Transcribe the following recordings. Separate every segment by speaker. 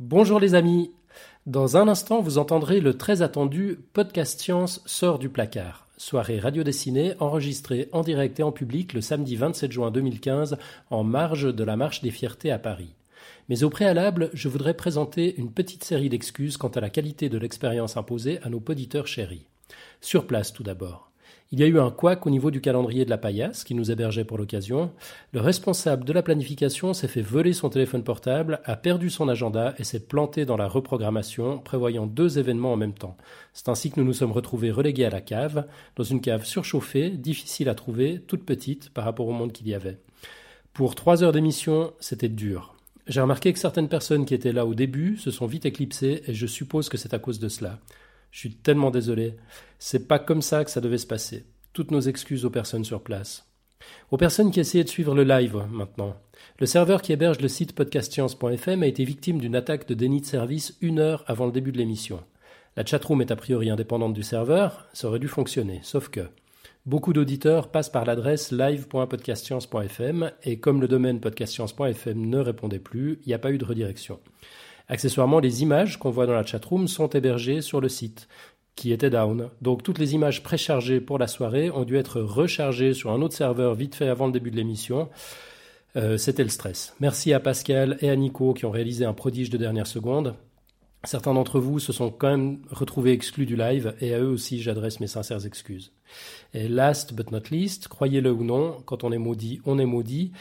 Speaker 1: Bonjour les amis. Dans un instant, vous entendrez le très attendu Podcast Science sort du placard. Soirée radio dessinée enregistrée en direct et en public le samedi 27 juin 2015 en marge de la Marche des Fiertés à Paris. Mais au préalable, je voudrais présenter une petite série d'excuses quant à la qualité de l'expérience imposée à nos poditeurs chéris. Sur place tout d'abord. Il y a eu un couac au niveau du calendrier de la paillasse qui nous hébergeait pour l'occasion. Le responsable de la planification s'est fait voler son téléphone portable, a perdu son agenda et s'est planté dans la reprogrammation, prévoyant deux événements en même temps. C'est ainsi que nous nous sommes retrouvés relégués à la cave, dans une cave surchauffée, difficile à trouver, toute petite par rapport au monde qu'il y avait. Pour trois heures d'émission, c'était dur. J'ai remarqué que certaines personnes qui étaient là au début se sont vite éclipsées et je suppose que c'est à cause de cela. Je suis tellement désolé. C'est pas comme ça que ça devait se passer. Toutes nos excuses aux personnes sur place. Aux personnes qui essayaient de suivre le live maintenant. Le serveur qui héberge le site podcastscience.fm a été victime d'une attaque de déni de service une heure avant le début de l'émission. La chatroom est a priori indépendante du serveur, ça aurait dû fonctionner, sauf que beaucoup d'auditeurs passent par l'adresse live.podcastscience.fm et comme le domaine podcastscience.fm ne répondait plus, il n'y a pas eu de redirection. Accessoirement, les images qu'on voit dans la chatroom sont hébergées sur le site qui était down. Donc toutes les images préchargées pour la soirée ont dû être rechargées sur un autre serveur vite fait avant le début de l'émission. Euh, c'était le stress. Merci à Pascal et à Nico qui ont réalisé un prodige de dernière seconde. Certains d'entre vous se sont quand même retrouvés exclus du live et à eux aussi j'adresse mes sincères excuses. Et last but not least, croyez-le ou non, quand on est maudit, on est maudit.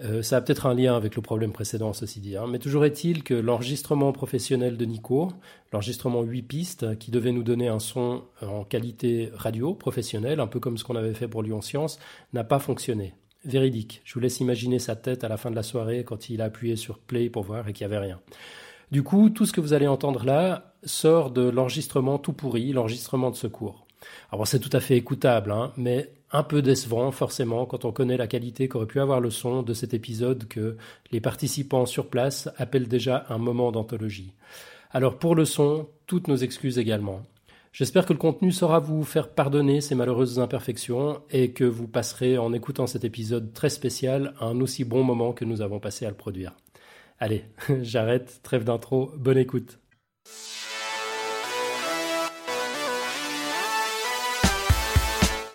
Speaker 1: Euh, ça a peut-être un lien avec le problème précédent, ceci dit. Hein. Mais toujours est-il que l'enregistrement professionnel de Nico, l'enregistrement 8 pistes, qui devait nous donner un son en qualité radio professionnelle, un peu comme ce qu'on avait fait pour Lyon Science, n'a pas fonctionné. Véridique. Je vous laisse imaginer sa tête à la fin de la soirée quand il a appuyé sur play pour voir et qu'il n'y avait rien. Du coup, tout ce que vous allez entendre là sort de l'enregistrement tout pourri, l'enregistrement de secours. Alors c'est tout à fait écoutable, hein, mais un peu décevant forcément quand on connaît la qualité qu'aurait pu avoir le son de cet épisode que les participants sur place appellent déjà un moment d'anthologie. Alors pour le son, toutes nos excuses également. J'espère que le contenu saura vous faire pardonner ces malheureuses imperfections et que vous passerez en écoutant cet épisode très spécial un aussi bon moment que nous avons passé à le produire. Allez, j'arrête, trêve d'intro, bonne écoute.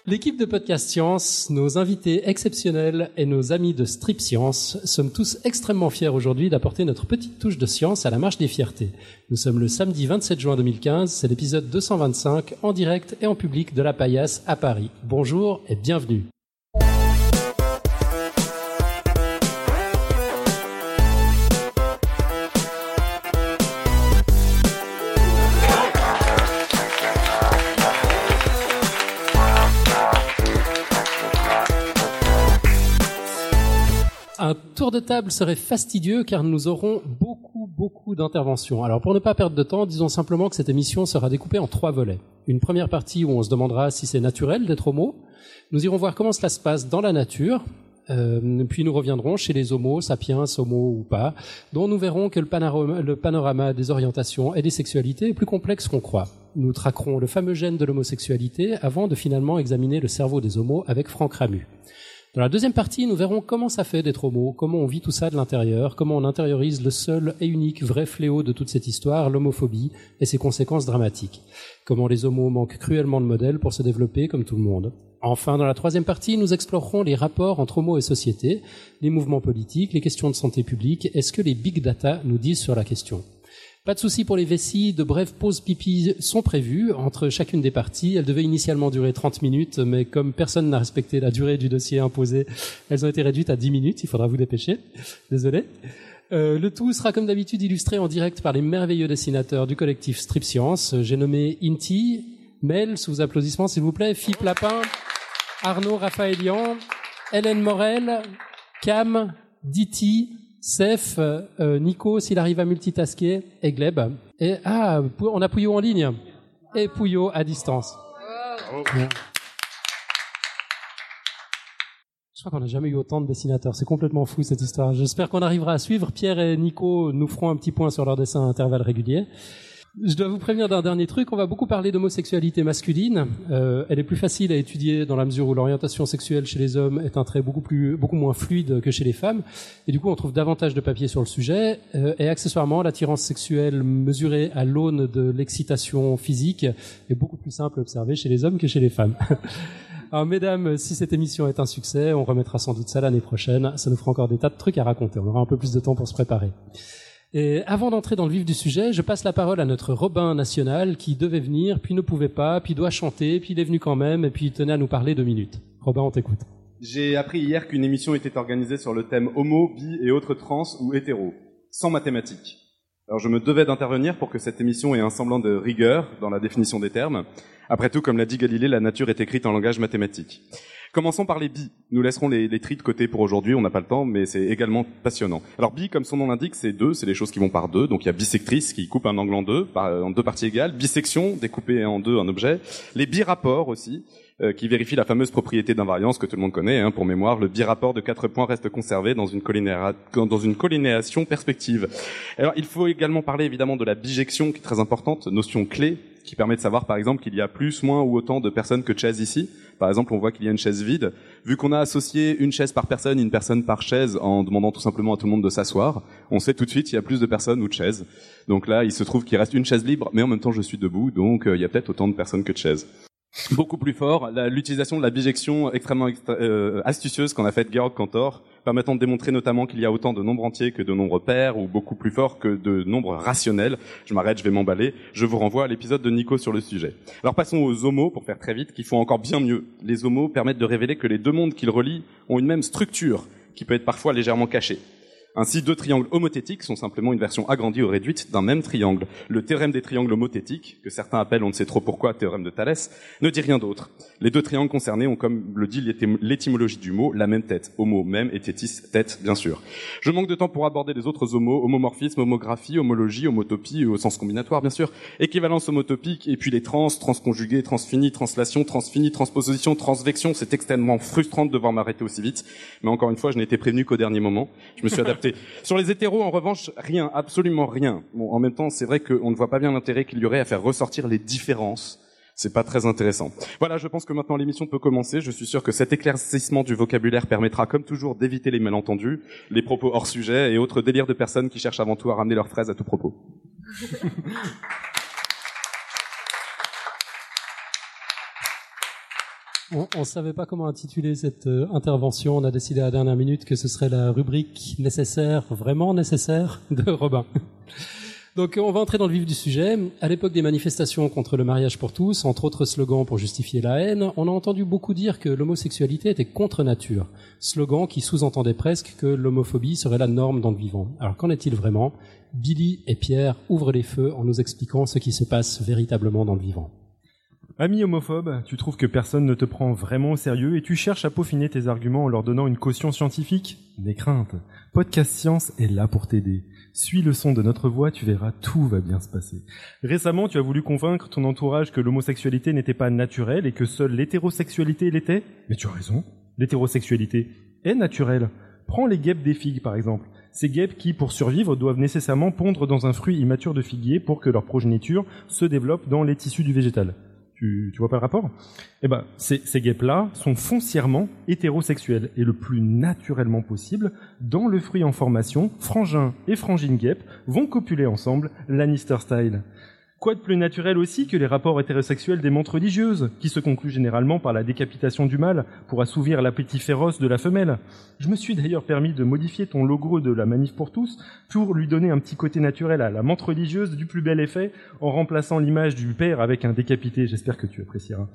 Speaker 1: L'équipe de Podcast Science, nos invités exceptionnels et nos amis de Strip Science sommes tous extrêmement fiers aujourd'hui d'apporter notre petite touche de science à la marche des fiertés. Nous sommes le samedi 27 juin 2015, c'est l'épisode 225 en direct et en public de la Paillasse à Paris. Bonjour et bienvenue. Un tour de table serait fastidieux car nous aurons beaucoup, beaucoup d'interventions. Alors pour ne pas perdre de temps, disons simplement que cette émission sera découpée en trois volets. Une première partie où on se demandera si c'est naturel d'être homo. Nous irons voir comment cela se passe dans la nature. Euh, puis nous reviendrons chez les homos, sapiens, homo ou pas, dont nous verrons que le panorama, le panorama des orientations et des sexualités est plus complexe qu'on croit. Nous traquerons le fameux gène de l'homosexualité avant de finalement examiner le cerveau des homos avec Franck Ramu. Dans la deuxième partie, nous verrons comment ça fait d'être homo, comment on vit tout ça de l'intérieur, comment on intériorise le seul et unique vrai fléau de toute cette histoire, l'homophobie et ses conséquences dramatiques. Comment les homos manquent cruellement de modèles pour se développer comme tout le monde. Enfin, dans la troisième partie, nous explorerons les rapports entre homo et société, les mouvements politiques, les questions de santé publique et ce que les big data nous disent sur la question? Pas de souci pour les vessies, de brèves pauses pipi sont prévues entre chacune des parties. Elles devaient initialement durer 30 minutes, mais comme personne n'a respecté la durée du dossier imposé, elles ont été réduites à 10 minutes. Il faudra vous dépêcher. Désolé. Euh, le tout sera comme d'habitude illustré en direct par les merveilleux dessinateurs du collectif Strip Science. J'ai nommé Inti, Mel, sous applaudissements s'il vous plaît, Philippe Lapin, Arnaud Raphaëlian, Hélène Morel, Cam, Diti, Sef, euh, Nico, s'il arrive à multitasker, et Gleb. Et, ah, on a Pouillot en ligne. Et Pouillot à distance. Je crois qu'on n'a jamais eu autant de dessinateurs. C'est complètement fou cette histoire. J'espère qu'on arrivera à suivre. Pierre et Nico nous feront un petit point sur leur dessin à intervalles réguliers. Je dois vous prévenir d'un dernier truc. On va beaucoup parler d'homosexualité masculine. Euh, elle est plus facile à étudier dans la mesure où l'orientation sexuelle chez les hommes est un trait beaucoup plus, beaucoup moins fluide que chez les femmes. Et du coup, on trouve davantage de papiers sur le sujet. Euh, et accessoirement, l'attirance sexuelle mesurée à l'aune de l'excitation physique est beaucoup plus simple à observer chez les hommes que chez les femmes. Alors, mesdames, si cette émission est un succès, on remettra sans doute ça l'année prochaine. Ça nous fera encore des tas de trucs à raconter. On aura un peu plus de temps pour se préparer. Et avant d'entrer dans le vif du sujet, je passe la parole à notre Robin national qui devait venir, puis ne pouvait pas, puis doit chanter, puis il est venu quand même, et puis il tenait à nous parler deux minutes. Robin, on t'écoute.
Speaker 2: J'ai appris hier qu'une émission était organisée sur le thème homo, bi et autres trans ou hétéro, sans mathématiques. Alors je me devais d'intervenir pour que cette émission ait un semblant de rigueur dans la définition des termes. Après tout, comme l'a dit Galilée, la nature est écrite en langage mathématique. Commençons par les bi. Nous laisserons les, les tri de côté pour aujourd'hui, on n'a pas le temps, mais c'est également passionnant. Alors bi, comme son nom l'indique, c'est deux, c'est les choses qui vont par deux. Donc il y a bisectrice qui coupe un angle en deux, en deux parties égales. Bisection, découper en deux un objet. Les bi-rapports aussi, euh, qui vérifient la fameuse propriété d'invariance que tout le monde connaît. Hein, pour mémoire, le bi-rapport de quatre points reste conservé dans une, dans une collinéation perspective. Alors il faut également parler évidemment de la bijection qui est très importante, notion clé qui permet de savoir par exemple qu'il y a plus, moins ou autant de personnes que de chaises ici. Par exemple, on voit qu'il y a une chaise vide. Vu qu'on a associé une chaise par personne, une personne par chaise, en demandant tout simplement à tout le monde de s'asseoir, on sait tout de suite qu'il y a plus de personnes ou de chaises. Donc là, il se trouve qu'il reste une chaise libre, mais en même temps, je suis debout, donc euh, il y a peut-être autant de personnes que de chaises. Beaucoup plus fort, l'utilisation de la bijection extrêmement euh, astucieuse qu'en a faite Georg Cantor, permettant de démontrer notamment qu'il y a autant de nombres entiers que de nombres pairs, ou beaucoup plus fort que de nombres rationnels. Je m'arrête, je vais m'emballer. Je vous renvoie à l'épisode de Nico sur le sujet. Alors passons aux homos, pour faire très vite, qui font encore bien mieux. Les homos permettent de révéler que les deux mondes qu'ils relient ont une même structure, qui peut être parfois légèrement cachée. Ainsi, deux triangles homothétiques sont simplement une version agrandie ou réduite d'un même triangle. Le théorème des triangles homothétiques, que certains appellent, on ne sait trop pourquoi, théorème de Thalès, ne dit rien d'autre. Les deux triangles concernés ont, comme le dit l'étymologie du mot, la même tête. Homo même et tétis tête, bien sûr. Je manque de temps pour aborder les autres homos, homomorphisme, homographie, homologie, homotopie, au sens combinatoire, bien sûr, équivalence homotopique, et puis les trans, transconjugués, transfinis, translation, transfini, transposition, transvection. C'est extrêmement frustrant de devoir m'arrêter aussi vite. Mais encore une fois, je été prévenu qu'au dernier moment. Je me suis adapté Sur les hétéros, en revanche, rien, absolument rien. Bon, en même temps, c'est vrai qu'on ne voit pas bien l'intérêt qu'il y aurait à faire ressortir les différences. C'est pas très intéressant. Voilà, je pense que maintenant l'émission peut commencer. Je suis sûr que cet éclaircissement du vocabulaire permettra, comme toujours, d'éviter les malentendus, les propos hors sujet et autres délires de personnes qui cherchent avant tout à ramener leurs fraises à tout propos.
Speaker 1: On ne savait pas comment intituler cette euh, intervention. On a décidé à la dernière minute que ce serait la rubrique nécessaire, vraiment nécessaire, de Robin. Donc on va entrer dans le vif du sujet. À l'époque des manifestations contre le mariage pour tous, entre autres slogans pour justifier la haine, on a entendu beaucoup dire que l'homosexualité était contre nature. Slogan qui sous-entendait presque que l'homophobie serait la norme dans le vivant. Alors qu'en est-il vraiment? Billy et Pierre ouvrent les feux en nous expliquant ce qui se passe véritablement dans le vivant.
Speaker 3: Ami homophobe, tu trouves que personne ne te prend vraiment au sérieux et tu cherches à peaufiner tes arguments en leur donnant une caution scientifique? N'aie crainte. Podcast Science est là pour t'aider. Suis le son de notre voix, tu verras, tout va bien se passer. Récemment, tu as voulu convaincre ton entourage que l'homosexualité n'était pas naturelle et que seule l'hétérosexualité l'était? Mais tu as raison. L'hétérosexualité est naturelle. Prends les guêpes des figues, par exemple. Ces guêpes qui, pour survivre, doivent nécessairement pondre dans un fruit immature de figuier pour que leur progéniture se développe dans les tissus du végétal. Tu, vois pas le rapport? Eh ben, ces, ces guêpes-là sont foncièrement hétérosexuels et le plus naturellement possible, dans le fruit en formation, frangin et frangine guêpe vont copuler ensemble Lannister style. Quoi de plus naturel aussi que les rapports hétérosexuels des montres religieuses, qui se concluent généralement par la décapitation du mâle pour assouvir l'appétit féroce de la femelle? Je me suis d'ailleurs permis de modifier ton logo de la manif pour tous pour lui donner un petit côté naturel à la montre religieuse du plus bel effet en remplaçant l'image du père avec un décapité. J'espère que tu apprécieras.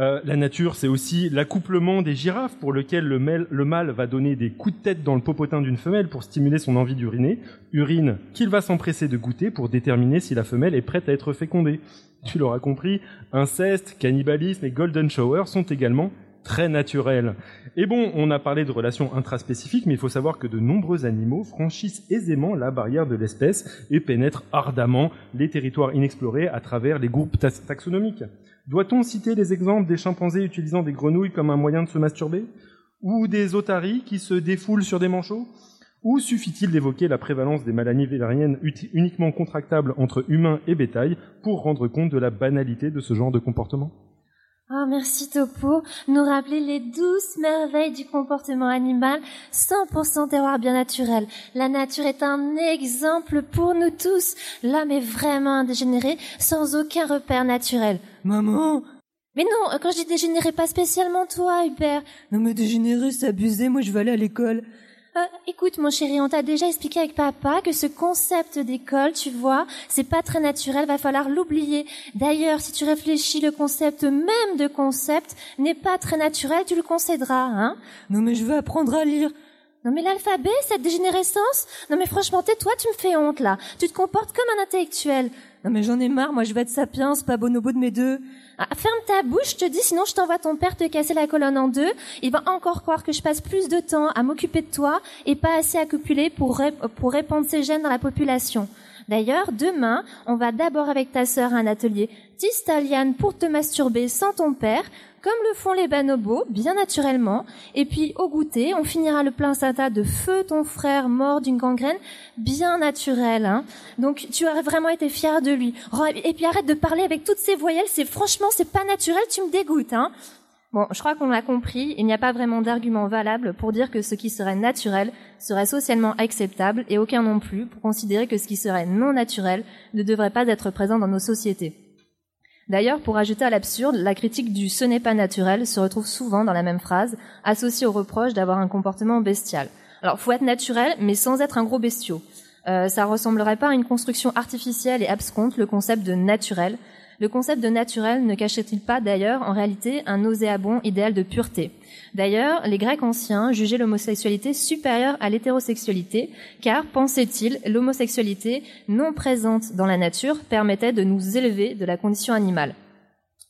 Speaker 3: Euh, la nature, c'est aussi l'accouplement des girafes pour lequel le, mâle va donner des coups de tête dans le popotin d'une femelle pour stimuler son envie d'uriner, urine qu'il va s'empresser de goûter pour déterminer si la femelle est prête à être fécondée. Tu l'auras compris, inceste, cannibalisme et golden shower sont également très naturels. Et bon, on a parlé de relations intraspécifiques, mais il faut savoir que de nombreux animaux franchissent aisément la barrière de l'espèce et pénètrent ardemment les territoires inexplorés à travers les groupes taxonomiques. Doit-on citer les exemples des chimpanzés utilisant des grenouilles comme un moyen de se masturber? Ou des otaries qui se défoulent sur des manchots? Ou suffit-il d'évoquer la prévalence des maladies vélariennes uniquement contractables entre humains et bétail pour rendre compte de la banalité de ce genre de comportement?
Speaker 4: Oh, merci Topo. Nous rappeler les douces merveilles du comportement animal, 100% terroir bien naturel. La nature est un exemple pour nous tous. L'homme est vraiment un dégénéré sans aucun repère naturel.
Speaker 5: Maman
Speaker 4: Mais non, quand je dis dégénéré, pas spécialement toi, Hubert.
Speaker 5: Non mais dégénéré, c'est abusé, moi je vais aller à l'école.
Speaker 4: Euh, écoute, mon chéri, on t'a déjà expliqué avec papa que ce concept d'école, tu vois, c'est pas très naturel, va falloir l'oublier. D'ailleurs, si tu réfléchis, le concept même de concept n'est pas très naturel, tu le concéderas, hein
Speaker 5: Non mais je veux apprendre à lire.
Speaker 4: Non mais l'alphabet, cette dégénérescence Non mais franchement, tais-toi, tu me fais honte là. Tu te comportes comme un intellectuel.
Speaker 5: Non mais j'en ai marre, moi je vais être sapiens, pas bonobo de mes deux.
Speaker 4: Ah, ferme ta bouche, je te dis, sinon je t'envoie ton père te casser la colonne en deux. Il va encore croire que je passe plus de temps à m'occuper de toi et pas assez à copuler pour, pour répandre ses gènes dans la population. D'ailleurs, demain, on va d'abord avec ta sœur à un atelier Tistalian pour te masturber sans ton père, comme le font les banobos, bien naturellement. Et puis, au goûter, on finira le plein sata de feu ton frère mort d'une gangrène, bien naturel. Hein. Donc, tu aurais vraiment été fier de lui. Et puis, arrête de parler avec toutes ces voyelles. C'est franchement, c'est pas naturel. Tu me dégoûtes. Hein. Bon, je crois qu'on l'a compris. Il n'y a pas vraiment d'argument valable pour dire que ce qui serait naturel serait socialement acceptable et aucun non plus pour considérer que ce qui serait non naturel ne devrait pas être présent dans nos sociétés. D'ailleurs, pour ajouter à l'absurde, la critique du ce n'est pas naturel se retrouve souvent dans la même phrase, associée au reproche d'avoir un comportement bestial. Alors, faut être naturel, mais sans être un gros bestiau. Euh, ça ressemblerait pas à une construction artificielle et absconte, le concept de naturel. Le concept de naturel ne cachait-il pas d'ailleurs en réalité un nauséabond idéal de pureté? D'ailleurs, les Grecs anciens jugeaient l'homosexualité supérieure à l'hétérosexualité, car, pensaient-ils, l'homosexualité non présente dans la nature permettait de nous élever de la condition animale.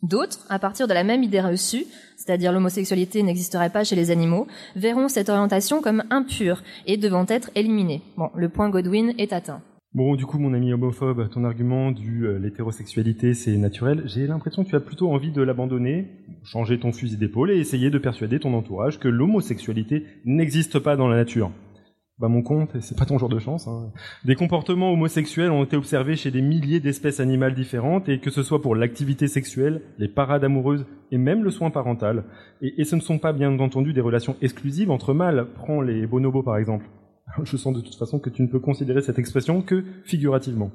Speaker 4: D'autres, à partir de la même idée reçue, c'est-à-dire l'homosexualité n'existerait pas chez les animaux, verront cette orientation comme impure et devant être éliminée. Bon, le point Godwin est atteint.
Speaker 3: Bon, du coup, mon ami homophobe, ton argument du euh, l'hétérosexualité, c'est naturel. J'ai l'impression que tu as plutôt envie de l'abandonner, changer ton fusil d'épaule et essayer de persuader ton entourage que l'homosexualité n'existe pas dans la nature. Bah mon compte, c'est pas ton genre de chance. Hein. Des comportements homosexuels ont été observés chez des milliers d'espèces animales différentes, et que ce soit pour l'activité sexuelle, les parades amoureuses et même le soin parental. Et, et ce ne sont pas bien entendu des relations exclusives entre mâles. Prends les bonobos par exemple. Je sens de toute façon que tu ne peux considérer cette expression que figurativement.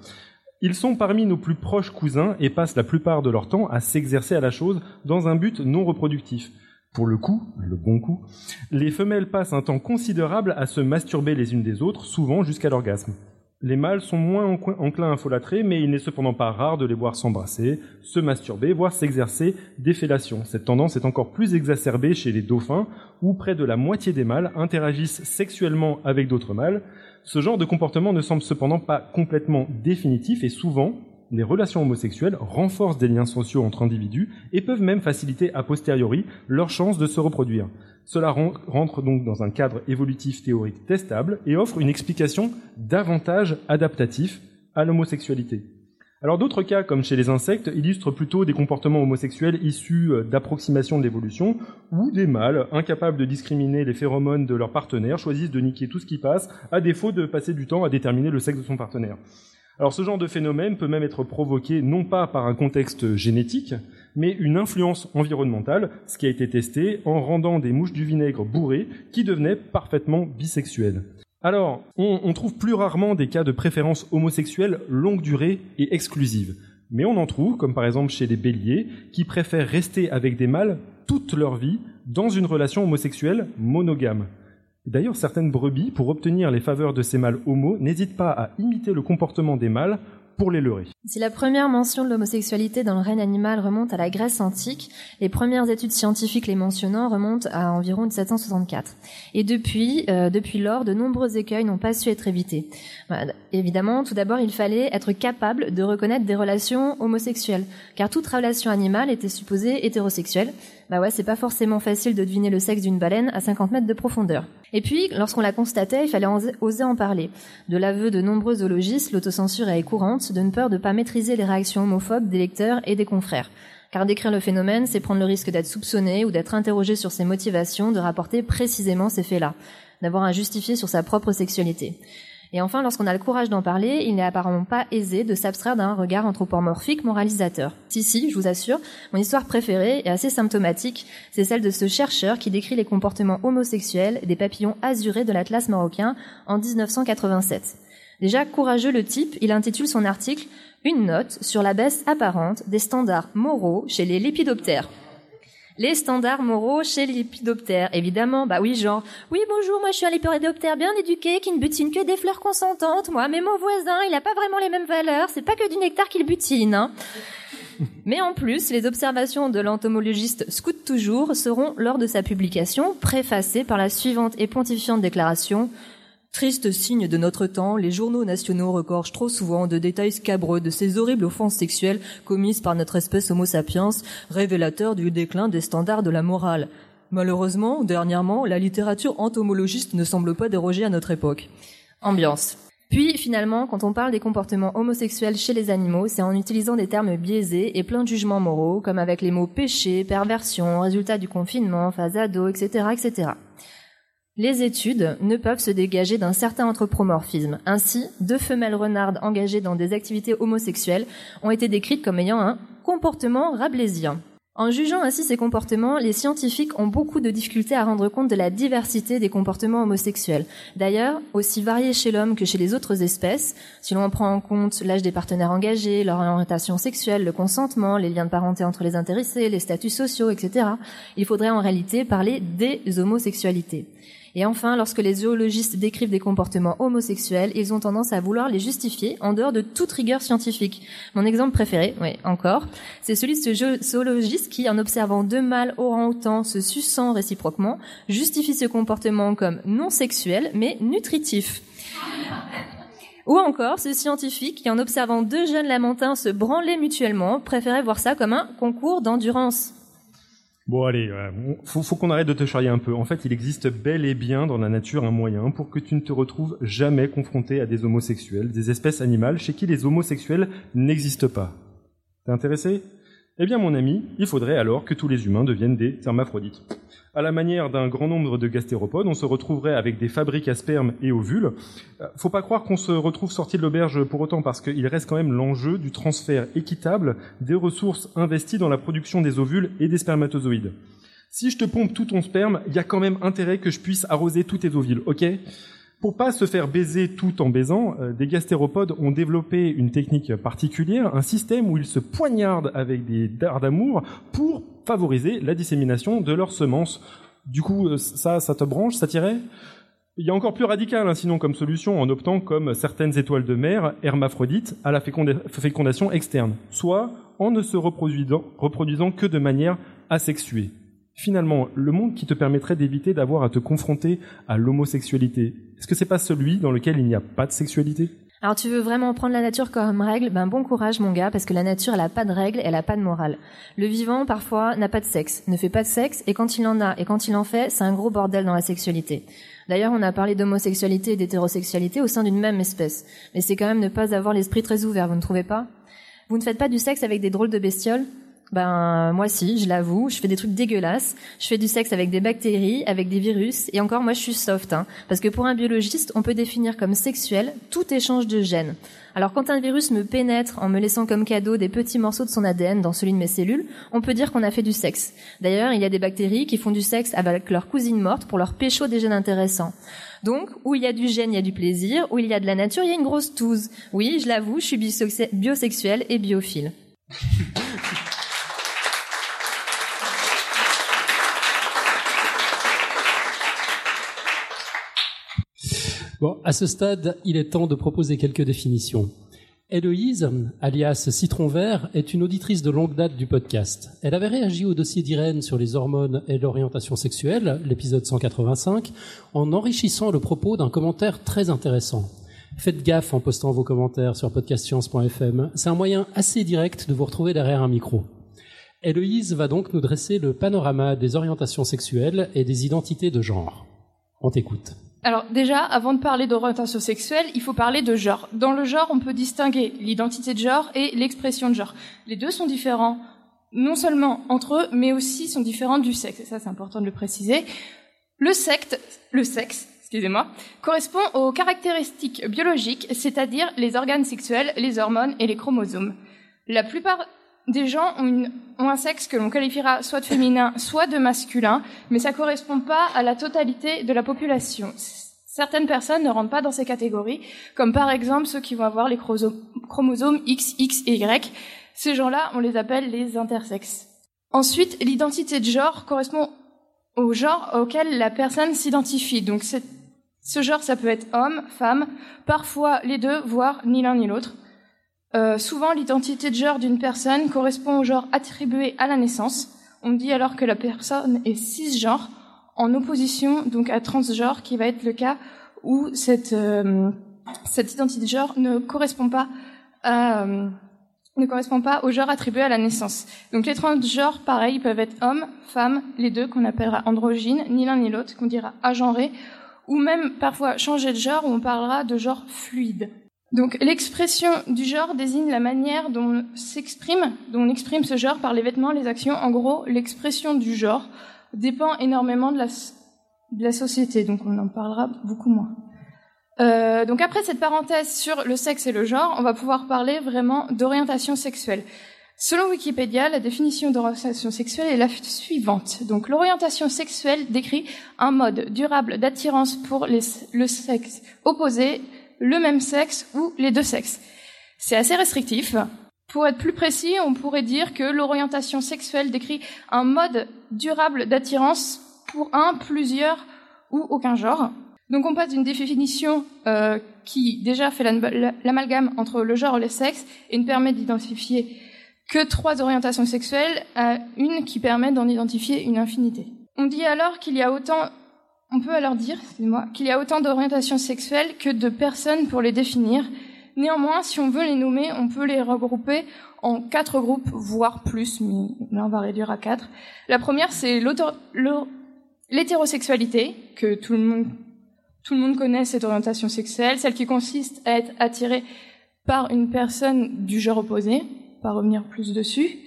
Speaker 3: Ils sont parmi nos plus proches cousins et passent la plupart de leur temps à s'exercer à la chose dans un but non reproductif. Pour le coup, le bon coup, les femelles passent un temps considérable à se masturber les unes des autres, souvent jusqu'à l'orgasme. Les mâles sont moins enclins à folâtrer, mais il n'est cependant pas rare de les voir s'embrasser, se masturber, voire s'exercer des fellations. Cette tendance est encore plus exacerbée chez les dauphins, où près de la moitié des mâles interagissent sexuellement avec d'autres mâles. Ce genre de comportement ne semble cependant pas complètement définitif et souvent, les relations homosexuelles renforcent des liens sociaux entre individus et peuvent même faciliter a posteriori leur chance de se reproduire. Cela rentre donc dans un cadre évolutif théorique testable et offre une explication davantage adaptatif à l'homosexualité. Alors d'autres cas, comme chez les insectes, illustrent plutôt des comportements homosexuels issus euh, d'approximations de l'évolution, où des mâles, incapables de discriminer les phéromones de leur partenaire, choisissent de niquer tout ce qui passe, à défaut de passer du temps à déterminer le sexe de son partenaire. Alors ce genre de phénomène peut même être provoqué non pas par un contexte génétique, mais une influence environnementale, ce qui a été testé en rendant des mouches du vinaigre bourrées qui devenaient parfaitement bisexuelles. Alors, on, trouve plus rarement des cas de préférence homosexuelle longue durée et exclusive. Mais on en trouve, comme par exemple chez les béliers, qui préfèrent rester avec des mâles toute leur vie dans une relation homosexuelle monogame. D'ailleurs, certaines brebis, pour obtenir les faveurs de ces mâles homo, n'hésitent pas à imiter le comportement des mâles
Speaker 4: Si la première mention de l'homosexualité dans le règne animal remonte à la Grèce antique, les premières études scientifiques les mentionnant remontent à environ 1764. Et depuis, euh, depuis lors, de nombreux écueils n'ont pas su être évités. Évidemment, tout d'abord, il fallait être capable de reconnaître des relations homosexuelles, car toute relation animale était supposée hétérosexuelle. Bah ouais, c'est pas forcément facile de deviner le sexe d'une baleine à 50 mètres de profondeur. Et puis, lorsqu'on la constatait, il fallait oser en parler. De l'aveu de nombreux zoologistes, l'autocensure est courante, de peur de ne pas maîtriser les réactions homophobes des lecteurs et des confrères. Car décrire le phénomène, c'est prendre le risque d'être soupçonné ou d'être interrogé sur ses motivations, de rapporter précisément ces faits-là. d'avoir à justifier sur sa propre sexualité. Et enfin, lorsqu'on a le courage d'en parler, il n'est apparemment pas aisé de s'abstraire d'un regard anthropomorphique moralisateur. Si, si, je vous assure, mon histoire préférée est assez symptomatique, c'est celle de ce chercheur qui décrit les comportements homosexuels des papillons azurés de l'Atlas marocain en 1987. Déjà courageux le type, il intitule son article Une note sur la baisse apparente des standards moraux chez les lépidoptères les standards moraux chez l'épidoptère. Évidemment, bah oui, genre, oui, bonjour, moi je suis un lépidoptère bien éduqué qui ne butine que des fleurs consentantes, moi, mais mon voisin, il n'a pas vraiment les mêmes valeurs, c'est pas que du nectar qu'il butine, hein. Mais en plus, les observations de l'entomologiste Scout Toujours seront, lors de sa publication, préfacées par la suivante et pontifiante déclaration Triste signe de notre temps, les journaux nationaux regorgent trop souvent de détails scabreux de ces horribles offenses sexuelles commises par notre espèce homo sapiens, révélateurs du déclin des standards de la morale. Malheureusement, dernièrement, la littérature entomologiste ne semble pas déroger à notre époque. Ambiance. Puis, finalement, quand on parle des comportements homosexuels chez les animaux, c'est en utilisant des termes biaisés et plein de jugements moraux, comme avec les mots péché, perversion, résultat du confinement, phase ado, etc., etc. Les études ne peuvent se dégager d'un certain anthropomorphisme. Ainsi, deux femelles renardes engagées dans des activités homosexuelles ont été décrites comme ayant un comportement rablaisien. En jugeant ainsi ces comportements, les scientifiques ont beaucoup de difficultés à rendre compte de la diversité des comportements homosexuels. D'ailleurs, aussi variés chez l'homme que chez les autres espèces, si l'on prend en compte l'âge des partenaires engagés, leur orientation sexuelle, le consentement, les liens de parenté entre les intéressés, les statuts sociaux, etc., il faudrait en réalité parler des homosexualités. Et enfin, lorsque les zoologistes décrivent des comportements homosexuels, ils ont tendance à vouloir les justifier en dehors de toute rigueur scientifique. Mon exemple préféré, oui, encore, c'est celui de ce zoologiste qui, en observant deux mâles orang-outans se suçant réciproquement, justifie ce comportement comme non sexuel, mais nutritif. Ou encore, ce scientifique qui, en observant deux jeunes lamentins se branler mutuellement, préférait voir ça comme un concours d'endurance.
Speaker 3: Bon allez, faut, faut qu'on arrête de te charrier un peu. En fait, il existe bel et bien dans la nature un moyen pour que tu ne te retrouves jamais confronté à des homosexuels, des espèces animales chez qui les homosexuels n'existent pas. T'es intéressé? Eh bien mon ami, il faudrait alors que tous les humains deviennent des hermaphrodites. À la manière d'un grand nombre de gastéropodes, on se retrouverait avec des fabriques à sperme et ovules. Euh, faut pas croire qu'on se retrouve sorti de l'auberge pour autant, parce qu'il reste quand même l'enjeu du transfert équitable des ressources investies dans la production des ovules et des spermatozoïdes. Si je te pompe tout ton sperme, il y a quand même intérêt que je puisse arroser tous tes ovules, ok? Pour pas se faire baiser tout en baisant, euh, des gastéropodes ont développé une technique particulière, un système où ils se poignardent avec des dards d'amour pour favoriser la dissémination de leurs semences. Du coup, euh, ça, ça te branche, ça tirait? Il y a encore plus radical, hein, sinon, comme solution, en optant, comme certaines étoiles de mer, hermaphrodites, à la fécondation externe, soit en ne se reproduisant, reproduisant que de manière asexuée. Finalement, le monde qui te permettrait d'éviter d'avoir à te confronter à l'homosexualité, est-ce que c'est pas celui dans lequel il n'y a pas de sexualité?
Speaker 4: Alors tu veux vraiment prendre la nature comme règle? Ben bon courage mon gars, parce que la nature elle a pas de règles, elle a pas de morale. Le vivant parfois n'a pas de sexe, ne fait pas de sexe, et quand il en a et quand il en fait, c'est un gros bordel dans la sexualité. D'ailleurs, on a parlé d'homosexualité et d'hétérosexualité au sein d'une même espèce, mais c'est quand même ne pas avoir l'esprit très ouvert, vous ne trouvez pas? Vous ne faites pas du sexe avec des drôles de bestioles? Ben moi si, je l'avoue, je fais des trucs dégueulasses. Je fais du sexe avec des bactéries, avec des virus, et encore moi je suis soft, hein, parce que pour un biologiste, on peut définir comme sexuel tout échange de gènes. Alors quand un virus me pénètre en me laissant comme cadeau des petits morceaux de son ADN dans celui de mes cellules, on peut dire qu'on a fait du sexe. D'ailleurs, il y a des bactéries qui font du sexe avec leur cousine morte pour leur pécho des gènes intéressants. Donc, où il y a du gène, il y a du plaisir, où il y a de la nature, il y a une grosse touze. Oui, je l'avoue, je suis biosexuel et biophile.
Speaker 1: Bon, à ce stade, il est temps de proposer quelques définitions. Héloïse, alias Citron Vert, est une auditrice de longue date du podcast. Elle avait réagi au dossier d'Irène sur les hormones et l'orientation sexuelle, l'épisode 185, en enrichissant le propos d'un commentaire très intéressant. Faites gaffe en postant vos commentaires sur podcastscience.fm. C'est un moyen assez direct de vous retrouver derrière un micro. Héloïse va donc nous dresser le panorama des orientations sexuelles et des identités de genre. On t'écoute.
Speaker 6: Alors déjà, avant de parler d'orientation sexuelle, il faut parler de genre. Dans le genre, on peut distinguer l'identité de genre et l'expression de genre. Les deux sont différents, non seulement entre eux, mais aussi sont différents du sexe. Et ça, c'est important de le préciser. Le sexe, le sexe, excusez-moi, correspond aux caractéristiques biologiques, c'est-à-dire les organes sexuels, les hormones et les chromosomes. La plupart des gens ont, un sexe que l'on qualifiera soit de féminin, soit de masculin, mais ça correspond pas à la totalité de la population. Certaines personnes ne rentrent pas dans ces catégories, comme par exemple ceux qui vont avoir les chromosomes X, X et Y. Ces gens-là, on les appelle les intersexes. Ensuite, l'identité de genre correspond au genre auquel la personne s'identifie. Donc ce genre, ça peut être homme, femme, parfois les deux, voire ni l'un ni l'autre. Euh, souvent, l'identité de genre d'une personne correspond au genre attribué à la naissance. On dit alors que la personne est cisgenre, en opposition donc à transgenre, qui va être le cas où cette, euh, identité de genre ne correspond pas à, euh, ne correspond pas au genre attribué à la naissance. Donc les transgenres, pareil, peuvent être hommes, femmes, les deux qu'on appellera androgynes, ni l'un ni l'autre, qu'on dira agenré, ou même parfois changer de genre, où on parlera de genre fluide. Donc l'expression du genre désigne la manière dont on s'exprime, dont on exprime ce genre par les vêtements, les actions. En gros, l'expression du genre dépend énormément de la, société, donc on en parlera beaucoup moins. Euh, donc après cette parenthèse sur le sexe et le genre, on va pouvoir parler vraiment d'orientation sexuelle. Selon Wikipédia, la définition d'orientation sexuelle est la suivante. Donc l'orientation sexuelle décrit un mode durable d'attirance pour le sexe opposé, le même sexe ou les deux sexes. C'est assez restrictif. Pour être plus précis, on pourrait dire que l'orientation sexuelle décrit un mode durable d'attirance pour un, plusieurs ou aucun genre. Donc on passe d'une définition euh, qui déjà fait la- l'amalgame entre le genre et le sexe et ne permet d'identifier que trois orientations sexuelles à une qui permet d'en identifier une infinité. On dit alors qu'il y a autant, on peut alors dire, excusez-moi, qu'il y a autant d'orientations sexuelles que de personnes pour les définir. Néanmoins, si on veut les nommer, on peut les regrouper en quatre groupes, voire plus, mais là on va réduire à quatre. La première, c'est l'hétérosexualité, que tout le monde connaît cette orientation sexuelle, celle qui consiste à être attiré par une personne du genre opposé, pas revenir plus dessus.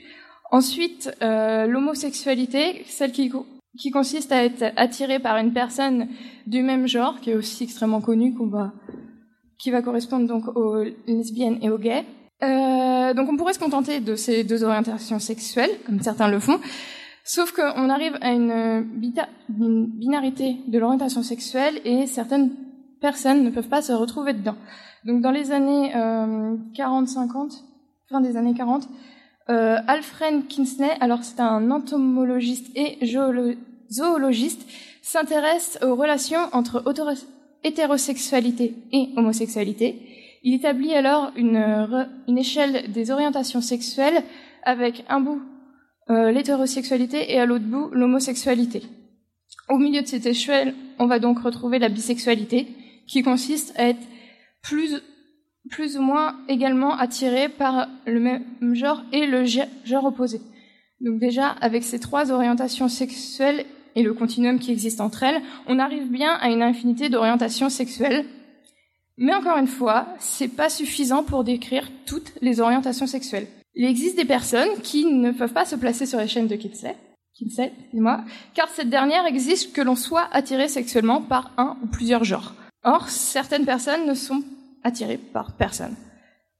Speaker 6: Ensuite, euh, l'homosexualité, celle qui, qui consiste à être attiré par une personne du même genre, qui est aussi extrêmement connue, qu'on va, qui va correspondre donc aux lesbiennes et aux gays. Euh, donc on pourrait se contenter de ces deux orientations sexuelles, comme certains le font, Sauf qu'on arrive à une, bita- une binarité de l'orientation sexuelle et certaines personnes ne peuvent pas se retrouver dedans. Donc dans les années euh, 40-50, fin des années 40, euh, Alfred Kinsey, alors c'est un entomologiste et zoologiste, s'intéresse aux relations entre hétérosexualité et homosexualité. Il établit alors une échelle des orientations sexuelles avec un bout euh, l'hétérosexualité et à l'autre bout l'homosexualité. Au milieu de cette échelle, on va donc retrouver la bisexualité, qui consiste à être plus, plus ou moins également attiré par le même genre et le ge- genre opposé. Donc déjà, avec ces trois orientations sexuelles et le continuum qui existe entre elles, on arrive bien à une infinité d'orientations sexuelles. Mais encore une fois, c'est pas suffisant pour décrire toutes les orientations sexuelles. Il existe des personnes qui ne peuvent pas se placer sur la chaîne de Kinsey, Kinsey, moi, car cette dernière exige que l'on soit attiré sexuellement par un ou plusieurs genres. Or, certaines personnes ne sont attirées par personne.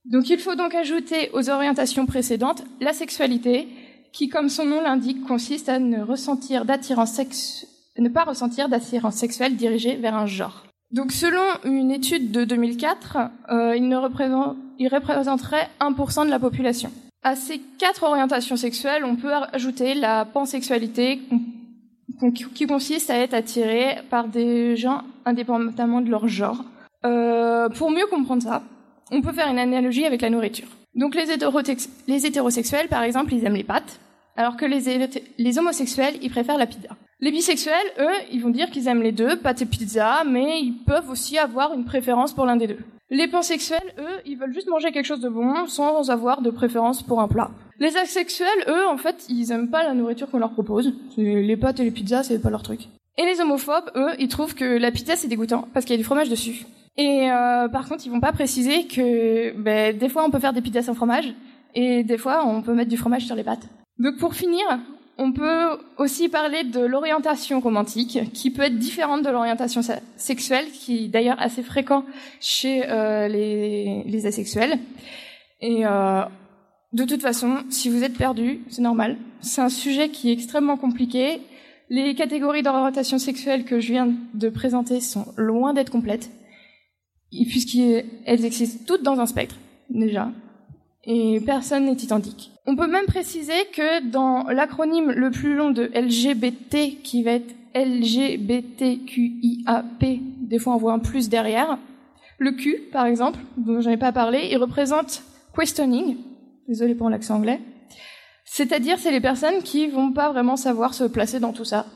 Speaker 6: Donc il faut donc ajouter aux orientations précédentes la sexualité, qui, comme son nom l'indique, consiste à ne ressentir d'attirance sex- ne pas ressentir d'attirance sexuelle dirigée vers un genre. Donc selon une étude de 2004, euh, il, ne représente, il représenterait 1% de la population. À ces quatre orientations sexuelles, on peut ajouter la pansexualité qui consiste à être attiré par des gens indépendamment de leur genre. Euh, pour mieux comprendre ça, on peut faire une analogie avec la nourriture. Donc les, les hétérosexuels, par exemple, ils aiment les pâtes, alors que les, homosexuels, ils préfèrent la pizza. Les bisexuels, eux, ils vont dire qu'ils aiment les deux, pâtes et pizza, mais ils peuvent aussi avoir une préférence pour l'un des deux. Les pansexuels, eux, ils veulent juste manger quelque chose de bon sans avoir de préférence pour un plat. Les asexuels, eux, en fait, ils aiment pas la nourriture qu'on leur propose. Les pâtes et les pizzas, c'est pas leur truc. Et les homophobes, eux, ils trouvent que la pizza c'est dégoûtant parce qu'il y a du fromage dessus. Et euh, par contre, ils vont pas préciser que ben, des fois on peut faire des pizzas sans fromage et des fois on peut mettre du fromage sur les pâtes. Donc pour finir, On peut aussi parler de l'orientation romantique, qui peut être différente de l'orientation sexuelle, qui est d'ailleurs assez fréquent chez euh, les, les, asexuels. Et euh, de toute façon, si vous êtes perdu, c'est normal. C'est un sujet qui est extrêmement compliqué. Les catégories d'orientation sexuelle que je viens de présenter sont loin d'être complètes, puisqu'elles existent toutes dans un spectre, déjà et personne n'est identique. On peut même préciser que dans l'acronyme le plus long de LGBT, qui va être LGBTQIAP, des fois on voit un plus derrière, le Q, par exemple, dont je n'ai pas parlé, il représente questioning, désolé pour l'accent anglais, c'est-à-dire c'est les personnes qui vont pas vraiment savoir se placer dans tout ça,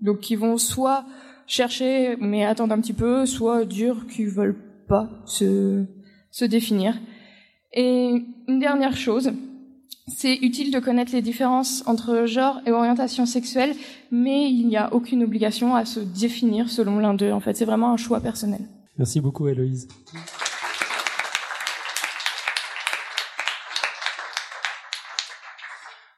Speaker 6: donc qui vont soit chercher mais attendre un petit peu, soit dire qu'ils veulent pas se, se définir. Et une dernière chose, c'est utile de connaître les différences entre genre et orientation sexuelle, mais il n'y a aucune obligation à se définir selon l'un d'eux. En fait, c'est vraiment un choix personnel.
Speaker 1: Merci beaucoup, Héloïse.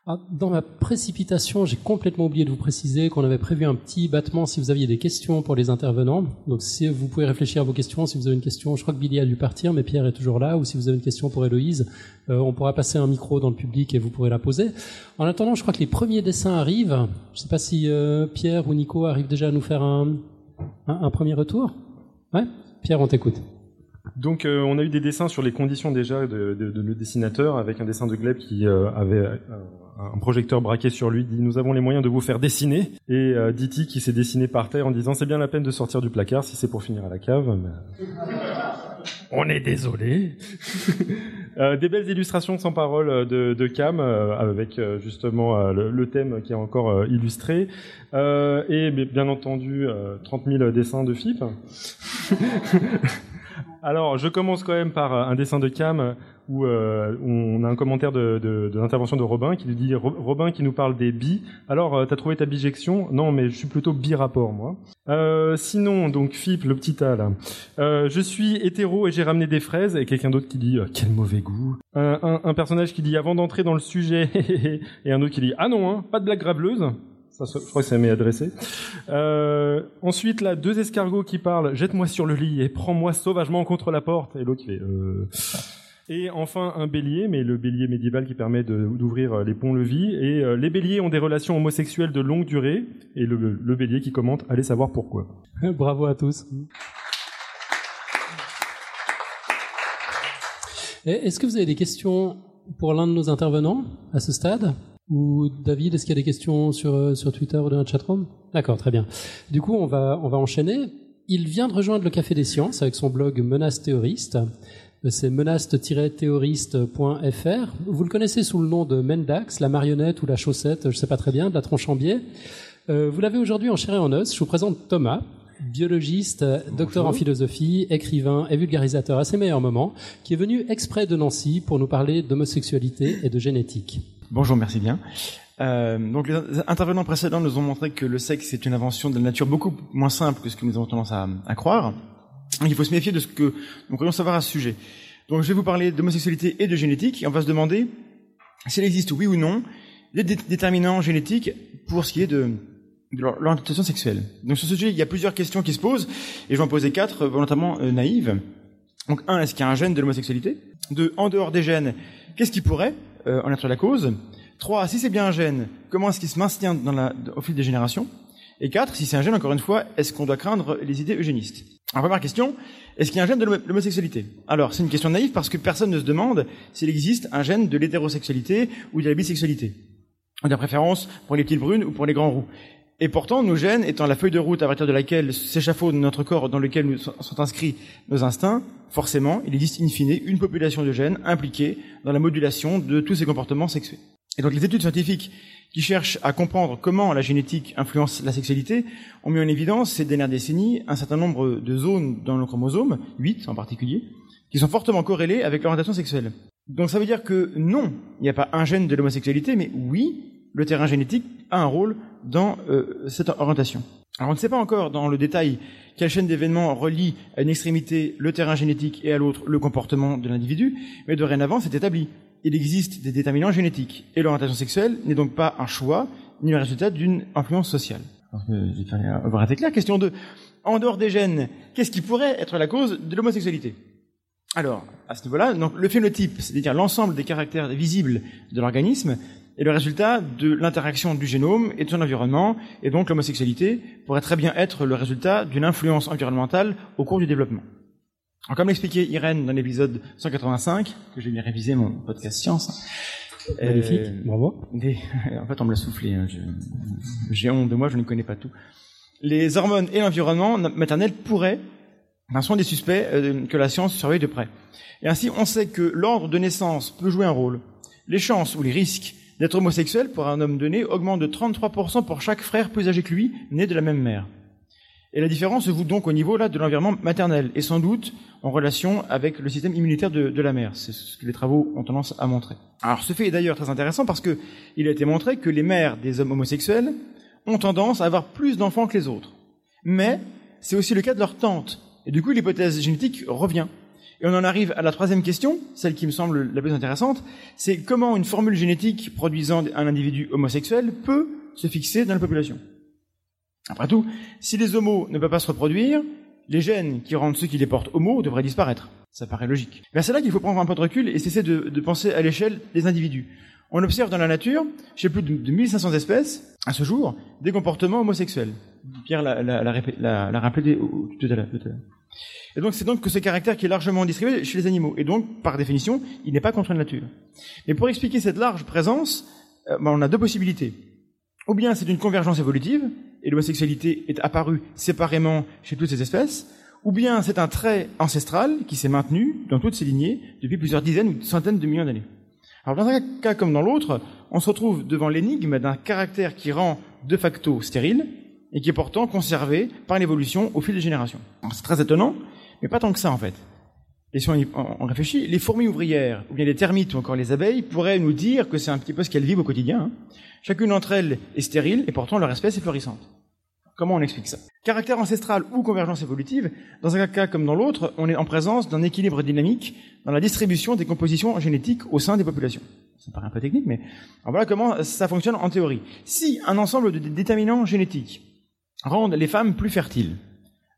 Speaker 1: Ah, dans ma précipitation, j'ai complètement oublié de vous préciser qu'on avait prévu un petit battement si vous aviez des questions pour les intervenants. Donc si vous pouvez réfléchir à vos questions, si vous avez une question, je crois que Billy a dû partir, mais Pierre est toujours là, ou si vous avez une question pour Héloïse, euh, on pourra passer un micro dans le public et vous pourrez la poser. En attendant, je crois que les premiers dessins arrivent. Je ne sais pas si euh, Pierre ou Nico arrivent déjà à nous faire un, un, premier retour. Ouais? Pierre, on t'écoute.
Speaker 3: Donc euh, on a eu des dessins sur les conditions déjà de, de, de le dessinateur, avec un dessin de Gleb qui avait un projecteur braqué sur lui dit nous avons les moyens de vous faire dessiner et euh, Diti qui s'est dessiné par terre en disant c'est bien la peine de sortir du placard si c'est pour finir à la cave. On est désolé. euh, des belles illustrations sans parole euh, de, de Cam euh, avec justement le, le, thème qui est encore illustré et bien entendu 30 000 dessins de FIP. Alors, je commence quand même par un dessin de Cam où euh, on a un commentaire de, l'intervention de Robin qui lui dit Robin qui nous parle des bi. Alors, euh, t'as trouvé ta bijection? Non, mais je suis plutôt bi-rapport, moi. Euh, sinon, donc Fip, le petit A là. Euh, je suis hétéro et j'ai ramené des fraises. Et quelqu'un d'autre qui dit euh, quel mauvais goût. Un, personnage qui dit avant d'entrer dans le sujet et un autre qui dit ah non, hein, pas de blague grableuse. Je crois que ça m'est adressé. Euh, ensuite, là, deux escargots qui parlent. Jette-moi sur le lit et prends-moi sauvagement contre la porte. Et l'autre qui fait. Euh... Et enfin un bélier, mais le bélier médiéval qui permet d'ouvrir euh, les ponts-levis. Et les béliers ont des relations homosexuelles de longue durée. Et le bélier qui commente, allez savoir pourquoi.
Speaker 1: Bravo à tous. Est-ce que vous avez des questions pour l'un de nos intervenants à ce stade? Ou David, est-ce qu'il y a des questions sur, euh, sur Twitter ou dans notre chatroom? D'accord, très bien. Du coup, on va, on va enchaîner. Il vient de rejoindre le Café des Sciences avec son blog Menace Théoriste c'est menace-théoriste.fr. Vous le connaissez sous le nom de Mendax, la marionnette ou la chaussette, je ne sais pas très bien, de la tronche en biais. Euh, vous l'avez aujourd'hui en chair et en os. Je vous présente Thomas, biologiste, docteur en philosophie, écrivain et vulgarisateur à ses meilleurs moments, qui est venu exprès de Nancy pour nous parler d'homosexualité et de génétique.
Speaker 7: Bonjour, merci bien. Euh, donc les intervenants précédents nous ont montré que le sexe est une invention de la nature beaucoup moins simple que ce que nous avons tendance à, croire. Il faut se méfier de ce que nous pourrions savoir à ce sujet. Donc je vais vous parler d'homosexualité et de génétique, et on va se demander s'il existe oui ou non des déterminants génétiques pour ce qui est de, l'orientation sexuelle. Donc sur ce sujet, il y a plusieurs questions qui se posent, et je vais en poser quatre, volontairement euh, naïves. Donc un, est-ce qu'il y a un gène de l'homosexualité? Deux, en dehors des gènes, qu'est-ce qui pourrait euh, en être la cause Trois, si c'est bien un gène, comment est-ce qu'il se maintient dans la, au fil des générations? Et quatre, si c'est un gène, encore une fois, est-ce qu'on doit craindre les idées eugénistes? Alors, première question, est-ce qu'il y a un gène de l'homosexualité? Alors, c'est une question naïve parce que personne ne se demande s'il existe un gène de l'hétérosexualité ou de la bisexualité. De préférence pour les petites brunes ou pour les grands roux. Et pourtant, nos gènes étant la feuille de route à partir de laquelle s'échafaudent notre corps dans lequel sont inscrits nos instincts, forcément, il existe in fine une population de gènes impliqués dans la modulation de tous ces comportements sexuels. Et donc les études scientifiques qui cherchent à comprendre comment la génétique influence la sexualité ont mis en évidence ces dernières décennies un certain nombre de zones dans le chromosome, 8 en particulier, qui sont fortement corrélées avec l'orientation sexuelle. Donc ça veut dire que non, il n'y a pas un gène de l'homosexualité, mais oui, le terrain génétique a un rôle dans euh, cette orientation. Alors on ne sait pas encore dans le détail quelle chaîne d'événements relie à une extrémité le terrain génétique et à l'autre le comportement de l'individu, mais dorénavant c'est établi il existe des déterminants génétiques. Et l'orientation sexuelle n'est donc pas un choix, ni le résultat d'une influence sociale. Va être clair. Question 2. En dehors des gènes, qu'est-ce qui pourrait être la cause de l'homosexualité? Alors, à ce niveau-là, donc le phénotype, c'est-à-dire l'ensemble des caractères visibles de l'organisme, est le résultat de l'interaction du génome et de son environnement, et donc l'homosexualité pourrait très bien être le résultat d'une influence environnementale au cours du développement. Alors, comme l'expliquait Irène dans l'épisode 185, que j'ai bien révisé mon podcast science,
Speaker 1: Magnifique, euh, bravo.
Speaker 7: en fait, on me l'a soufflé. Hein, j'ai honte de moi, je ne connais pas tout. Les hormones et l'environnement maternel pourraient, enfin, sont des suspects euh, que la science surveille de près. Et ainsi, on sait que l'ordre de naissance peut jouer un rôle. Les chances ou les risques d'être homosexuel pour un homme donné augmentent de 33% pour chaque frère plus âgé que lui, né de la même mère. Et la différence se voue donc au niveau de l'environnement maternel et sans doute en relation avec le système immunitaire de, de la mère. C'est ce que les travaux ont tendance à montrer. Alors ce fait est d'ailleurs très intéressant parce que il a été montré que les mères des hommes homosexuels ont tendance à avoir plus d'enfants que les autres. Mais c'est aussi le cas de leur tante. Et du coup l'hypothèse génétique revient. Et on en arrive à la troisième question, celle qui me semble la plus intéressante, c'est comment une formule génétique produisant un individu homosexuel peut se fixer dans la population? Après tout, si les homos ne peuvent pas se reproduire, les gènes qui rendent ceux qui les portent homos devraient disparaître. Ça paraît logique. Mais c'est là qu'il faut prendre un peu de recul et cesser de penser à l'échelle des individus. On observe dans la nature, chez plus de, 1500 espèces, à ce jour, des comportements homosexuels. Pierre l'a, rappelé tout à l'heure. Et donc c'est donc que ce caractère qui est largement distribué chez les animaux. Et donc, par définition, il n'est pas contre la nature. Mais pour expliquer cette large présence, euh, ben, on a deux possibilités. Ou bien c'est une convergence évolutive, et l'homosexualité est apparue séparément chez toutes ces espèces, ou bien c'est un trait ancestral qui s'est maintenu dans toutes ces lignées depuis plusieurs dizaines ou centaines de millions d'années. Alors dans un cas comme dans l'autre, on se retrouve devant l'énigme d'un caractère qui rend de facto stérile et qui est pourtant conservé par l'évolution au fil des générations. C'est très étonnant, mais pas tant que ça en fait. Et si on, réfléchit, les fourmis ouvrières, ou bien les termites, ou encore les abeilles, pourraient nous dire que c'est un petit peu ce qu'elles vivent au quotidien. Hein. Chacune d'entre elles est stérile, et pourtant leur espèce est florissante. Comment on explique ça? Caractère ancestral ou convergence évolutive, dans un cas comme dans l'autre, on est en présence d'un équilibre dynamique dans la distribution des compositions génétiques au sein des populations. Ça paraît un peu technique, mais voilà comment ça fonctionne en théorie. Si un ensemble de déterminants génétiques rendent les femmes plus fertiles,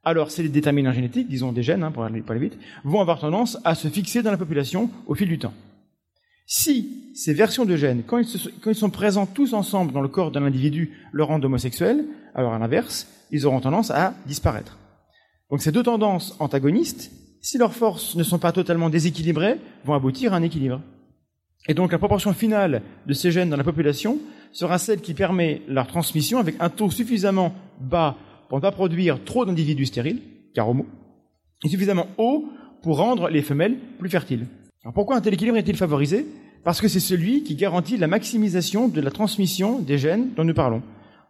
Speaker 7: alors ces déterminants génétiques, disons des gènes, hein, pour, aller, vite, vont avoir tendance à se fixer dans la population au fil du temps. Si ces versions de gènes, quand ils, sont présents tous ensemble dans le corps d'un individu, le rendent homosexuel, alors à l'inverse, ils auront tendance à disparaître. Donc ces deux tendances antagonistes, si leurs forces ne sont pas totalement déséquilibrées, vont aboutir à un équilibre. Et donc la proportion finale de ces gènes dans la population sera celle qui permet leur transmission avec un taux suffisamment bas pour ne pas produire trop d'individus stériles, car homo, et suffisamment haut pour rendre les femelles plus fertiles. Alors pourquoi un tel équilibre est-il favorisé? Parce que c'est celui qui garantit la maximisation de la transmission des gènes dont nous parlons.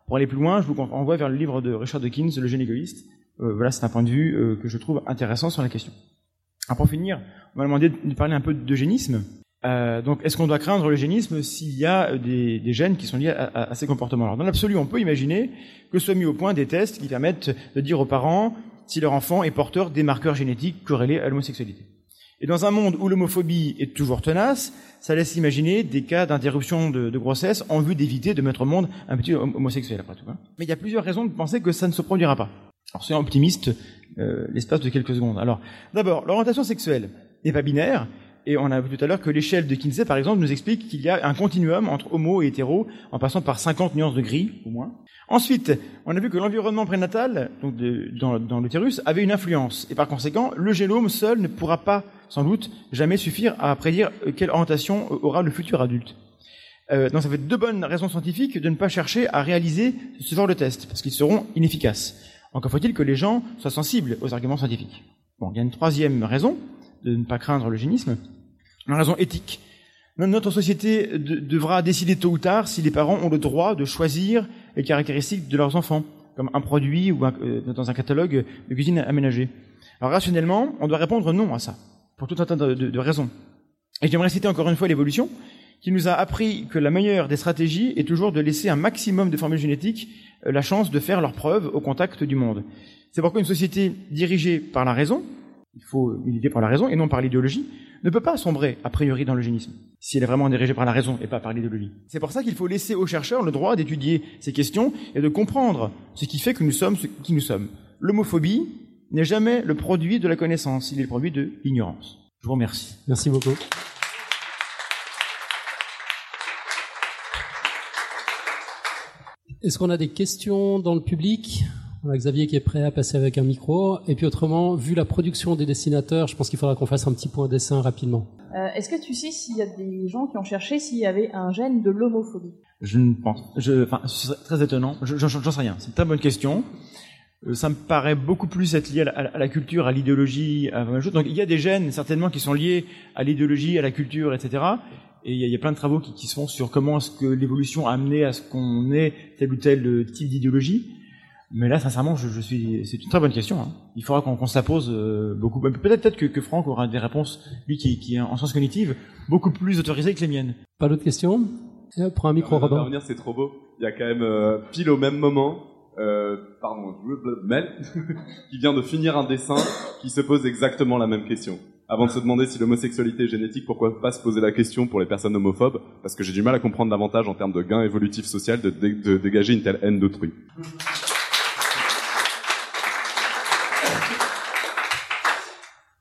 Speaker 7: Pour aller plus loin, je vous renvoie vers le livre de Richard Dawkins, Le gène égoïste. Euh, voilà, c'est un point de vue euh, que je trouve intéressant sur la question. Alors pour finir, on m'a demandé de parler un peu d'eugénisme. Euh, donc, est-ce qu'on doit craindre l'eugénisme s'il y a des, des, gènes qui sont liés à, à, ces comportements Alors, dans l'absolu, on peut imaginer que soient mis au point des tests qui permettent de dire aux parents si leur enfant est porteur des marqueurs génétiques corrélés à l'homosexualité. Et dans un monde où l'homophobie est toujours tenace, ça laisse imaginer des cas d'interruption de, de, grossesse en vue d'éviter de mettre au monde un petit homosexuel, après tout. Hein. Mais il y a plusieurs raisons de penser que ça ne se produira pas. Alors, soyons optimistes euh, l'espace de quelques secondes. Alors, d'abord, l'orientation sexuelle n'est pas binaire, et on a vu tout à l'heure que l'échelle de Kinsey, par exemple, nous explique qu'il y a un continuum entre homo et hétéro, en passant par 50 nuances de gris, au moins. Ensuite, on a vu que l'environnement prénatal, donc dans, l'utérus, avait une influence. Et par conséquent, le génome seul ne pourra pas, sans doute, jamais suffire à prédire quelle orientation aura le futur adulte. Euh, donc ça fait deux bonnes raisons scientifiques de ne pas chercher à réaliser ce genre de tests, parce qu'ils seront inefficaces. Encore faut-il que les gens soient sensibles aux arguments scientifiques. Bon, il y a une troisième raison de ne pas craindre le génisme, une raison éthique. Notre société devra décider tôt ou tard si les parents ont le droit de choisir les caractéristiques de leurs enfants, comme un produit ou euh, dans un catalogue de cuisine aménagée. Alors rationnellement, on doit répondre non à ça, pour tout un tas de, de raisons. Et j'aimerais citer encore une fois l'évolution, qui nous a appris que la meilleure des stratégies est toujours de laisser un maximum de formules génétiques euh, la chance de faire leurs preuves au contact du monde. C'est pourquoi une société dirigée par la raison, il faut militer pour la raison et non par l'idéologie, ne peut pas sombrer a priori dans l'eugénisme, si elle est vraiment dirigée par la raison et pas par l'idéologie. C'est pour ça qu'il faut laisser aux chercheurs le droit d'étudier ces questions et de comprendre ce qui fait que nous sommes ce qui nous sommes. L'homophobie n'est jamais le produit de la connaissance, il est le produit de l'ignorance. Je vous remercie.
Speaker 1: Merci beaucoup. Est-ce qu'on a des questions dans le public? On a Xavier qui est prêt à passer avec un micro. Et puis autrement, vu la production des dessinateurs, je pense qu'il faudra qu'on fasse un petit point dessin rapidement.
Speaker 8: Euh, Est-ce que tu sais s'il y a des gens qui ont cherché s'il y avait un gène de l'homophobie?
Speaker 7: Je ne pense. Je, enfin, ce serait très étonnant. Je, j'en, j'en sais rien. C'est une très bonne question. Euh, Ça me paraît beaucoup plus être lié à la, à la culture, à l'idéologie, à la même chose. Donc il y a des gènes certainement qui sont liés à l'idéologie, à la culture, etc. Et il y a, il y a plein de travaux qui, qui se font sur comment est-ce que l'évolution a amené à ce qu'on ait tel ou tel euh, type d'idéologie. Mais là, sincèrement, je, je suis. C'est une très bonne question. Hein. Il faudra qu'on qu'on se la pose euh, beaucoup. Peut-être peut-être que, que Franck aura des réponses, lui qui, qui est en sciences cognitives, beaucoup plus autorisées que les miennes.
Speaker 1: Pas d'autres questions? Hop, Prends un micro, Robin.
Speaker 2: revenir, c'est trop beau. Il y a quand même euh, pile au même moment, euh, pardon, Mel, qui vient de finir un dessin qui se pose exactement la même question. Avant de se demander si l'homosexualité est génétique, pourquoi pas se poser la question pour les personnes homophobes? Parce que j'ai du mal à comprendre davantage en termes de gain évolutif social de, dé- de dégager une telle haine d'autrui.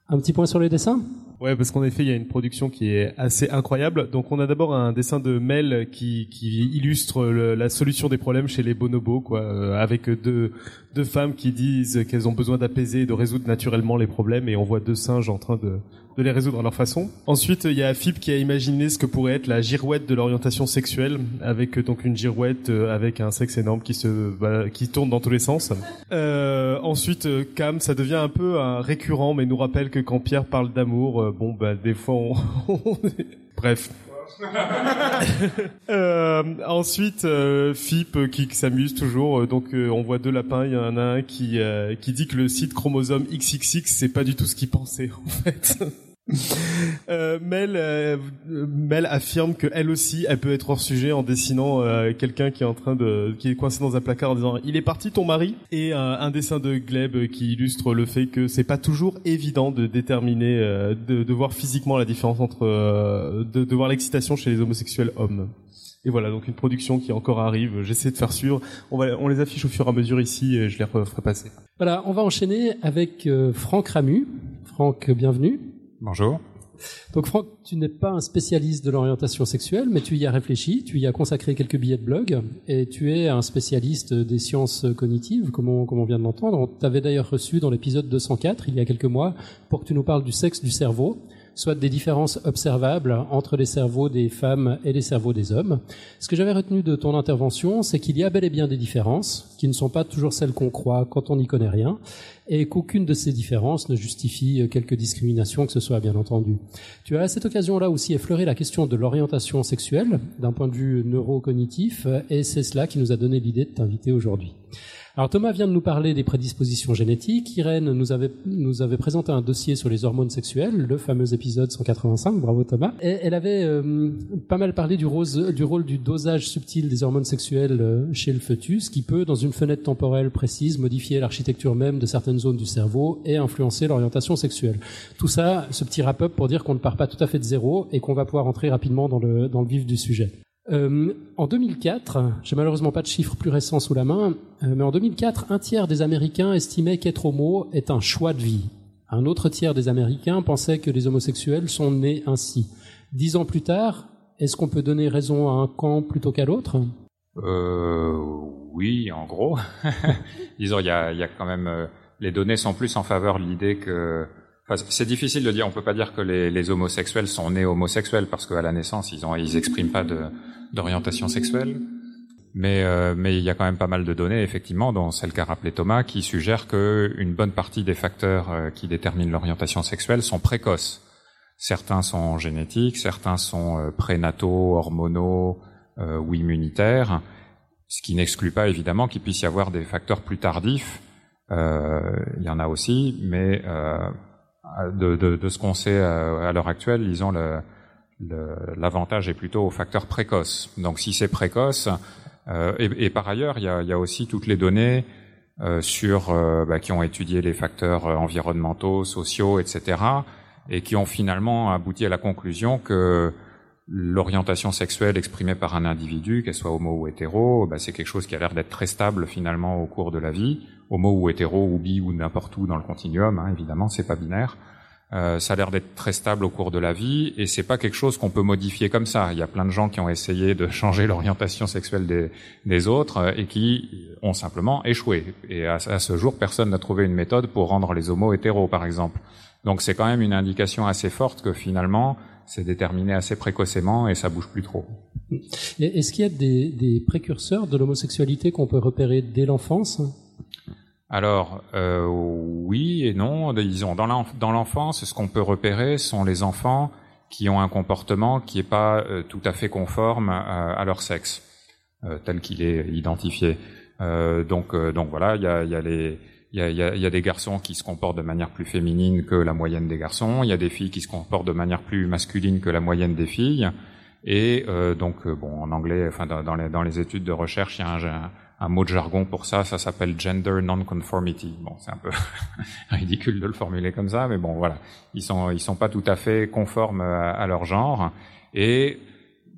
Speaker 1: Un petit point sur les dessins?
Speaker 9: Ouais, parce qu'en effet, il y a une production qui est assez incroyable. Donc, on a d'abord un dessin de Mel qui, qui illustre la solution des problèmes chez les bonobos, quoi, euh, avec deux, deux femmes qui disent qu'elles ont besoin d'apaiser et de résoudre naturellement les problèmes, et on voit deux singes en train de, de les résoudre à leur façon. Ensuite, il y a Philippe qui a imaginé ce que pourrait être la girouette de l'orientation sexuelle, avec euh, donc une girouette euh, avec un sexe énorme qui se bah, qui tourne dans tous les sens. Euh, ensuite, euh, Cam, ça devient un peu un récurrent, mais nous rappelle que quand Pierre parle d'amour, bon, bah des fois, on... bref. Euh, ensuite, euh, Philippe euh, qui, s'amuse toujours. euh, donc, on voit deux lapins. Il y en a un qui qui dit que le site chromosome XXX, c'est pas du tout ce qu'il pensait en fait. Euh, Mel, euh, Mel affirme que elle aussi, elle peut être hors sujet en dessinant euh, quelqu'un qui est en train de, qui est coincé dans un placard en disant "Il est parti ton mari" et un dessin de Gleb qui illustre le fait que c'est pas toujours évident de déterminer, de, voir physiquement la différence entre, de, voir l'excitation chez les homosexuels hommes. Et voilà, donc une production qui encore arrive. J'essaie de faire suivre. On on les affiche au fur et à mesure ici. Et je les referai passer.
Speaker 1: Voilà, on va enchaîner avec Franck Ramu. Franck, bienvenue.
Speaker 10: Bonjour.
Speaker 1: Donc Franck, tu n'es pas un spécialiste de l'orientation sexuelle, mais tu y as réfléchi, tu y as consacré quelques billets de blog, et tu es un spécialiste des sciences cognitives, comme on, vient de l'entendre. On t'avait d'ailleurs reçu dans l'épisode 204, il y a quelques mois, pour que tu nous parles du sexe du cerveau, soit des différences observables entre les cerveaux des femmes et les cerveaux des hommes. Ce que j'avais retenu de ton intervention, c'est qu'il y a bel et bien des différences, qui ne sont pas toujours celles qu'on croit quand on n'y connaît rien, et qu'aucune de ces différences ne justifie quelque discrimination que ce soit, bien entendu. Tu as à cette occasion-là aussi effleuré la question de l'orientation sexuelle d'un point de vue neurocognitif, et c'est cela qui nous a donné l'idée de t'inviter aujourd'hui. Alors Thomas vient de nous parler des prédispositions génétiques. Irène nous avait, nous avait présenté un dossier sur les hormones sexuelles, le fameux épisode 185, bravo Thomas. Et elle avait euh, pas mal parlé du, rose, du rôle du dosage subtil des hormones sexuelles euh, chez le fœtus, qui peut, dans une fenêtre temporelle précise, modifier l'architecture même de certaines zones du cerveau et influencer l'orientation sexuelle. Tout ça, ce petit wrap-up pour dire qu'on ne part pas tout à fait de zéro et qu'on va pouvoir entrer rapidement dans le, dans le vif du sujet. Euh, en 2004, j'ai malheureusement pas de chiffres plus récents sous la main, euh, mais en 2004, un tiers des Américains estimaient qu'être homo est un choix de vie. Un autre tiers des Américains pensaient que les homosexuels sont nés ainsi. Dix ans plus tard, est-ce qu'on peut donner raison à un camp plutôt qu'à l'autre?
Speaker 10: Euh, oui, en gros. Disons, il y a, quand même euh, les données sont plus en faveur de l'idée que. C'est difficile de dire. On peut pas dire que les, les homosexuels sont nés homosexuels parce qu'à la naissance ils ont ils expriment pas de d'orientation sexuelle. Mais euh, mais il y a quand même pas mal de données effectivement, dont celle qu'a rappelé Thomas, qui suggèrent que une bonne partie des facteurs euh, qui déterminent l'orientation sexuelle sont précoces. Certains sont génétiques, certains sont euh, prénataux, hormonaux euh, ou immunitaires, ce qui n'exclut pas évidemment qu'il puisse y avoir des facteurs plus tardifs. Il y en a aussi, mais de, de, de, ce qu'on sait à, à l'heure actuelle, disons le, l'avantage est plutôt aux facteurs précoces. Donc si c'est précoce, euh, et, et, par ailleurs, il y a, y a aussi toutes les données euh, sur bah, qui ont étudié les facteurs environnementaux, sociaux, etc., et qui ont finalement abouti à la conclusion que l'orientation sexuelle exprimée par un individu, qu'elle soit homo ou hétéro, bah, c'est quelque chose qui a l'air d'être très stable finalement au cours de la vie, homo ou hétéro ou bi ou n'importe où dans le continuum, hein, évidemment, c'est pas binaire. Euh, ça a l'air d'être très stable au cours de la vie et c'est pas quelque chose qu'on peut modifier comme ça. Il y a plein de gens qui ont essayé de changer l'orientation sexuelle des, autres euh, et qui ont simplement échoué. Et à, ce jour, personne n'a trouvé une méthode pour rendre les homos hétéros, par exemple. Donc c'est quand même une indication assez forte que finalement, c'est déterminé assez précocement et ça bouge plus trop.
Speaker 1: Est-ce qu'il y a des précurseurs de l'homosexualité qu'on peut repérer dès l'enfance?
Speaker 10: Alors euh, oui et non. Disons dans l'enfance, ce qu'on peut repérer sont les enfants qui ont un comportement qui n'est pas euh, tout à fait conforme à, leur sexe euh, tel qu'il est identifié. Euh, donc donc voilà, il y a, y a y a, y a, des garçons qui se comportent de manière plus féminine que la moyenne des garçons. Il y a des filles qui se comportent de manière plus masculine que la moyenne des filles. Et euh, donc, bon, en anglais, enfin, dans, les, dans les études de recherche, il y a un, un mot de jargon pour ça, ça s'appelle gender non-conformity. Bon, c'est un peu ridicule de le formuler comme ça, mais bon, voilà, ils sont ils sont pas tout à fait conformes à, leur genre. Et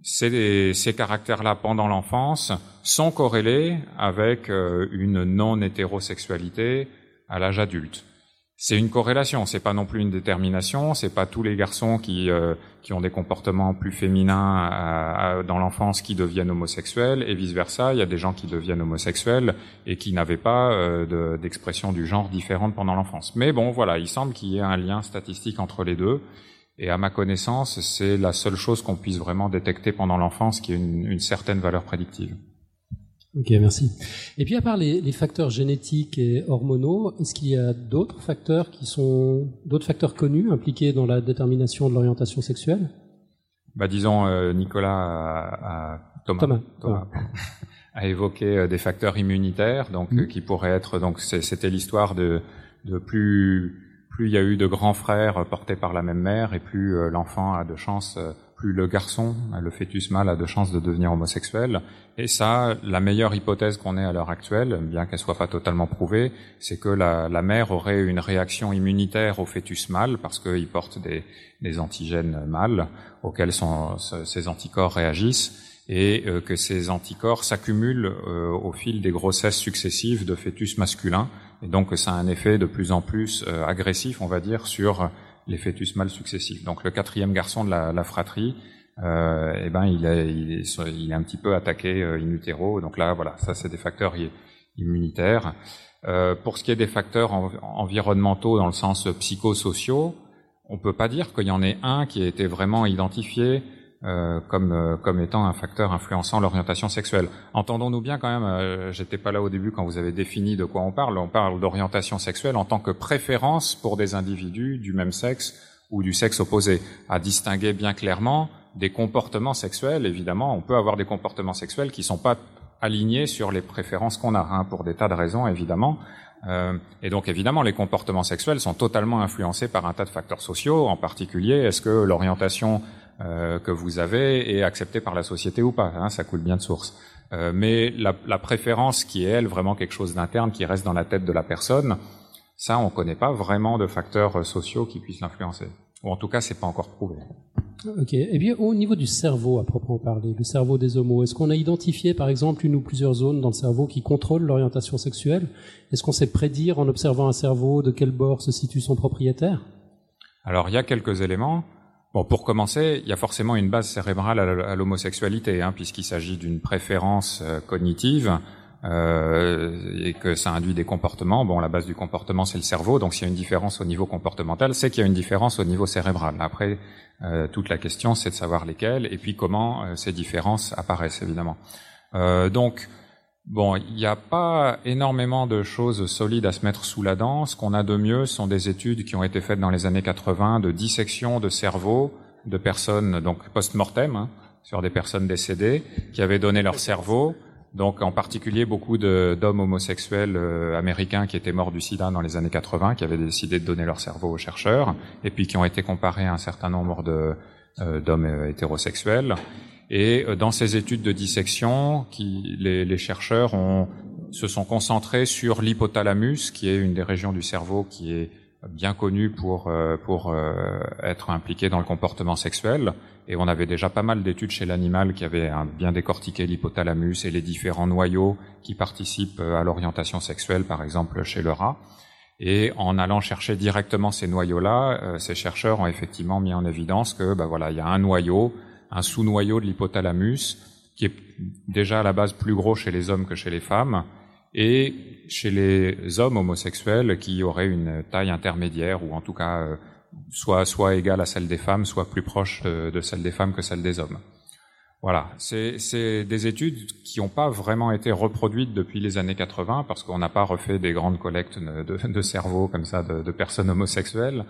Speaker 10: ces, caractères-là pendant l'enfance sont corrélés avec euh, une non-hétérosexualité à l'âge adulte c'est une corrélation, c'est pas non plus une détermination, c'est pas tous les garçons qui euh, qui ont des comportements plus féminins dans l'enfance qui deviennent homosexuels et vice versa. Il y a des gens qui deviennent homosexuels et qui n'avaient pas euh, d'expression du genre différente pendant l'enfance. Mais bon, voilà, il semble qu'il y ait un lien statistique entre les deux. Et à ma connaissance, c'est la seule chose qu'on puisse vraiment détecter pendant l'enfance qui ait une certaine valeur prédictive.
Speaker 1: Ok, merci. Et puis à part les, les facteurs génétiques et hormonaux, est-ce qu'il y a d'autres facteurs qui sont d'autres facteurs connus impliqués dans la détermination de l'orientation sexuelle?
Speaker 10: Bah disons euh, Nicolas a, Thomas, Thomas, a évoqué euh, des facteurs immunitaires, donc mmh. euh, qui pourraient être donc c'était l'histoire de de plus plus il y a eu de grands frères portés par la même mère et plus l'enfant a de chances plus le garçon, le fœtus mâle, a de chances de devenir homosexuel. Et ça, la meilleure hypothèse qu'on ait à l'heure actuelle, bien qu'elle soit pas totalement prouvée, c'est que la, mère aurait une réaction immunitaire au fœtus mâle parce qu'il porte des, antigènes mâles auxquels ces anticorps réagissent et euh, que ces anticorps s'accumulent euh, au fil des grossesses successives de fœtus masculins et donc ça a un effet de plus en plus euh, agressif, on va dire, sur les fœtus mâles successifs. Donc le quatrième garçon de la, fratrie, euh, eh ben il est un petit peu attaqué euh, in utero. Donc là, voilà, ça c'est des facteurs immunitaires. Euh, pour ce qui est des facteurs environnementaux dans le sens psychosociaux, on peut pas dire qu'il y en ait un qui a été vraiment identifié euh, comme euh, comme étant un facteur influençant l'orientation sexuelle. Entendons-nous bien quand même. Euh, J'étais pas là au début quand vous avez défini de quoi on parle. On parle d'orientation sexuelle en tant que préférence pour des individus du même sexe ou du sexe opposé, à distinguer bien clairement des comportements sexuels. Évidemment, on peut avoir des comportements sexuels qui sont pas alignés sur les préférences qu'on a, hein, pour des tas de raisons évidemment. Euh, et donc évidemment, les comportements sexuels sont totalement influencés par un tas de facteurs sociaux. En particulier, est-ce que l'orientation euh, que vous avez est accepté par la société ou pas. Hein, ça coule bien de source. Euh, mais la, la, préférence qui est, elle, vraiment quelque chose d'interne qui reste dans la tête de la personne, ça, on ne connaît pas vraiment de facteurs sociaux qui puissent l'influencer. Ou en tout cas, c'est pas encore prouvé.
Speaker 1: Ok. Eh bien, au niveau du cerveau, à proprement parler, le cerveau des homos, est-ce qu'on a identifié, par exemple, une ou plusieurs zones dans le cerveau qui contrôlent l'orientation sexuelle? Est-ce qu'on sait prédire, en observant un cerveau, de quel bord se situe son propriétaire?
Speaker 10: Alors, il y a quelques éléments. Bon, pour commencer, il y a forcément une base cérébrale à l'homosexualité, hein, puisqu'il s'agit d'une préférence euh, cognitive euh, et que ça induit des comportements. Bon, la base du comportement, c'est le cerveau, donc s'il y a une différence au niveau comportemental, c'est qu'il y a une différence au niveau cérebral. Après, euh, toute la question, c'est de savoir lesquelles et puis comment euh, ces différences apparaissent, évidemment. Donc, bon, il n'y a pas énormément de choses solides à se mettre sous la dent. Ce qu'on a de mieux sont des études qui ont été faites dans les années 80 de dissection de cerveau de personnes, donc post-mortem, hein, sur des personnes décédées, qui avaient donné leur cerveau donc en particulier beaucoup d'hommes homosexuels euh, américains qui étaient morts du sida dans les années 80, qui avaient décidé de donner leur cerveau aux chercheurs, et puis qui ont été comparés à un certain nombre euh, d'hommes euh, hétérosexuels. Et dans ces études de dissection, qui, les, les, chercheurs ont, se sont concentrés sur l'hypothalamus, qui est une des régions du cerveau qui est bien connue pour euh, pour euh, être impliquée dans le comportement sexuel. Et on avait déjà pas mal d'études chez l'animal qui avaient bien décortiqué l'hypothalamus et les différents noyaux qui participent à l'orientation sexuelle, par exemple chez le rat. Et en allant chercher directement ces noyaux-là, euh, ces chercheurs ont effectivement mis en évidence que, bah voilà, il y a un noyau, un sous-noyau de l'hypothalamus qui est déjà à la base plus gros chez les hommes que chez les femmes, et chez les hommes homosexuels qui auraient une taille intermédiaire ou en tout cas euh, soit soit égale à celle des femmes, soit plus proche de celle des femmes que celle des hommes. Voilà, c'est des études qui n'ont pas vraiment été reproduites depuis les années 80 parce qu'on n'a pas refait des grandes collectes de, cerveaux comme ça de, personnes homosexuelles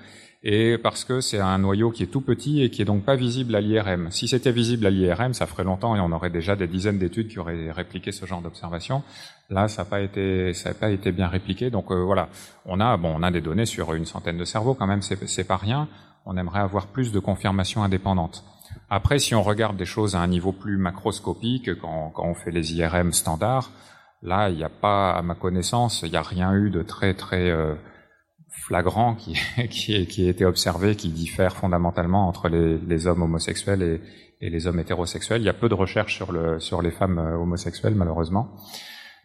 Speaker 10: et parce que c'est un noyau qui est tout petit et qui est donc pas visible à l'IRM. Si c'était visible à l'IRM, ça ferait longtemps et on aurait déjà des dizaines d'études qui auraient répliqué ce genre d'observation. Là, ça n'a pas été, ça pas été bien répliqué. Donc euh, voilà, on a bon, on a des données sur une centaine de cerveaux quand même, c'est pas rien. On aimerait avoir plus de confirmations indépendantes. Après, si on regarde des choses à un niveau plus macroscopique, quand, quand on fait les IRM standards, là, il n'y a pas, à ma connaissance, il n'y a rien eu de très très euh, flagrant qui, qui, qui, a été observé, qui diffère fondamentalement entre les, les hommes homosexuels et, et, les hommes hétérosexuels. Il y a peu de recherches sur, le, sur les femmes euh, homosexuelles, malheureusement.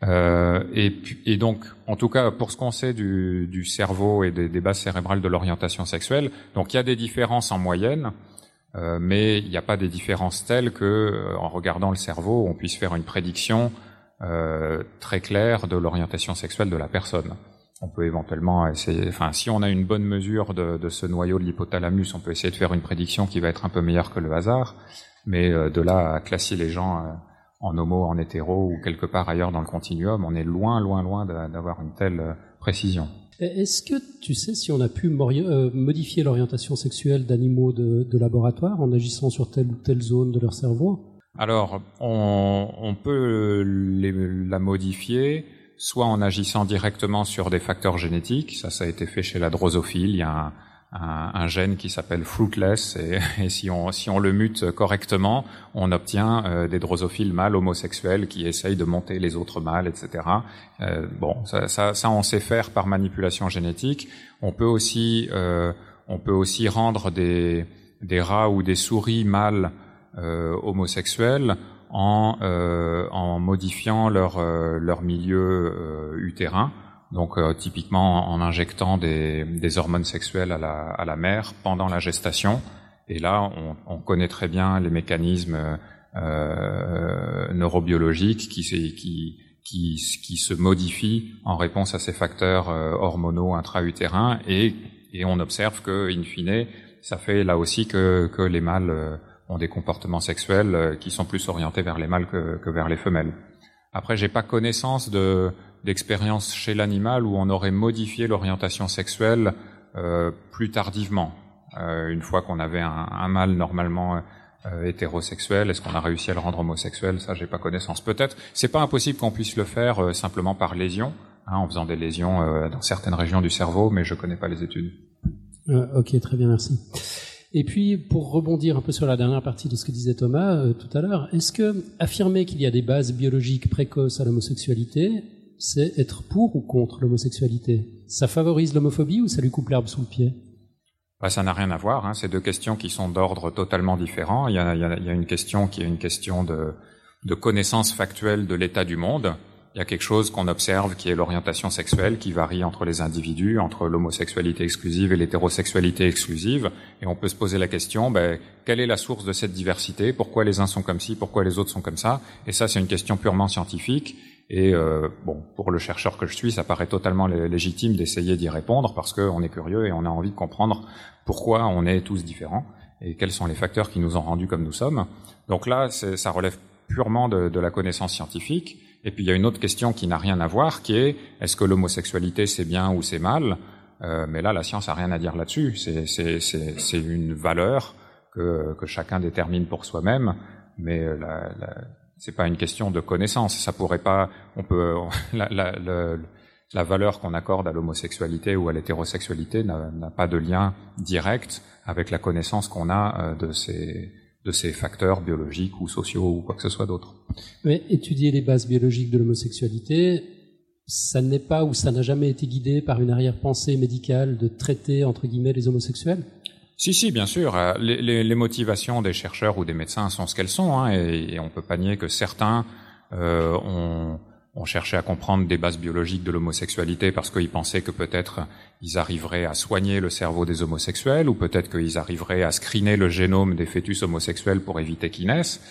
Speaker 10: Euh, et, et, donc, en tout cas, pour ce qu'on sait du, du cerveau et des, des bases cérébrales de l'orientation sexuelle, donc il y a des différences en moyenne. Euh, mais il n'y a pas des différences telles que, euh, en regardant le cerveau, on puisse faire une prédiction euh, très claire de l'orientation sexuelle de la personne. On peut éventuellement essayer, enfin, si on a une bonne mesure de, de ce noyau de l'hypothalamus, on peut essayer de faire une prédiction qui va être un peu meilleure que le hasard, mais de là à classer les gens en homo, en hétéro ou quelque part ailleurs dans le continuum, on est loin, loin, loin d'avoir une telle précision.
Speaker 1: Est-ce que tu sais si on a pu euh, modifier l'orientation sexuelle d'animaux de, laboratoire en agissant sur telle ou telle zone de leur cerveau?
Speaker 10: Alors, on, peut la modifier soit en agissant directement sur des facteurs génétiques, ça ça a été fait chez la drosophile, un, un gène qui s'appelle fruitless et, et, si, on, si on le mute correctement, on obtient euh, des drosophiles mâles homosexuels qui essayent de monter les autres mâles, etc. Euh, bon, ça, ça, ça, on sait faire par manipulation génétique. On peut aussi, euh, on peut aussi rendre des, des rats ou des souris mâles euh, homosexuels en, euh, en modifiant leur, leur milieu utérin donc euh, typiquement en injectant des, hormones sexuelles à la, mère pendant la gestation. Et là, on, on connaît très bien les mécanismes euh, neurobiologiques qui, qui, qui, se modifient en réponse à ces facteurs euh, hormonaux intra-utérins et, on observe que, in fine, ça fait là aussi que, les mâles euh, ont des comportements sexuels qui sont plus orientés vers les mâles que, que vers les femelles. Après, j'ai pas connaissance de d'expérience chez l'animal où on aurait modifié l'orientation sexuelle euh, plus tardivement. Euh, une fois qu'on avait un, un, mâle normalement euh, hétérosexuel, est-ce qu'on a réussi à le rendre homosexuel? Ça, j'ai pas connaissance. Peut-être. C'est pas impossible qu'on puisse le faire euh, simplement par lésion, hein, en faisant des lésions euh, dans certaines régions du cerveau, mais je connais pas les études.
Speaker 1: ok, très bien, merci. Et puis, pour rebondir un peu sur la dernière partie de ce que disait Thomas tout à l'heure, est-ce que affirmer qu'il y a des bases biologiques précoces à l'homosexualité c'est être pour ou contre l'homosexualité Ça favorise l'homophobie ou ça lui coupe l'herbe sous le pied?
Speaker 10: Bah, ça n'a rien à voir. Hein. C'est deux questions qui sont d'ordre totalement différent. Il y, a, une question qui est une question de, de connaissance factuelle de l'état du monde. Il y a quelque chose qu'on observe qui est l'orientation sexuelle qui varie entre les individus, entre l'homosexualité exclusive et l'hétérosexualité exclusive. Et on peut se poser la question, ben, quelle est la source de cette diversité? Pourquoi les uns sont comme ci? Pourquoi les autres sont comme ça? Et ça, c'est une question purement scientifique. Et euh, bon, pour le chercheur que je suis, ça paraît totalement légitime d'essayer d'y répondre parce qu'on est curieux et on a envie de comprendre pourquoi on est tous différents et quels sont les facteurs qui nous ont rendus comme nous sommes. Donc là, ça relève purement de, la connaissance scientifique. Et puis il y a une autre question qui n'a rien à voir, qui est est-ce que l'homosexualité c'est bien ou c'est mal? Euh, Mais là, la science a rien à dire là-dessus. C'est une valeur que, que, chacun détermine pour soi-même, mais la, la c'est pas une question de connaissance. Ça pourrait pas, on peut, la, valeur qu'on accorde à l'homosexualité ou à l'hétérosexualité n'a pas de lien direct avec la connaissance qu'on a euh, de ces, de ces facteurs biologiques ou sociaux ou quoi que ce soit d'autre.
Speaker 1: Mais étudier les bases biologiques de l'homosexualité, ça n'est pas ou ça n'a jamais été guidé par une arrière-pensée médicale de traiter entre guillemets les homosexuels?
Speaker 10: Si, si, bien sûr. Euh, les, les, les, motivations des chercheurs ou des médecins sont ce qu'elles sont, hein, et, et, on peut pas nier que certains euh, ont, ont cherché à comprendre des bases biologiques de l'homosexualité parce qu'ils pensaient que peut-être ils arriveraient à soigner le cerveau des homosexuels ou peut-être qu'ils arriveraient à screener le génome des fœtus homosexuels pour éviter qu'ils naissent.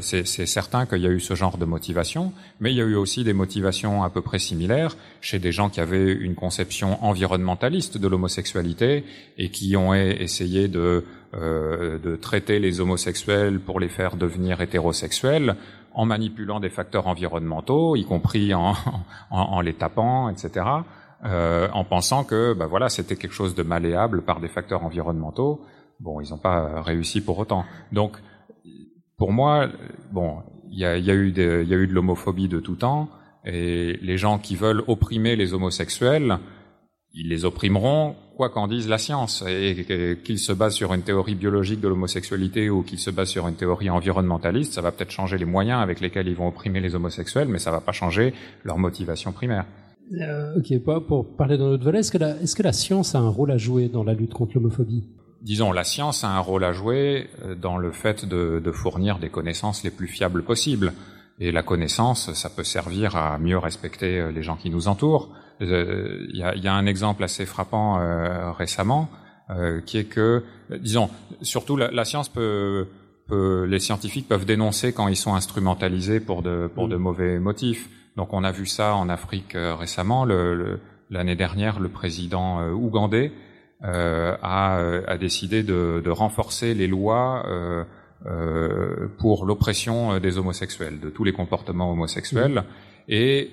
Speaker 10: C'est certain qu'il y a eu ce genre de motivation, mais il y a eu aussi des motivations à peu près similaires chez des gens qui avaient une conception environnementaliste de l'homosexualité et qui ont essayé de, euh, de traiter les homosexuels pour les faire devenir hétérosexuels en manipulant des facteurs environnementaux, y compris en, les tapant, etc., euh, en pensant que bah voilà c'était quelque chose de malléable par des facteurs environnementaux. Bon, ils n'ont pas réussi pour autant. Donc, pour moi, bon, il y a eu de l'homophobie de tout temps, et les gens qui veulent opprimer les homosexuels, ils les opprimeront quoi qu'en dise la science, et qu'il se base sur une théorie biologique de l'homosexualité ou qu'il se base sur une théorie environnementaliste, ça va peut-être changer les moyens avec lesquels ils vont opprimer les homosexuels, mais ça va pas changer leur motivation primaire.
Speaker 1: Euh, ok, pour parler d'un autre volet, est-ce que, la, est-ce que la science a un rôle à jouer dans la lutte contre l'homophobie?
Speaker 10: Disons, la science a un rôle à jouer euh, dans le fait de, de fournir des connaissances les plus fiables possibles. Et la connaissance, ça peut servir à mieux respecter euh, les gens qui nous entourent. Il euh, y, a, y, a, un exemple assez frappant euh, récemment, euh, qui est que, disons, surtout la, la science peut, peut, les scientifiques peuvent dénoncer quand ils sont instrumentalisés pour de, pour de mauvais motifs. Donc on a vu ça en Afrique récemment. L'année le, dernière, le président ougandais a, a, décidé de, de, renforcer les lois pour l'oppression des homosexuels, de tous les comportements homosexuels. Mmh. Et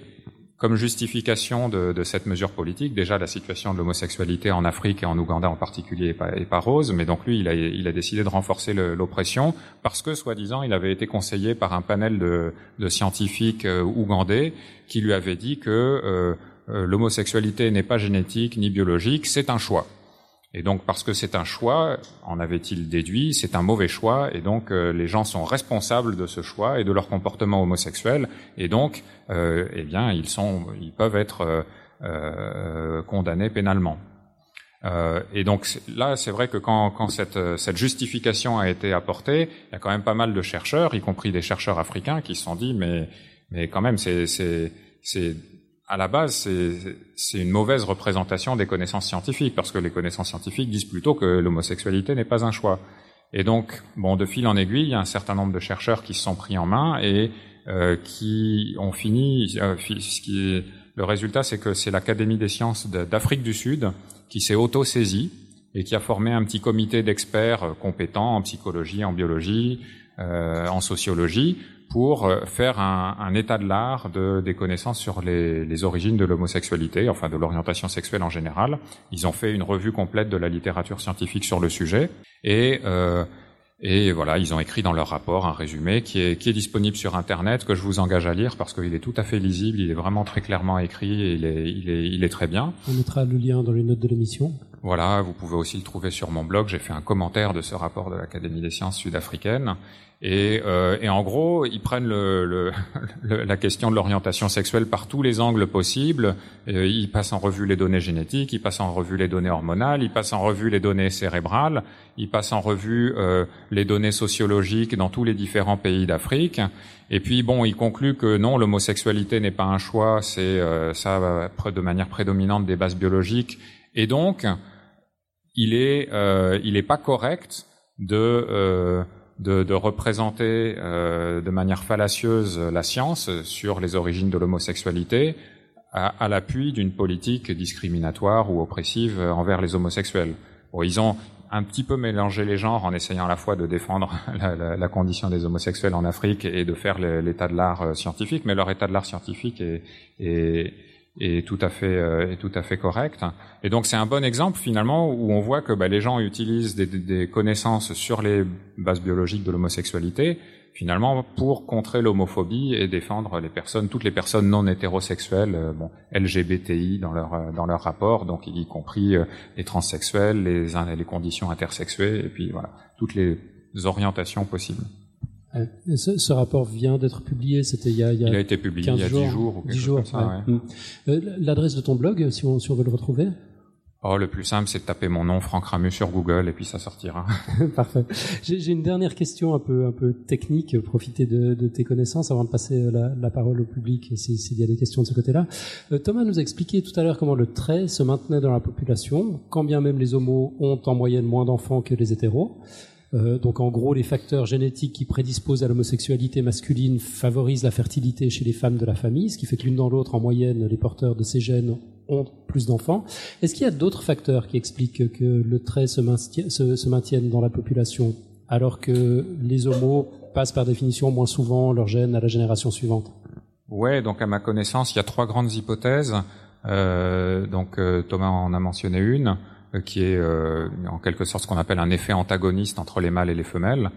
Speaker 10: comme justification de, cette mesure politique, déjà la situation de l'homosexualité en Afrique et en Ouganda en particulier est pas, rose, mais donc lui, il a, décidé de renforcer l'oppression parce que, soi-disant, il avait été conseillé par un panel de, de scientifiques euh, ougandais qui lui avait dit que euh, euh, l'homosexualité n'est pas génétique ni biologique, c'est un choix. Et donc, parce que c'est un choix, en avait-il déduit, c'est un mauvais choix, et donc euh, les gens sont responsables de ce choix et de leur comportement homosexuel, et donc, euh, eh bien, ils sont, ils peuvent être euh, euh condamnés pénalement. Euh, et donc là, c'est vrai que quand, quand cette, cette, justification a été apportée, il y a quand même pas mal de chercheurs, y compris des chercheurs africains, qui se sont dit, mais, mais quand même, c'est à la base, c'est une mauvaise représentation des connaissances scientifiques, parce que les connaissances scientifiques disent plutôt que l'homosexualité n'est pas un choix. Et donc, bon, de fil en aiguille, il y a un certain nombre de chercheurs qui se sont pris en main et euh, qui ont fini. Euh, qui le résultat, c'est que c'est l'Académie des sciences d'Afrique du Sud qui s'est auto-saisie et qui a formé un petit comité d'experts compétents en psychologie, en biologie, euh, en sociologie, pour euh, faire un, un état de l'art de, des connaissances sur les, les origines de l'homosexualité, enfin de l'orientation sexuelle en général. Ils ont fait une revue complète de la littérature scientifique sur le sujet et euh, et voilà, ils ont écrit dans leur rapport un résumé qui est, qui est disponible sur Internet, que je vous engage à lire parce qu'il est tout à fait lisible, il est vraiment très clairement écrit et il est, il est, il est très bien.
Speaker 1: On mettra le lien dans les notes de l'émission.
Speaker 10: Voilà, vous pouvez aussi le trouver sur mon blog. J'ai fait un commentaire de ce rapport de l'Académie des sciences sud-africaines. Et, euh, et, en gros, ils prennent le, le, le, la question de l'orientation sexuelle par tous les angles possibles. Et ils passent en revue les données génétiques, ils passent en revue les données hormonales, ils passent en revue les données cérébrales, ils passent en revue euh, les données sociologiques dans tous les différents pays d'Afrique. Et puis bon, ils concluent que non, l'homosexualité n'est pas un choix, c'est euh, ça de manière prédominante des bases biologiques. Et donc, il est, euh, il est pas correct de euh, de, de, représenter euh, de manière fallacieuse la science sur les origines de l'homosexualité à, à l'appui d'une politique discriminatoire ou oppressive envers les homosexuels. Bon, ils ont un petit peu mélangé les genres en essayant à la fois de défendre la, la, la condition des homosexuels en Afrique et de faire l'état de l'art euh, scientifique, mais leur état de l'art scientifique est, est est tout à fait euh, est tout à fait correct. Et donc c'est un bon exemple finalement où on voit que bah, les gens utilisent des, connaissances sur les bases biologiques de l'homosexualité finalement pour contrer l'homophobie et défendre les personnes, toutes les personnes non hétérosexuelles, euh, bon, LGBTI dans leur euh, dans leur rapport, donc y compris les transsexuels, les les conditions intersexuées et puis voilà toutes les orientations possibles.
Speaker 1: Ouais. Ce, ce, rapport vient d'être publié, c'était il y a, il y a
Speaker 10: Il a été publié il y a 10 jours ou quelque
Speaker 1: 10
Speaker 10: chose
Speaker 1: jours,
Speaker 10: comme ça.
Speaker 1: ouais.
Speaker 10: ouais.
Speaker 1: Mm. Euh, L'adresse de ton blog, si on, si on veut le retrouver
Speaker 10: Oh, le plus simple, c'est de taper mon nom, Franck Ramu, sur Google, et puis ça sortira.
Speaker 1: Parfait. J'ai une dernière question un peu, un peu technique, profiter de, de tes connaissances avant de passer la, la parole au public s'il y a des questions de ce côté-là. Euh, Thomas nous a expliqué tout à l'heure comment le trait se maintenait dans la population, quand bien même les homos ont en moyenne moins d'enfants que les hétéros. Euh, donc en gros, les facteurs génétiques qui prédisposent à l'homosexualité masculine favorisent la fertilité chez les femmes de la famille, ce qui fait que l'une dans l'autre, en moyenne, les porteurs de ces gènes ont plus d'enfants. Est-ce qu'il y a d'autres facteurs qui expliquent que le trait se, maintienne, dans la population, alors que les homos passent par définition moins souvent leurs gènes à la génération suivante?
Speaker 10: Ouais, donc à ma connaissance, il y a trois grandes hypothèses. Euh, donc euh, Thomas en a mentionné une, qui est euh, en quelque sorte ce qu'on appelle un effet antagoniste entre les mâles et les femelles.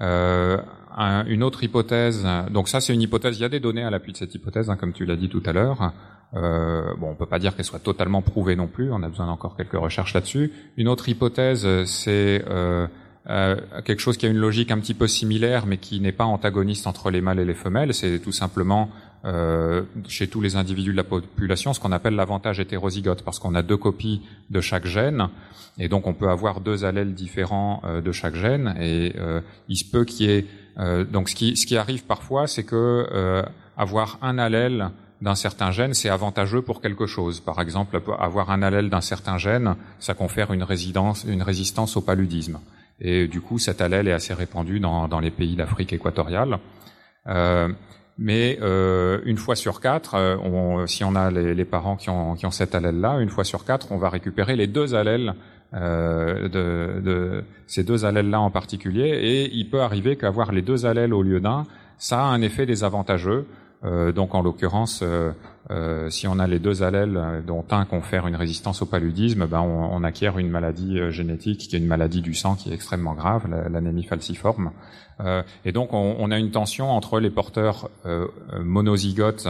Speaker 10: Euh, un, une autre hypothèse, donc ça c'est une hypothèse, il y a des données à l'appui de cette hypothèse, hein, comme tu l'as dit tout à l'heure. Euh, bon, on peut pas dire qu'elle soit totalement prouvée non plus, on a besoin d'encore quelques recherches là-dessus. Une autre hypothèse, c'est euh, euh, quelque chose qui a une logique un petit peu similaire, mais qui n'est pas antagoniste entre les mâles et les femelles. C'est tout simplement euh, chez tous les individus de la population ce qu'on appelle l'avantage hétérozygote, parce qu'on a deux copies de chaque gène, et donc on peut avoir deux allèles différents euh, de chaque gène, et euh, il se peut qu'il y ait euh, donc ce qui, ce qui arrive parfois, c'est que avoir un allèle d'un certain gène, c'est avantageux pour quelque chose. Par exemple, avoir un allèle d'un certain gène, ça confère une, résidence, une résistance au paludisme. Et du coup, cet allèle est assez répandu dans, dans les pays d'Afrique équatoriale. Euh, mais euh, une fois sur quatre, euh, si on a les, parents qui ont, qui ont cet allèle-là, une fois sur quatre, on va récupérer les deux allèles euh, de, de, ces deux allèles-là en particulier. Et il peut arriver qu'avoir les deux allèles au lieu d'un, ça a un effet désavantageux. Euh, donc en l'occurrence, euh, euh, si on a les deux allèles dont un confère une résistance au paludisme, ben on, on acquiert une maladie génétique qui est une maladie du sang qui est extrêmement grave, l'anémie falciforme. et donc on, on, a une tension entre les porteurs monozygotes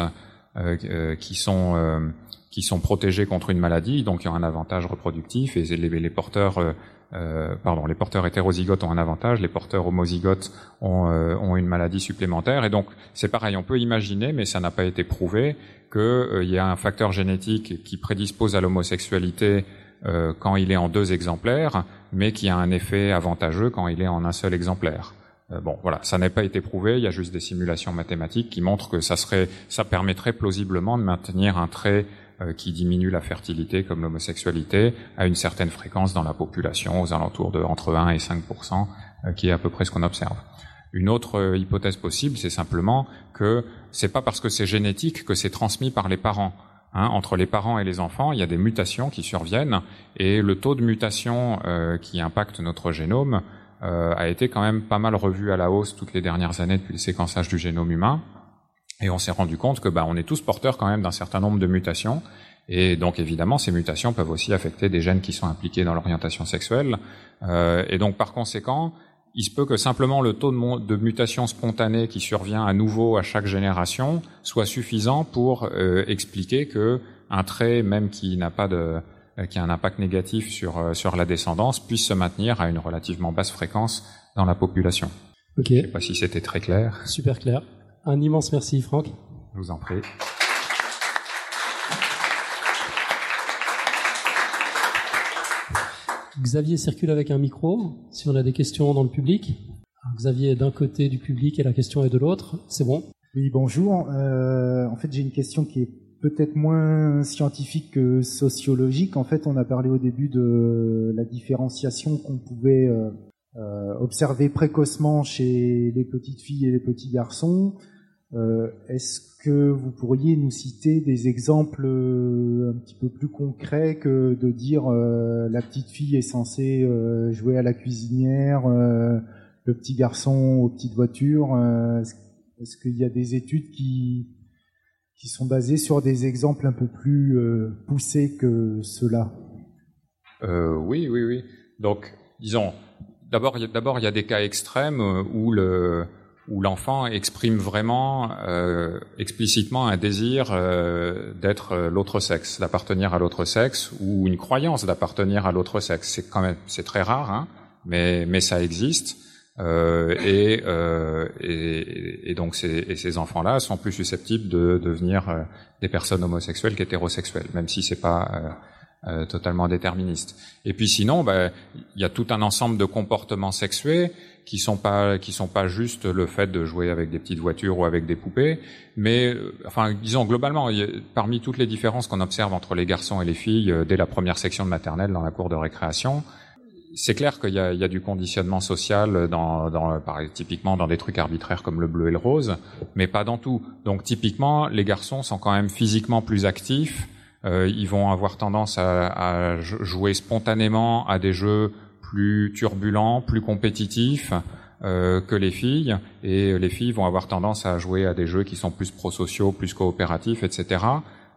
Speaker 10: qui sont qui sont protégés contre une maladie, donc qui ont un avantage reproductif, et les, les porteurs euh, pardon, les porteurs hétérozygotes ont un avantage, les porteurs homozygotes ont, euh, ont une maladie supplémentaire. Et donc, c'est pareil, on peut imaginer, mais ça n'a pas été prouvé, qu'il euh, y a un facteur génétique qui prédispose à l'homosexualité quand il est en deux exemplaires, mais qui a un effet avantageux quand il est en un seul exemplaire. Bon, voilà, ça n'a pas été prouvé. Il y a juste des simulations mathématiques qui montrent que ça serait, ça permettrait plausiblement de maintenir un trait qui diminue la fertilité comme l'homosexualité à une certaine fréquence dans la population, aux alentours de entre 1 et 5% qui est à peu près ce qu'on observe. Une autre hypothèse possible, c'est simplement que c'est pas parce que c'est génétique que c'est transmis par les parents. Hein, entre les parents et les enfants, il y a des mutations qui surviennent et le taux de mutation euh, qui impacte notre génome euh, a été quand même pas mal revu à la hausse toutes les dernières années depuis le séquençage du génome humain. Et on s'est rendu compte que bah, on est tous porteurs quand même d'un certain nombre de mutations. Et donc évidemment, ces mutations peuvent aussi affecter des gènes qui sont impliqués dans l'orientation sexuelle. Euh, et donc par conséquent, il se peut que simplement le taux de, de, mutation spontanée qui survient à nouveau à chaque génération soit suffisant pour euh, expliquer que un trait, même qui n'a pas de qui a un impact négatif sur sur la descendance, puisse se maintenir à une relativement basse fréquence dans la population.
Speaker 1: Ok.
Speaker 10: Je sais pas si c'était très clair.
Speaker 1: Super clair. Un immense merci, Franck.
Speaker 10: Je vous en prie.
Speaker 1: Xavier circule avec un micro. Si on a des questions dans le public. Alors, Xavier est d'un côté du public et la question est de l'autre. C'est bon
Speaker 11: Oui, bonjour. Euh, en fait, j'ai une question qui est peut-être moins scientifique que sociologique. En fait, on a parlé au début de la différenciation qu'on pouvait euh, euh, observer précocement chez les petites filles et les petits garçons. Euh, Est-ce que vous pourriez nous citer des exemples un petit peu plus concrets que de dire euh, la petite fille est censée euh, jouer à la cuisinière, euh, le petit garçon aux petites voitures Est-ce qu'il y a des études qui, qui sont basées sur des exemples un peu plus poussés que cela
Speaker 10: Oui, oui, oui. Donc, disons, d'abord, il y a des cas extrêmes où le où l'enfant exprime vraiment euh, explicitement un désir euh, d'être l'autre sexe, d'appartenir à l'autre sexe, ou une croyance d'appartenir à l'autre sexe. C'est quand même c'est très rare, hein, mais mais ça existe. Euh, et, euh, et, et, donc ces, et ces enfants-là sont plus susceptibles de devenir euh, des personnes homosexuelles qu'hétérosexuelles, même si c'est pas euh, euh, totalement déterministe. Et puis sinon, bah, il y a tout un ensemble de comportements sexués qui sont pas qui sont pas juste le fait de jouer avec des petites voitures ou avec des poupées, mais enfin disons globalement, parmi toutes les différences qu'on observe entre les garçons et les filles dès la première section de maternelle dans la cour de récréation, c'est clair qu'il y, y a, du conditionnement social dans, dans typiquement dans des trucs arbitraires comme le bleu et le rose, mais pas dans tout. Donc typiquement, les garçons sont quand même physiquement plus actifs. Euh, ils vont avoir tendance à, à, jouer spontanément à des jeux plus turbulents, plus compétitifs euh, que les filles, et les filles vont avoir tendance à jouer à des jeux qui sont plus prosociaux, plus coopératifs, etc.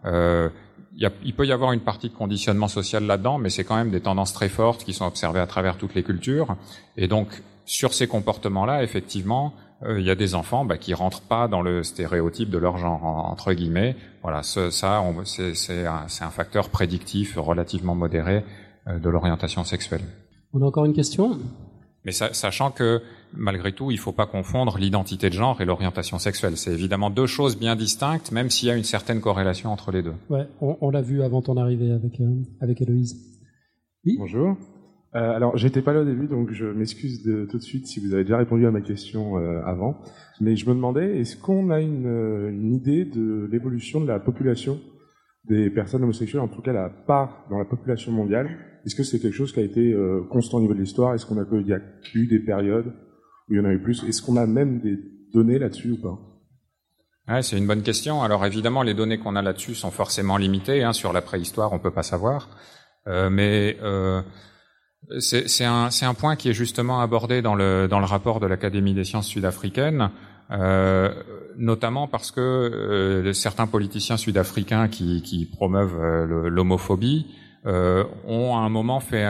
Speaker 10: Euh, il, peut y avoir une partie de conditionnement social là-dedans, mais c'est quand même des tendances très fortes qui sont observées à travers toutes les cultures. Et donc, sur ces comportements-là, effectivement, euh, il y a des enfants bah, qui rentrent pas dans le stéréotype de leur genre, entre guillemets. Voilà, ce, ça, c'est un, un, facteur prédictif relativement modéré euh, de l'orientation sexuelle.
Speaker 1: On a encore une question?
Speaker 10: Mais sachant que malgré tout, il ne faut pas confondre l'identité de genre et l'orientation sexuelle. C'est évidemment deux choses bien distinctes, même s'il y a une certaine corrélation entre les deux.
Speaker 1: Ouais, on, l'a vu avant ton arrivée avec euh, avec Héloïse.
Speaker 12: Oui? Bonjour. Euh, alors, j'étais pas là au début, donc je m'excuse tout de suite si vous avez déjà répondu à ma question euh, avant. Mais je me demandais, est-ce qu'on a une, euh, une idée de l'évolution de la population des personnes homosexuelles, en tout cas la part dans la population mondiale? Est-ce que c'est quelque chose qui a été euh, constant au niveau de l'histoire? Est-ce qu'on a il y a eu des périodes où il y en a eu plus? Est-ce qu'on a même des données là-dessus ou pas?
Speaker 10: Ouais, c'est une bonne question. Alors évidemment, les données qu'on a là-dessus sont forcément limitées. Hein. Sur la préhistoire, on peut pas savoir. Euh, mais euh, c'est un, un, point qui est justement abordé dans le, dans le rapport de l'Académie des sciences sud-africaines. Euh, notamment parce que euh, certains politiciens sud-africains qui, qui, promeuvent euh, l'homophobie euh, ont à un moment fait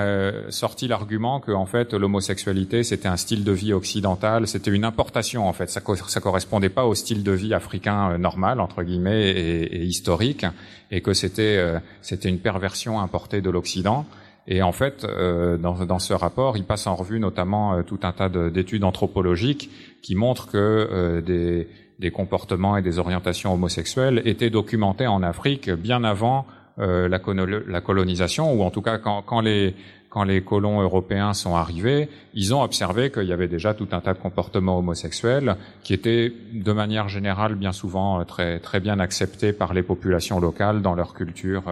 Speaker 10: sorti l'argument que en fait l'homosexualité c'était un style de vie occidental, c'était une importation en fait, ça, ça correspondait pas au style de vie africain normal entre guillemets et, et historique, et que c'était c'était une perversion importée de l'Occident. Et en fait, euh, dans, ce rapport, il passe en revue notamment euh, tout un tas d'études anthropologiques qui montrent que euh, des, comportements et des orientations homosexuelles étaient documentés en Afrique bien avant la, la, colonisation, ou en tout cas quand, quand, les, quand les colons européens sont arrivés, ils ont observé qu'il y avait déjà tout un tas de comportements homosexuels qui étaient de manière générale bien souvent très, très bien acceptés par les populations locales dans leur culture,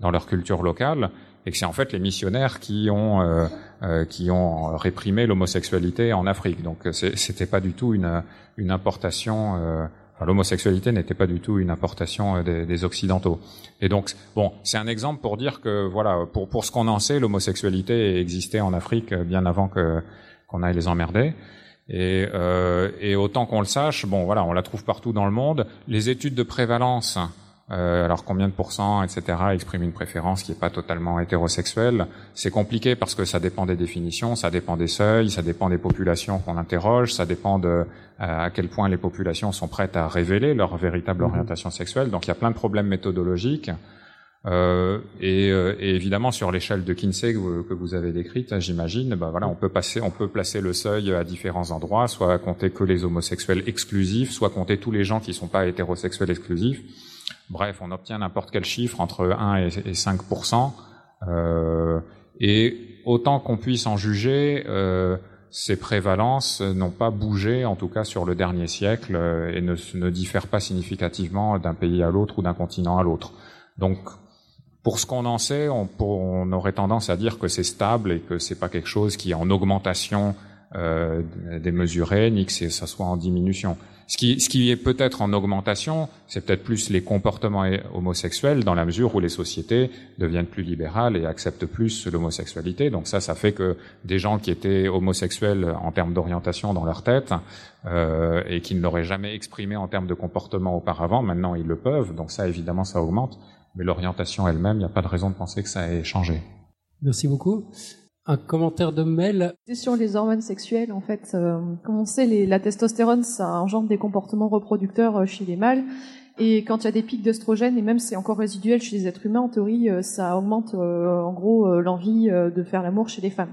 Speaker 10: dans leur culture locale et que c'est en fait les missionnaires qui ont euh, euh qui ont réprimé l'homosexualité en Afrique. Donc euh, c'était pas du tout une une importation. Euh, l'homosexualité n'était pas du tout une importation des, des occidentaux. Et donc bon, c'est un exemple pour dire que voilà, pour pour ce qu'on en sait, l'homosexualité existait en Afrique bien avant que qu'on aille les emmerder. Et, euh, et autant qu'on le sache, bon voilà, on la trouve partout dans le monde. Les études de prévalence euh, alors combien de pourcents, etc., expriment une préférence qui n'est pas totalement hétérosexuelle. C'est compliqué parce que ça dépend des définitions, ça dépend des seuils, ça dépend des populations qu'on interroge, ça dépend de euh, à quel point les populations sont prêtes à révéler leur véritable mhm. orientation sexuelle. Donc il y a plein de problèmes méthodologiques. Euh, et, euh, et, évidemment sur l'échelle de Kinsey que vous, avez décrite, j'imagine, ben voilà, on peut passer, on peut placer le seuil à différents endroits, soit compter que les homosexuels exclusifs, soit compter tous les gens qui ne sont pas hétérosexuels exclusifs. Bref, on obtient n'importe quel chiffre entre 1 et 5% euh, et autant qu'on puisse en juger, euh, ces prévalences n'ont pas bougé, en tout cas sur le dernier siècle, euh, et ne, diffèrent pas significativement d'un pays à l'autre ou d'un continent à l'autre. Donc, pour ce qu'on en sait, on, on, aurait tendance à dire que c'est stable et que c'est pas quelque chose qui est en augmentation euh, démesurée, ni que ça soit en diminution. Ce qui, est peut-être en augmentation, c'est peut-être plus les comportements homosexuels dans la mesure où les sociétés deviennent plus libérales et acceptent plus l'homosexualité. Donc ça, ça fait que des gens qui étaient homosexuels en termes d'orientation dans leur tête euh, et qui ne l'auraient jamais exprimé en termes de comportement auparavant, maintenant ils le peuvent. Donc ça, évidemment, ça augmente. Mais l'orientation elle-même, il n'y a pas de raison de penser que ça ait changé.
Speaker 1: Merci beaucoup. Un commentaire de Mel.
Speaker 8: Sur les hormones sexuelles, en fait, euh, comme on sait, les, la testostérone, ça engendre des comportements reproducteurs euh, chez les mâles. Et quand il y a des pics d'œstrogène, et même c'est encore résiduel chez les êtres humains, en théorie, euh, ça augmente en gros l'envie de faire l'amour chez les femmes.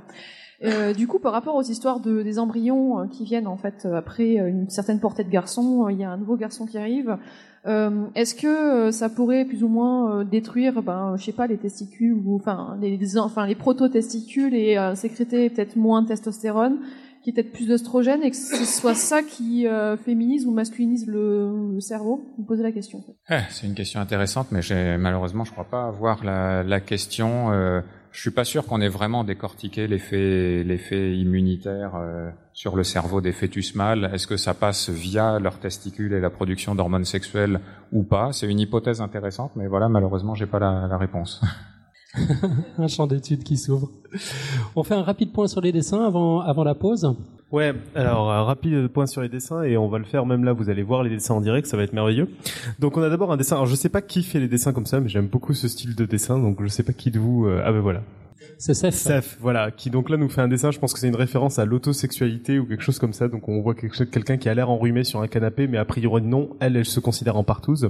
Speaker 8: Du coup, par rapport aux histoires de, des embryons qui viennent en fait après une certaine portée de garçon, il y a un nouveau garçon qui arrive. Euh, Est-ce que ça pourrait plus ou moins détruire, ben, je sais pas, les testicules ou enfin les, proto-testicules et sécréter peut-être moins de testostérone qui est peut-être plus d'oestrogène et que ce soit ça qui euh, féminise ou masculinise le, cerveau? Vous posez la question.
Speaker 10: Eh, c'est une question intéressante, mais malheureusement, je crois pas avoir la question. Je suis pas sûr qu'on ait vraiment décortiqué l'effet, l'effet immunitaire euh, sur le cerveau des fœtus mâles. Est-ce que ça passe via leurs testicules et la production d'hormones sexuelles ou pas? C'est une hypothèse intéressante, mais voilà, malheureusement, j'ai pas la, la réponse.
Speaker 1: un champ d'études qui s'ouvre. On fait un rapide point sur les dessins avant, avant la pause.
Speaker 9: Ouais, alors un rapide point sur les dessins et on va le faire même là, vous allez voir les dessins en direct, ça va être merveilleux. Donc on a d'abord un dessin, alors je sais pas qui fait les dessins comme ça, mais j'aime beaucoup ce style de dessin, donc je sais pas qui de vous... Euh, ah ben voilà.
Speaker 1: C'est Seth.
Speaker 9: Seth, voilà, qui donc là nous fait un dessin, je pense que c'est une référence à l'autosexualité ou quelque chose comme ça, donc on voit quelqu'un qui a l'air enrhumé sur un canapé, mais a priori non, elle, elle se considère en partouze.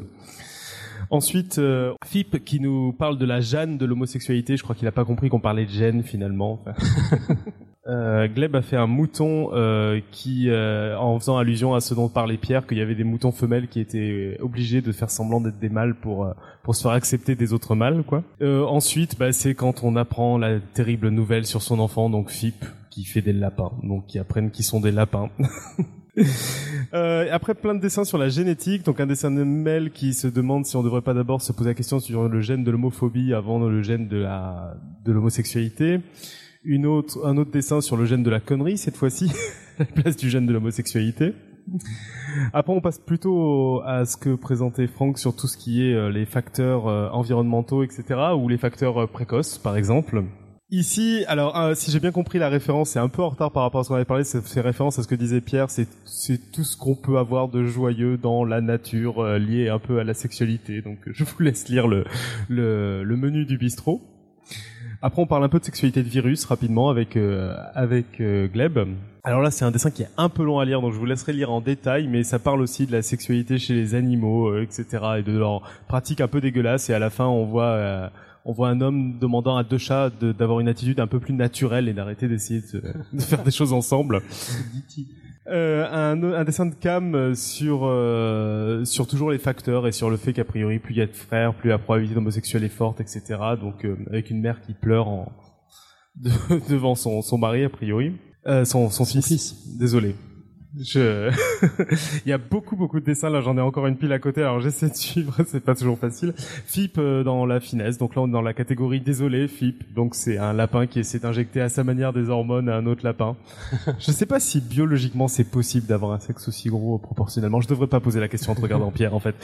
Speaker 9: Ensuite, euh, Fip qui nous parle de la Jeanne de l'homosexualité. Je crois qu'il n'a pas compris qu'on parlait de gêne finalement. euh, Gleb a fait un mouton euh, qui, euh, en faisant allusion à ce dont parlait Pierre, qu'il y avait des moutons femelles qui étaient obligés de faire semblant d'être des mâles pour euh, pour se faire accepter des autres mâles, quoi. ensuite, bah, c'est quand on apprend la terrible nouvelle sur son enfant, donc Fip, qui fait des lapins, donc qui apprennent qu'ils sont des lapins. Euh, après plein de dessins sur la génétique, donc un dessin de Mel qui se demande si on devrait pas d'abord se poser la question sur le gène de l'homophobie avant le gène de la de l'homosexualité. Une autre, un autre dessin sur le gène de la connerie cette fois-ci, la place du gène de l'homosexualité. Après, on passe plutôt à ce que présentait Franck sur tout ce qui est euh, les facteurs euh, environnementaux, etc., ou les facteurs précoces, par exemple. Ici, alors euh, si j'ai bien compris la référence, c'est un peu en retard par rapport à ce qu'on avait parlé, c'est référence à ce que disait Pierre, c'est tout ce qu'on peut avoir de joyeux dans la nature euh, lié un peu à la sexualité. Donc je vous laisse lire le, le, menu du bistrot. Après on parle un peu de sexualité de virus rapidement avec euh, avec Gleb. Alors là c'est un dessin qui est un peu long à lire, donc je vous laisserai lire en détail, mais ça parle aussi de la sexualité chez les animaux, etc. et de leur pratique un peu dégueulasse. Et à la fin on voit on voit un homme demandant à deux chats d'avoir une attitude un peu plus naturelle et d'arrêter d'essayer de, faire des choses ensemble. Euh, un, un, dessin de Cam sur euh, sur toujours les facteurs et sur le fait qu'a priori plus il y a de frères, plus la probabilité d'homosexuel est forte, etc. Donc euh, avec une mère qui pleure en devant son, son mari a priori, euh, son, son, fils. fils. Désolé. Je... il y a beaucoup beaucoup de dessins là, j'en ai encore une pile à côté, alors j'essaie de suivre, c'est pas toujours facile. Fip euh, dans la finesse, donc là on est dans la catégorie désolé, Fip, donc c'est un lapin qui essaie d'injecter à sa manière des hormones à un autre lapin. je sais pas si biologiquement c'est possible d'avoir un sexe aussi gros proportionnellement, je devrais pas poser la question en te regardant Pierre en fait.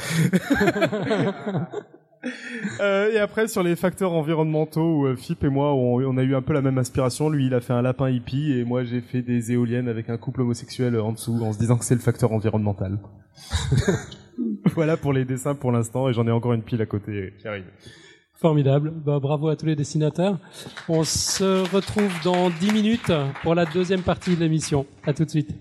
Speaker 9: Euh, et après sur les facteurs environnementaux, où euh, Fip et moi on, a eu un peu la même aspiration. Lui il a fait un lapin hippie et moi j'ai fait des éoliennes avec un couple homosexuel en dessous en se disant que c'est le facteur environnemental. voilà pour les dessins pour l'instant et j'en ai encore une pile à côté qui arrive.
Speaker 1: Formidable. Bah, bravo à tous les dessinateurs. On se retrouve dans 10 minutes pour la deuxième partie de l'émission. À tout de suite.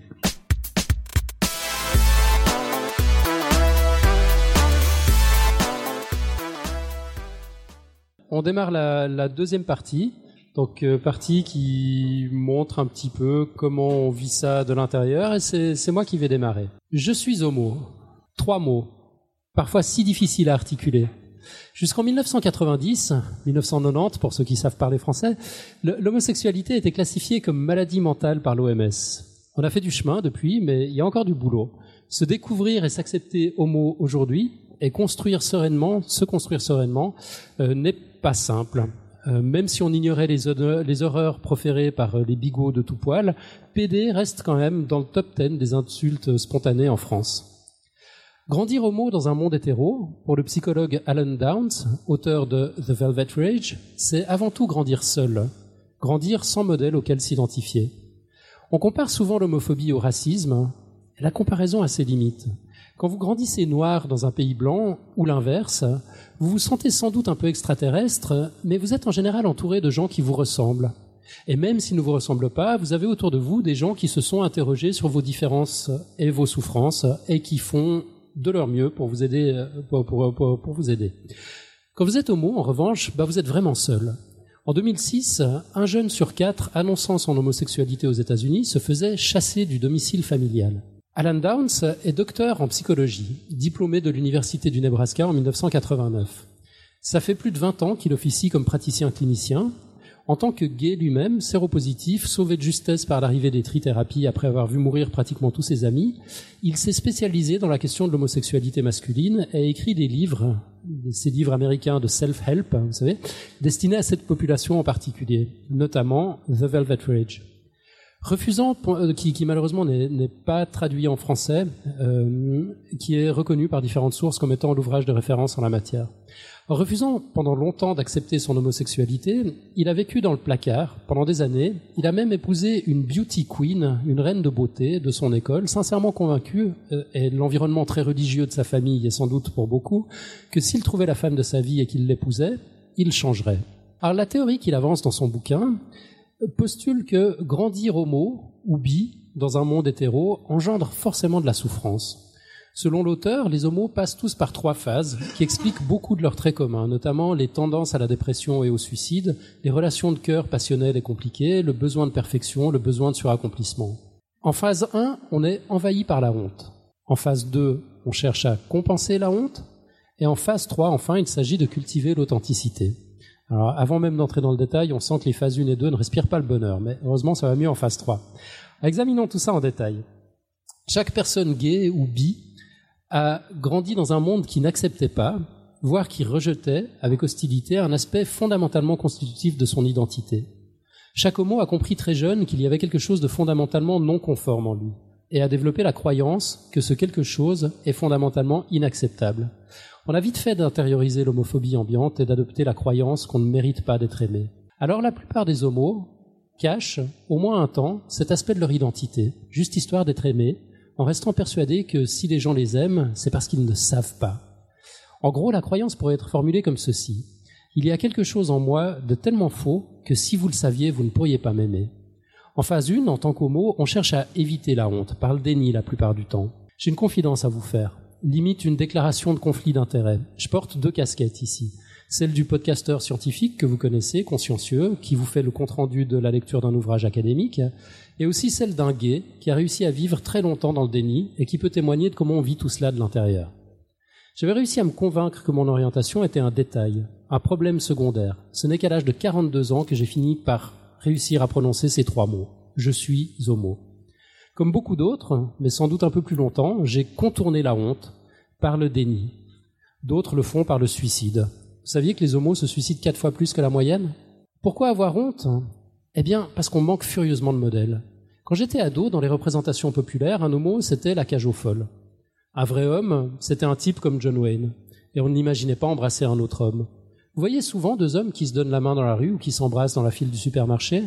Speaker 1: On démarre la, deuxième partie. Donc euh, partie qui montre un petit peu comment on vit ça de l'intérieur et c'est moi qui vais démarrer. Je suis homo. Trois mots. Parfois si difficiles à articuler. Jusqu'en 1990, 1990 pour ceux qui savent parler français, l'homosexualité était classifiée comme maladie mentale par l'OMS. On a fait du chemin depuis, mais il y a encore du boulot. Se découvrir et s'accepter homo aujourd'hui et construire sereinement, se construire sereinement, euh, n'est pas simple. Euh, même si on ignorait les, horreurs proférées par euh, les bigots de tout poil, PD reste quand même dans le top 10 des insultes spontanées en France. Grandir homo dans un monde hétéro, pour le psychologue Alan Downs, auteur de The Velvet Rage, c'est avant tout grandir seul, grandir sans modèle auquel s'identifier. On compare souvent l'homophobie au racisme, et la comparaison a ses limites. Quand vous grandissez noir dans un pays blanc, ou l'inverse, vous vous sentez sans doute un peu extraterrestre, mais vous êtes en général entouré de gens qui vous ressemblent. Et même s'ils ne vous ressemblent pas, vous avez autour de vous des gens qui se sont interrogés sur vos différences et vos souffrances et qui font de leur mieux pour vous aider. Quand vous êtes homo, en revanche, bah vous êtes vraiment seul. En 2006, un jeune sur quatre annonçant son homosexualité aux États-Unis se faisait chasser du domicile familial. Alan Downs est docteur en psychologie, diplômé de l'Université du Nebraska en 1989. Ça fait plus de 20 ans qu'il officie comme praticien clinicien. En tant que gay lui-même, séropositif, sauvé de justesse par l'arrivée des trithérapies après avoir vu mourir pratiquement tous ses amis, il s'est spécialisé dans la question de l'homosexualité masculine et a écrit des livres, ces livres américains de self-help, vous savez, destinés à cette population en particulier, notamment The Velvet Rage. Refusant, euh, qui, qui malheureusement n'est pas traduit en français, euh, qui est reconnu par différentes sources comme étant l'ouvrage de référence en la matière. En refusant pendant longtemps d'accepter son homosexualité, il a vécu dans le placard pendant des années. Il a même épousé une beauty queen, une reine de beauté de son école, sincèrement convaincu, euh, et l'environnement très religieux de sa famille est sans doute pour beaucoup, que s'il trouvait la femme de sa vie et qu'il l'épousait, il changerait. Alors la théorie qu'il avance dans son bouquin postule que grandir homo ou bi dans un monde hétéro engendre forcément de la souffrance. Selon l'auteur, les homos passent tous par trois phases qui expliquent beaucoup de leurs traits communs, notamment les tendances à la dépression et au suicide, les relations de cœur passionnelles et compliquées, le besoin de perfection, le besoin de suraccomplissement. En phase 1, on est envahi par la honte. En phase 2, on cherche à compenser la honte. Et en phase 3, enfin, il s'agit de cultiver l'authenticité. Avant même d'entrer dans le détail, on sent que les phases 1 et 2 ne respirent pas le bonheur, mais heureusement, ça va mieux en phase 3. Examinons tout ça en détail. Chaque personne gay ou bi a grandi dans un monde qui n'acceptait pas, voire qui rejetait avec hostilité un aspect fondamentalement constitutif de son identité. Chaque homo a compris très jeune qu'il y avait quelque chose de fondamentalement non conforme en lui, et a développé la croyance que ce quelque chose est fondamentalement inacceptable. On a vite fait d'intérioriser l'homophobie ambiante et d'adopter la croyance qu'on ne mérite pas d'être aimé. Alors la plupart des homos cachent, au moins un temps, cet aspect de leur identité, juste histoire d'être aimés, en restant persuadés que si les gens les aiment, c'est parce qu'ils ne savent pas. En gros, la croyance pourrait être formulée comme ceci. Il y a quelque chose en moi de tellement faux que si vous le saviez, vous ne pourriez pas m'aimer. En phase 1, en tant qu'homo, on cherche à éviter la honte, par le déni la plupart du temps. J'ai une confidence à vous faire, limite une déclaration de conflit d'intérêt. Je porte deux casquettes ici. Celle du podcasteur scientifique que vous connaissez, consciencieux, qui vous fait le compte-rendu de la lecture d'un ouvrage académique, et aussi celle d'un gay qui a réussi à vivre très longtemps dans le déni et qui peut témoigner de comment on vit tout cela de l'intérieur. J'avais réussi à me convaincre que mon orientation était un détail, un problème secondaire. Ce n'est qu'à l'âge de 42 ans que j'ai fini par réussir à prononcer ces trois mots. Je suis homo. Comme beaucoup d'autres, mais sans doute un peu plus longtemps, j'ai contourné la honte par le déni. D'autres le font par le suicide. Vous saviez que les homos se suicident quatre fois plus que la moyenne? Pourquoi avoir honte? Eh bien, parce qu'on manque furieusement de modèles. Quand j'étais ado, dans les représentations populaires, un homo, c'était la cage aux folles. Un vrai homme, c'était un type comme John Wayne. Et on n'imaginait pas embrasser un autre homme. Vous voyez souvent deux hommes qui se donnent la main dans la rue ou qui s'embrassent dans la file du supermarché?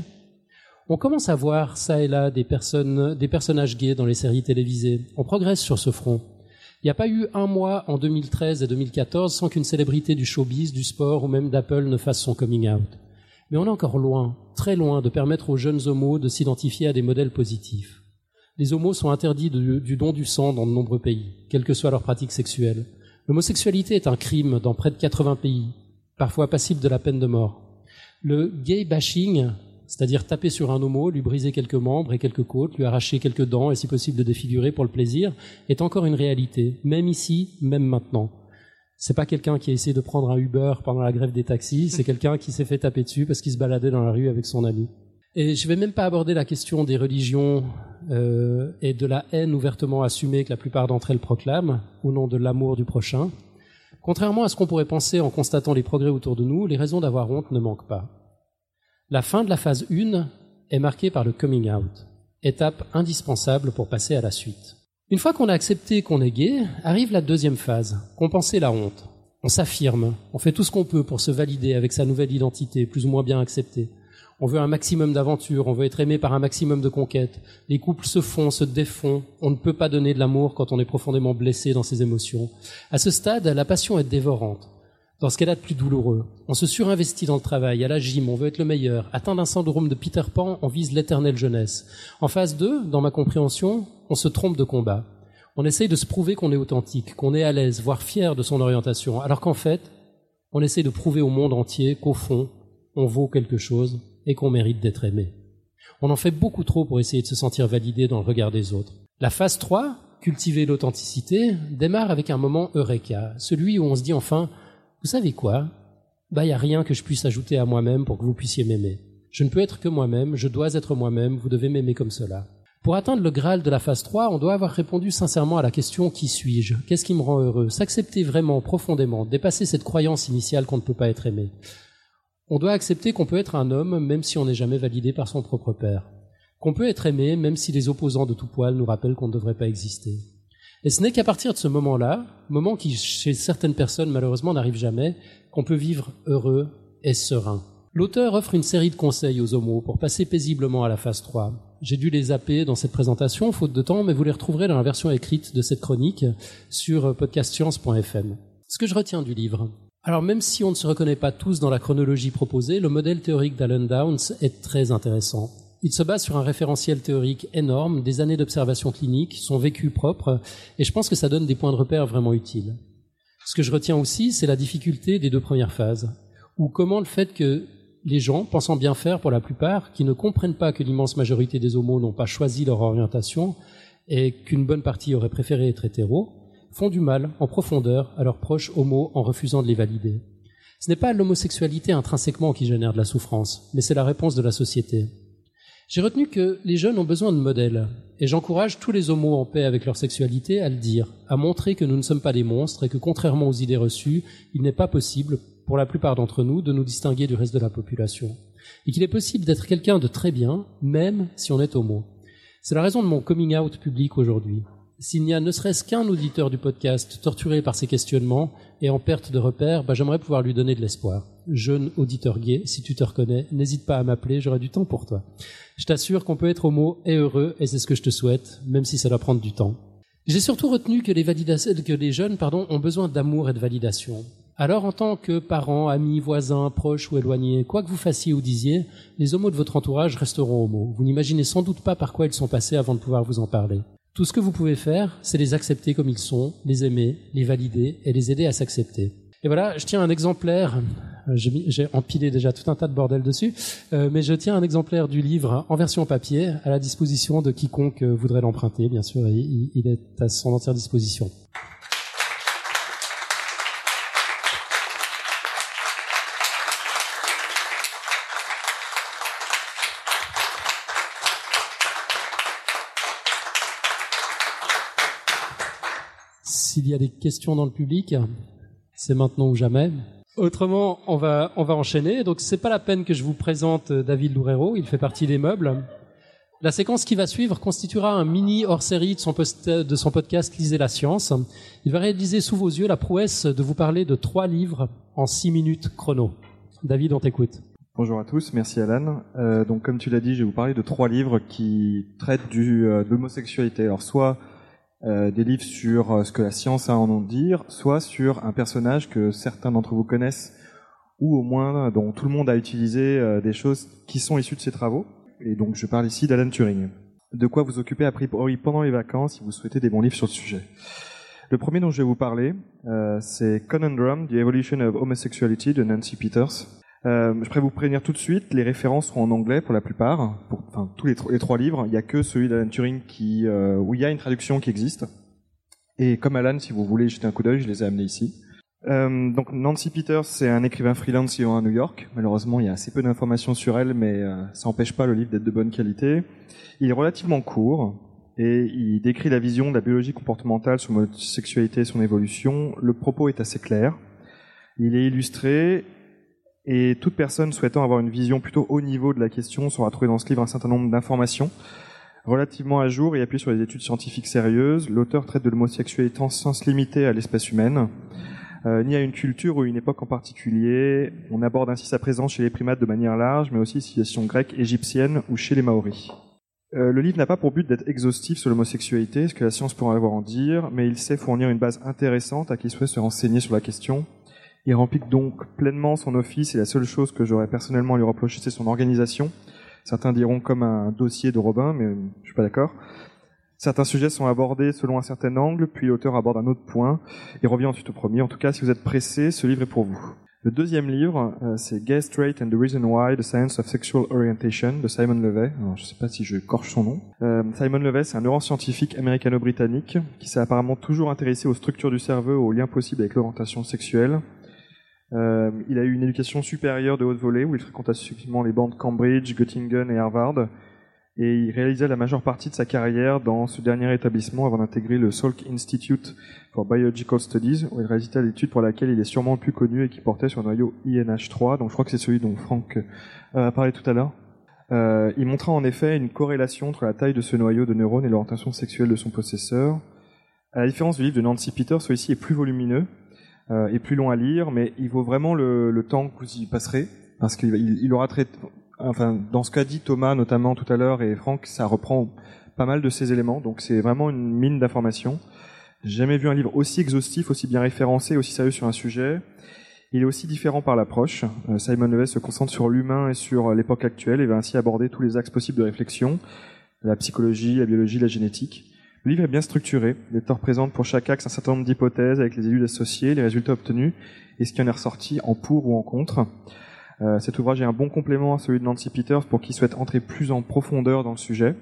Speaker 1: On commence à voir ça et là des, personnes, des personnages gays dans les séries télévisées. On progresse sur ce front. Il n'y a pas eu un mois en 2013 et 2014 sans qu'une célébrité du showbiz, du sport ou même d'Apple ne fasse son coming out. Mais on est encore loin, très loin, de permettre aux jeunes homos de s'identifier à des modèles positifs. Les homos sont interdits du don du sang dans de nombreux pays, quelle que soit leur pratique sexuelle. L'homosexualité est un crime dans près de 80 pays, parfois passible de la peine de mort. Le gay bashing, c'est-à-dire taper sur un homo, lui briser quelques membres et quelques côtes, lui arracher quelques dents et si possible de défigurer pour le plaisir, est encore une réalité, même ici, même maintenant. C'est pas quelqu'un qui a essayé de prendre un Uber pendant la grève des taxis, c'est quelqu'un qui s'est fait taper dessus parce qu'il se baladait dans la rue avec son ami. Et je vais même pas aborder la question des religions euh, et de la haine ouvertement assumée que la plupart d'entre elles proclament, au nom de l'amour du prochain. Contrairement à ce qu'on pourrait penser en constatant les progrès autour de nous, les raisons d'avoir honte ne manquent pas. La fin de la phase 1 est marquée par le coming out, étape indispensable pour passer à la suite. Une fois qu'on a accepté qu'on est gay, arrive la deuxième phase, compenser la honte. On s'affirme, on fait tout ce qu'on peut pour se valider avec sa nouvelle identité, plus ou moins bien acceptée. On veut un maximum d'aventure, on veut être aimé par un maximum de conquêtes. Les couples se font, se défont. On ne peut pas donner de l'amour quand on est profondément blessé dans ses émotions. À ce stade, la passion est dévorante. Dans ce qu'elle a de plus douloureux, on se surinvestit dans le travail, à la gym, on veut être le meilleur. Atteint d'un syndrome de Peter Pan, on vise l'éternelle jeunesse. En phase 2, dans ma compréhension, on se trompe de combat. On essaye de se prouver qu'on est authentique, qu'on est à l'aise, voire fier de son orientation, alors qu'en fait, on essaye de prouver au monde entier qu'au fond, on vaut quelque chose et qu'on mérite d'être aimé. On en fait beaucoup trop pour essayer de se sentir validé dans le regard des autres. La phase 3, cultiver l'authenticité, démarre avec un moment eureka, celui où on se dit enfin, vous savez quoi? Bah, il n'y a rien que je puisse ajouter à moi-même pour que vous puissiez m'aimer. Je ne peux être que moi-même, je dois être moi-même, vous devez m'aimer comme cela. Pour atteindre le Graal de la phase 3, on doit avoir répondu sincèrement à la question qui suis-je? Qu'est-ce qui me rend heureux? S'accepter vraiment, profondément, dépasser cette croyance initiale qu'on ne peut pas être aimé. On doit accepter qu'on peut être un homme même si on n'est jamais validé par son propre père. Qu'on peut être aimé même si les opposants de tout poil nous rappellent qu'on ne devrait pas exister. Et ce n'est qu'à partir de ce moment-là, moment qui chez certaines personnes malheureusement n'arrive jamais, qu'on peut vivre heureux et serein. L'auteur offre une série de conseils aux homos pour passer paisiblement à la phase 3. J'ai dû les zapper dans cette présentation, faute de temps, mais vous les retrouverez dans la version écrite de cette chronique sur podcastscience.fm. Ce que je retiens du livre. Alors même si on ne se reconnaît pas tous dans la chronologie proposée, le modèle théorique d'Alan Downs est très intéressant. Il se base sur un référentiel théorique énorme, des années d'observation clinique, son vécu propre, et je pense que ça donne des points de repère vraiment utiles. Ce que je retiens aussi, c'est la difficulté des deux premières phases, ou comment le fait que les gens, pensant bien faire pour la plupart, qui ne comprennent pas que l'immense majorité des homos n'ont pas choisi leur orientation et qu'une bonne partie aurait préféré être hétéro, font du mal en profondeur à leurs proches homos en refusant de les valider. Ce n'est pas l'homosexualité intrinsèquement qui génère de la souffrance, mais c'est la réponse de la société. J'ai retenu que les jeunes ont besoin de modèles, et j'encourage tous les homos en paix avec leur sexualité à le dire, à montrer que nous ne sommes pas des monstres et que contrairement aux idées reçues, il n'est pas possible, pour la plupart d'entre nous, de nous distinguer du reste de la population. Et qu'il est possible d'être quelqu'un de très bien, même si on est homo. C'est la raison de mon coming out public aujourd'hui. S'il n'y a ne serait-ce qu'un auditeur du podcast torturé par ces questionnements et en perte de repères, bah, j'aimerais pouvoir lui donner de l'espoir. Jeune auditeur gay, si tu te reconnais, n'hésite pas à m'appeler, j'aurai du temps pour toi. Je t'assure qu'on peut être homo et heureux, et c'est ce que je te souhaite, même si ça doit prendre du temps. J'ai surtout retenu que les, que les jeunes ont besoin d'amour et de validation. Alors, en tant que parents, amis, voisins, proches ou éloignés, quoi que vous fassiez ou disiez, les homos de votre entourage resteront homos. Vous n'imaginez sans doute pas par quoi ils sont passés avant de pouvoir vous en parler. Tout ce que vous pouvez faire, c'est les accepter comme ils sont, les aimer, les valider et les aider à s'accepter. Et voilà, je tiens un exemplaire, j'ai empilé déjà tout un tas de bordel dessus, euh, mais je tiens un exemplaire du livre en version papier à la disposition de quiconque voudrait l'emprunter, bien sûr, il est à son entière disposition. S'il y a des questions dans le public, c'est maintenant ou jamais. Autrement, on va, on va enchaîner. Donc, c'est pas la peine que je vous présente David Loureiro. Il fait partie des meubles. La séquence qui va suivre constituera un mini hors-série de son, de son podcast Lisez la science. Il va réaliser sous vos yeux la prouesse de vous parler de trois livres en six minutes chrono. David, on t'écoute.
Speaker 13: Bonjour à tous, merci Alan. Euh, donc comme tu l'as dit, je vais vous parler de trois livres qui traitent du, euh, de l'homosexualité. Alors soit euh, des livres sur euh, ce que la science a à en dire, soit sur un personnage que certains d'entre vous connaissent, ou au moins dont tout le monde a utilisé euh, des choses qui sont issues de ses travaux. Et donc je parle ici d'Alan Turing. De quoi vous occuper a priori pendant les vacances si vous souhaitez des bons livres sur le sujet. Le premier dont je vais vous parler, euh, c'est Conundrum, The Evolution of Homosexuality de Nancy Peters. Euh, je pourrais vous prévenir tout de suite, les références seront en anglais pour la plupart, pour, enfin tous les, trois livres. Il n'y a que celui d'Alan Turing qui, euh, où il y a une traduction qui existe. Et comme Alan, si vous voulez jeter un coup d'œil, je les ai amenés ici. Euh, donc Nancy Peters, c'est un écrivain freelance vivant à New York. Malheureusement, il y a assez peu d'informations sur elle, mais ça n'empêche pas le livre d'être de bonne qualité. Il est relativement court et il décrit la vision de la biologie comportementale sur la sexualité et son évolution. Le propos est assez clair. Il est illustré et toute personne souhaitant avoir une vision plutôt haut niveau de la question saura trouver dans ce livre un certain nombre d'informations relativement à jour et appuyé sur des études scientifiques sérieuses. L'auteur traite de l'homosexualité sans se limiter à l'espèce humaine, euh, ni à une culture ou une époque en particulier. On aborde ainsi sa présence chez les primates de manière large, mais aussi situation grecque, égyptienne ou chez les Maoris. Euh, le livre n'a pas pour but d'être exhaustif sur l'homosexualité, ce que la science pourrait avoir en dire, mais il sait fournir une base intéressante à qui souhaite se renseigner sur la question il remplit donc pleinement son office et la seule chose que j'aurais personnellement à lui reprocher, c'est son organisation. Certains diront comme un dossier de Robin, mais je suis pas d'accord. Certains sujets sont abordés selon un certain angle, puis l'auteur aborde un autre point et revient ensuite au premier. En tout cas, si vous êtes pressé, ce livre est pour vous. Le deuxième livre, euh, c'est Gay, Straight and the Reason Why, The Science of Sexual Orientation de Simon Levey. Alors, je ne sais pas si je corche son nom. Euh, Simon Levey, c'est un neuroscientifique américano-britannique qui s'est apparemment toujours intéressé aux structures du cerveau, aux liens possibles avec l'orientation sexuelle. Euh, il a eu une éducation supérieure de haute volée où il fréquenta successivement les bandes Cambridge, Göttingen et Harvard. Et il réalisa la majeure partie de sa carrière dans ce dernier établissement avant d'intégrer le Salk Institute for Biological Studies, où il réalisa l'étude pour laquelle il est sûrement le plus connu et qui portait sur le noyau INH3. Donc je crois que c'est celui dont Franck euh, a parlé tout à l'heure. Euh, il montra en effet une corrélation entre la taille de ce noyau de neurones et l'orientation sexuelle de son possesseur. À la différence du livre de Nancy Peters, celui-ci est plus volumineux euh, plus long à lire, mais il vaut vraiment le, le temps que vous y passerez, parce qu'il il, aura traité, enfin, dans ce qu'a dit Thomas notamment tout à l'heure et Franck, ça reprend pas mal de ces éléments, donc c'est vraiment une mine d'informations. J'ai jamais vu un livre aussi exhaustif, aussi bien référencé, aussi sérieux sur un sujet. Il est aussi différent par l'approche. Euh, Simon Levey se concentre sur l'humain et sur l'époque actuelle et va ainsi aborder tous les axes possibles de réflexion, la psychologie, la biologie, la génétique. Le livre est bien structuré. L'éditeur présente pour chaque axe un certain nombre d'hypothèses avec les élus associés, les résultats obtenus et ce qui en est ressorti en pour ou en contre. Euh, cet ouvrage est un bon complément à celui de Nancy Peters pour qui souhaite entrer plus en profondeur dans le sujet.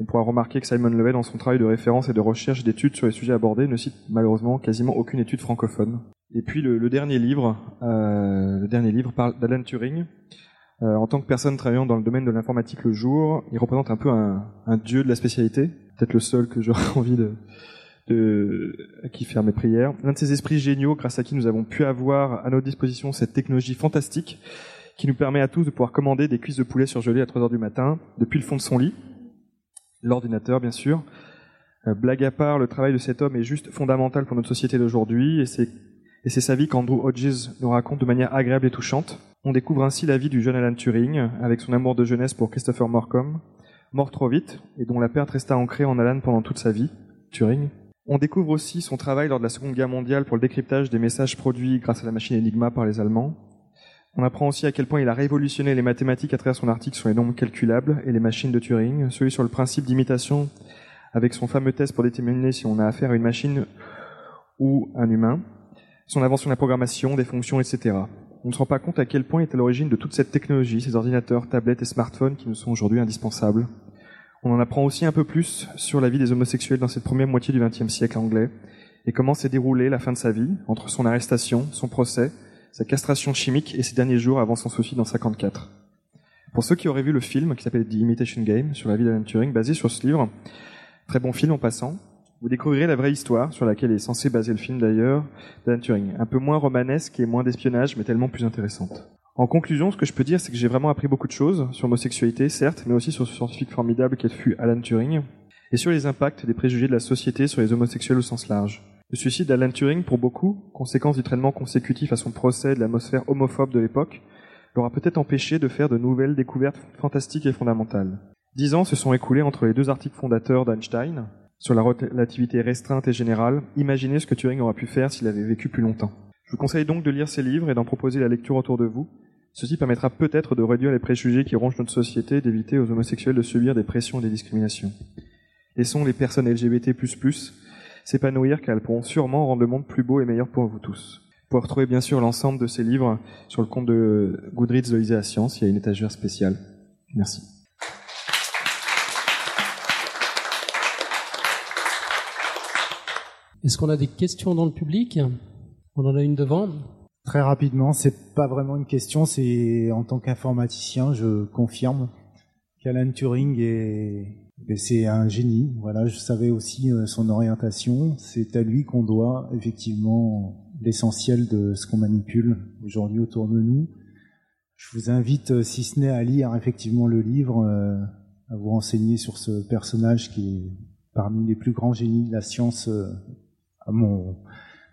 Speaker 13: On pourra remarquer que Simon Levey, dans son travail de référence et de recherche d'études sur les sujets abordés, ne cite malheureusement quasiment aucune étude francophone. Et puis le, le dernier livre, euh, le dernier livre parle d'Alan Turing. Euh, en tant que personne travaillant dans le domaine de l'informatique le jour, il représente un peu un, dieu de la spécialité, peut-être le seul que j'aurais envie de, de, à qui faire mes prières. L'un de ces esprits géniaux grâce à qui nous avons pu avoir à notre disposition cette technologie fantastique qui nous permet à tous de pouvoir commander des cuisses de poulet surgelées à 3 heures du matin depuis le fond de son lit, l'ordinateur bien sûr. Euh, blague à part, le travail de cet homme est juste fondamental pour notre société d'aujourd'hui et c'est et c'est sa vie qu'Andrew Hodges nous raconte de manière agréable et touchante. On découvre ainsi la vie du jeune Alan Turing, avec son amour de jeunesse pour Christopher Morcom, mort trop vite, et dont la perte resta ancrée en Alan pendant toute sa vie, Turing. On découvre aussi son travail lors de la Seconde Guerre mondiale pour le décryptage des messages produits grâce à la machine Enigma par les Allemands. On apprend aussi à quel point il a révolutionné les mathématiques à travers son article sur les nombres calculables et les machines de Turing, celui sur le principe d'imitation avec son fameux test pour déterminer si on a affaire à une machine ou un humain, son invention de la programmation, des fonctions, etc. On ne se rend pas compte à quel point est à l'origine de toute cette technologie, ces ordinateurs, tablettes et smartphones qui nous sont aujourd'hui indispensables. On en apprend aussi un peu plus sur la vie des homosexuels dans cette première moitié du XXe siècle anglais et comment s'est déroulée la fin de sa vie entre son arrestation, son procès, sa castration chimique et ses derniers jours avant son suicide en 54. Pour ceux qui auraient vu le film qui s'appelle The Imitation Game sur la vie d'Alan Turing, basé sur ce livre, très bon film en passant, vous découvrirez la vraie histoire, sur laquelle est censé baser le film d'ailleurs, d'Alan Turing. Un peu moins romanesque et moins d'espionnage, mais tellement plus intéressante. En conclusion, ce que je peux dire, c'est que j'ai vraiment appris beaucoup de choses sur l'homosexualité, certes, mais aussi sur ce scientifique formidable qu'elle fut Alan Turing, et sur les impacts des préjugés de la société sur les homosexuels au sens large. Le suicide d'Alan Turing, pour beaucoup, conséquence du traitement consécutif à son procès de l'atmosphère homophobe de l'époque, l'aura peut-être empêché de faire de nouvelles découvertes fantastiques et fondamentales. Dix ans se sont écoulés entre les deux articles fondateurs d'Einstein, sur la relativité restreinte et générale, imaginez ce que Turing aurait pu faire s'il avait vécu plus longtemps. Je vous conseille donc de lire ces livres et d'en proposer la lecture autour de vous. Ceci permettra peut-être de réduire les préjugés qui rongent notre société et d'éviter aux homosexuels de subir des pressions et des discriminations. Laissons les personnes LGBT++ s'épanouir car elles pourront sûrement rendre le monde plus beau et meilleur pour vous tous. Vous pouvez retrouver bien sûr l'ensemble de ces livres sur le compte de Goodreads de Science, il y a une étagère spéciale. Merci.
Speaker 1: Est-ce qu'on a des questions dans le public? On en a une devant
Speaker 11: Très rapidement, c'est pas vraiment une question, c'est en tant qu'informaticien, je confirme qu'Alan Turing est c'est un génie. Voilà, je savais aussi euh, son orientation. C'est à lui qu'on doit effectivement l'essentiel de ce qu'on manipule aujourd'hui autour de nous. Je vous invite, euh, si ce n'est à lire effectivement le livre, euh, à vous renseigner sur ce personnage qui est parmi les plus grands génies de la science à mon,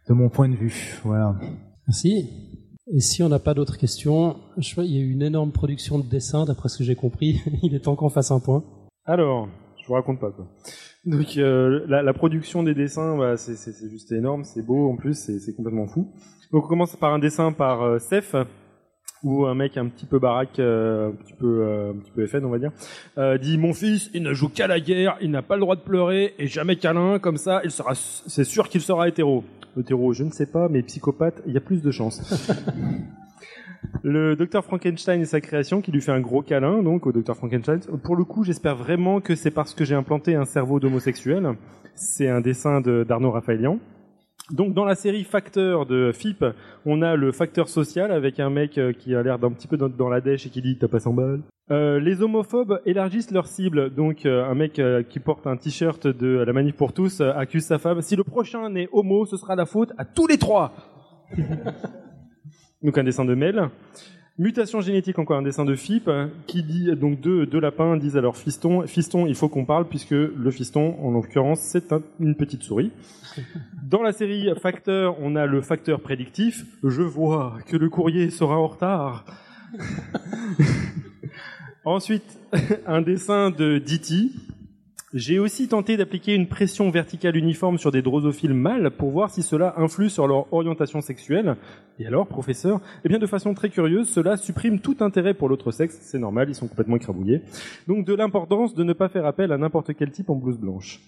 Speaker 11: de mon point de vue. Voilà.
Speaker 1: Merci. Et si on n'a pas d'autres questions, je vois, il y a eu une énorme production de dessins, d'après ce que j'ai compris. il est temps qu'on fasse un point.
Speaker 9: Alors, je vous raconte pas quoi. Donc euh, la, la, production des dessins, bah, c'est juste énorme, c'est beau en plus, c'est complètement fou. Donc on commence par un dessin par euh, Steph, où un mec un petit peu baraque, euh, un petit peu, euh, un petit peu FN, on va dire, euh, dit mon fils, il ne joue qu'à la guerre, il n'a pas le droit de pleurer et jamais câlin, comme ça, il sera, c'est sûr qu'il sera hétéro.
Speaker 3: Hétéro, je ne sais pas, mais psychopathe, il y a plus de chances. Le docteur Frankenstein et sa création qui lui fait un gros câlin, donc au docteur Frankenstein. Pour le coup, j'espère vraiment que c'est parce que j'ai implanté un cerveau d'homosexuel. C'est un dessin de- d'Arnaud Raphaëlian. Donc dans la série Facteur de FIP, on a le facteur social avec un mec euh, qui a l'air d'un petit peu dans, la dèche et qui dit t'as pas 100 balles. Euh, les homophobes élargissent leur cible. Donc euh, un mec qui porte un t-shirt de la manif pour tous accuse sa femme. Si le prochain n'est homo, ce sera la faute à tous les trois. donc un dessin de Mel. Mutation génétique, encore un dessin de FIP, euh, qui dit donc deux, deux lapins disent à leur fiston, fiston, il faut qu'on parle puisque le fiston, en l'occurrence, c'est un- une petite souris. Dans la série Facteur, on a le facteur prédictif. Je vois que le courrier sera en retard. Ensuite, un dessin de Diti. J'ai aussi tenté d'appliquer une pression verticale uniforme sur des drosophiles mâles pour voir si cela influe sur leur orientation sexuelle. Et alors, professeur? Eh bien, de façon très curieuse, cela supprime tout intérêt pour l'autre sexe. C'est normal, ils sont complètement écrabouillés. Donc, de l'importance de ne pas faire appel à n'importe quel type en blouse blanche.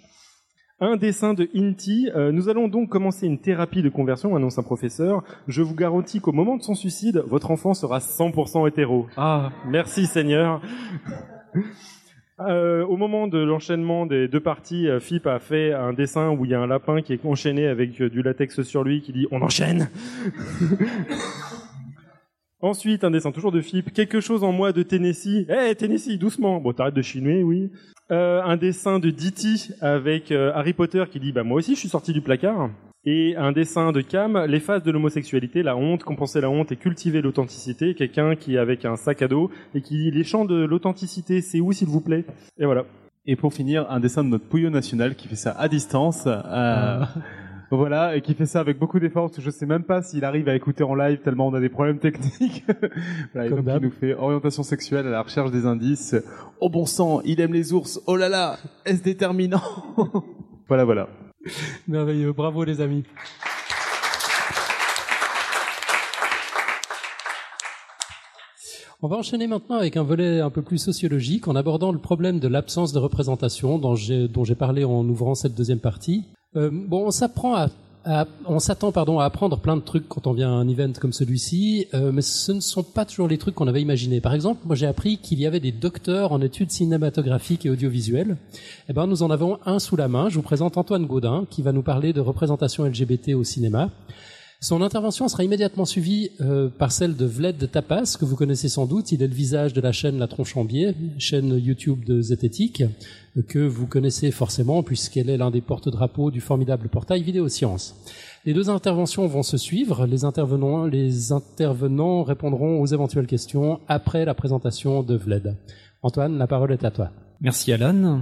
Speaker 3: Un dessin de Inti. Euh, nous allons donc commencer une thérapie de conversion, annonce un professeur. Je vous garantis qu'au moment de son suicide, votre enfant sera 100% hétéro. Ah, merci Seigneur. Euh, au moment de l'enchaînement des deux parties, euh, Philippe a fait un dessin où il y a un lapin qui est enchaîné avec euh, du latex sur lui qui dit on enchaîne. Ensuite, un dessin toujours de Philippe, quelque chose en moi de Tennessee. Eh Tennessee, doucement. Bon, t'arrêtes de chiner, oui. Euh, un dessin de Ditty avec euh, Harry Potter qui dit bah moi aussi je suis sorti du placard. Et un dessin de Cam, les phases de l'homosexualité, la honte, compenser la honte et cultiver l'authenticité. Quelqu'un qui est avec un sac à dos et qui dit les champs de l'authenticité, c'est où s'il vous plaît? Et voilà.
Speaker 9: Et pour finir, un dessin de notre pouillot national qui fait ça à distance. euh, Voilà, et qui fait ça avec beaucoup d'efforts, parce que je sais même pas s'il arrive à écouter en live tellement on a des problèmes techniques. voilà, et
Speaker 1: Comme
Speaker 9: donc
Speaker 1: d'hab.
Speaker 9: il nous fait orientation sexuelle à la recherche des indices. Oh bon sang, il aime les ours, oh là là, est-ce déterminant? Voilà, voilà.
Speaker 1: Merveilleux, bravo les amis. On va enchaîner maintenant avec un volet un peu plus sociologique en abordant le problème de l'absence de représentation dont j'ai, parlé en ouvrant cette deuxième partie. Euh, bon, on s'apprend à, on s'attend pardon à apprendre plein de trucs quand on vient à un event comme celui-ci, euh, mais ce ne sont pas toujours les trucs qu'on avait imaginés. Par exemple, moi j'ai appris qu'il y avait des docteurs en études cinématographiques et audiovisuelles. Eh ben, nous en avons un sous la main. Je vous présente Antoine Gaudin qui va nous parler de représentation LGBT au cinéma. Son intervention sera immédiatement suivie euh, par celle de Vled Tapas, que vous connaissez sans doute. Il est le visage de la chaîne La Tronche en Biais, chaîne YouTube de Zététique, euh, que vous connaissez forcément puisqu'elle est l'un des porte-drapeaux du formidable portail Vidéosciences. Les deux interventions vont se suivre. Les intervenants, les intervenants répondront aux éventuelles questions après la présentation de Vled. Antoine, la parole est à toi.
Speaker 14: Merci Alan.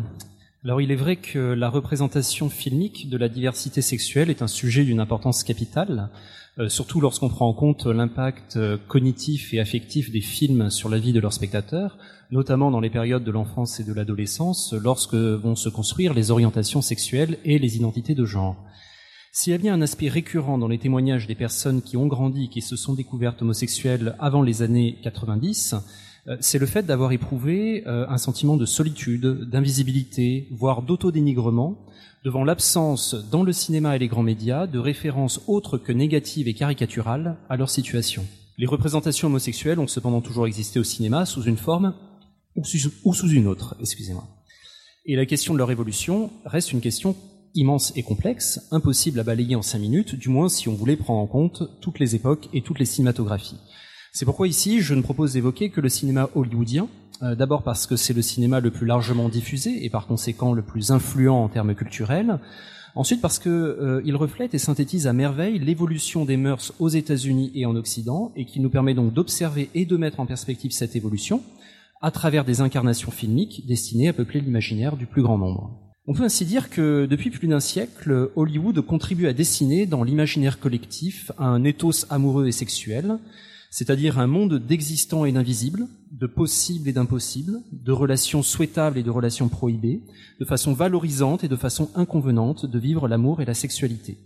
Speaker 14: Alors il est vrai que la représentation filmique de la diversité sexuelle est un sujet d'une importance capitale, euh, surtout lorsqu'on prend en compte l'impact euh, cognitif et affectif des films sur la vie de leurs spectateurs, notamment dans les périodes de l'enfance et de l'adolescence, lorsque vont se construire les orientations sexuelles et les identités de genre. S'il y a bien un aspect récurrent dans les témoignages des personnes qui ont grandi, qui se sont découvertes homosexuelles avant les années 90, euh, c'est le fait d'avoir éprouvé euh, un sentiment de solitude, d'invisibilité, voire d'autodénigrement, devant l'absence dans le cinéma et les grands médias de références autres que négatives et caricaturales à leur situation. Les représentations homosexuelles ont cependant toujours existé au cinéma sous une forme ou sous une autre, excusez-moi. Et la question de leur évolution reste une question immense et complexe, impossible à balayer en cinq minutes, du moins si on voulait prendre en compte toutes les époques et toutes les cinématographies. C'est pourquoi ici, je ne propose d'évoquer que le cinéma hollywoodien, euh, d'abord parce que c'est le cinéma le plus largement diffusé et par conséquent le plus influent en termes culturels. Ensuite parce que euh, reflète et synthétise à merveille l'évolution des mœurs aux États-Unis et en Occident et qui nous permet donc d'observer et de mettre en perspective cette évolution à travers des incarnations filmiques destinées à peupler l'imaginaire du plus grand nombre. On peut ainsi dire que depuis plus d'un siècle, Hollywood contribue à dessiner dans l'imaginaire collectif un ethos amoureux et sexuel, c'est-à-dire un monde d'existants et d'invisibles, de possibles et d'impossibles, de relations souhaitables et de relations prohibées, de façon valorisante et de façon inconvenante de vivre l'amour et la sexualité.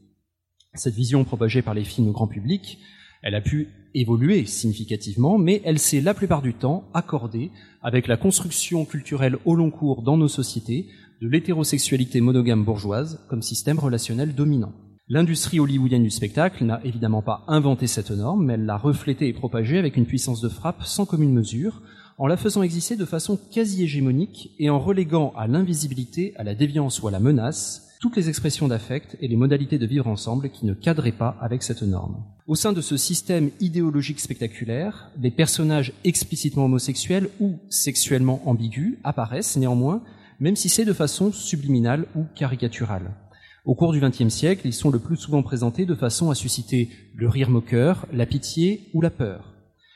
Speaker 14: Cette vision propagée par les films au grand public, elle a pu évoluer significativement, mais elle s'est la plupart du temps accordée avec la construction culturelle au long cours dans nos sociétés de l'hétérosexualité monogame bourgeoise comme système relationnel dominant. L'industrie hollywoodienne du spectacle n'a évidemment pas inventé cette norme, mais elle l'a reflétée et propagée avec une puissance de frappe sans commune mesure, en la faisant exister de façon quasi hégémonique et en reléguant à l'invisibilité, à la déviance ou à la menace toutes les expressions d'affect et les modalités de vivre ensemble qui ne cadraient pas avec cette norme. Au sein de ce système idéologique spectaculaire, les personnages explicitement homosexuels ou sexuellement ambigus apparaissent néanmoins, même si c'est de façon subliminale ou caricaturale. Au cours du XXe siècle, ils sont le plus souvent présentés de façon à susciter le rire moqueur, la pitié ou la peur.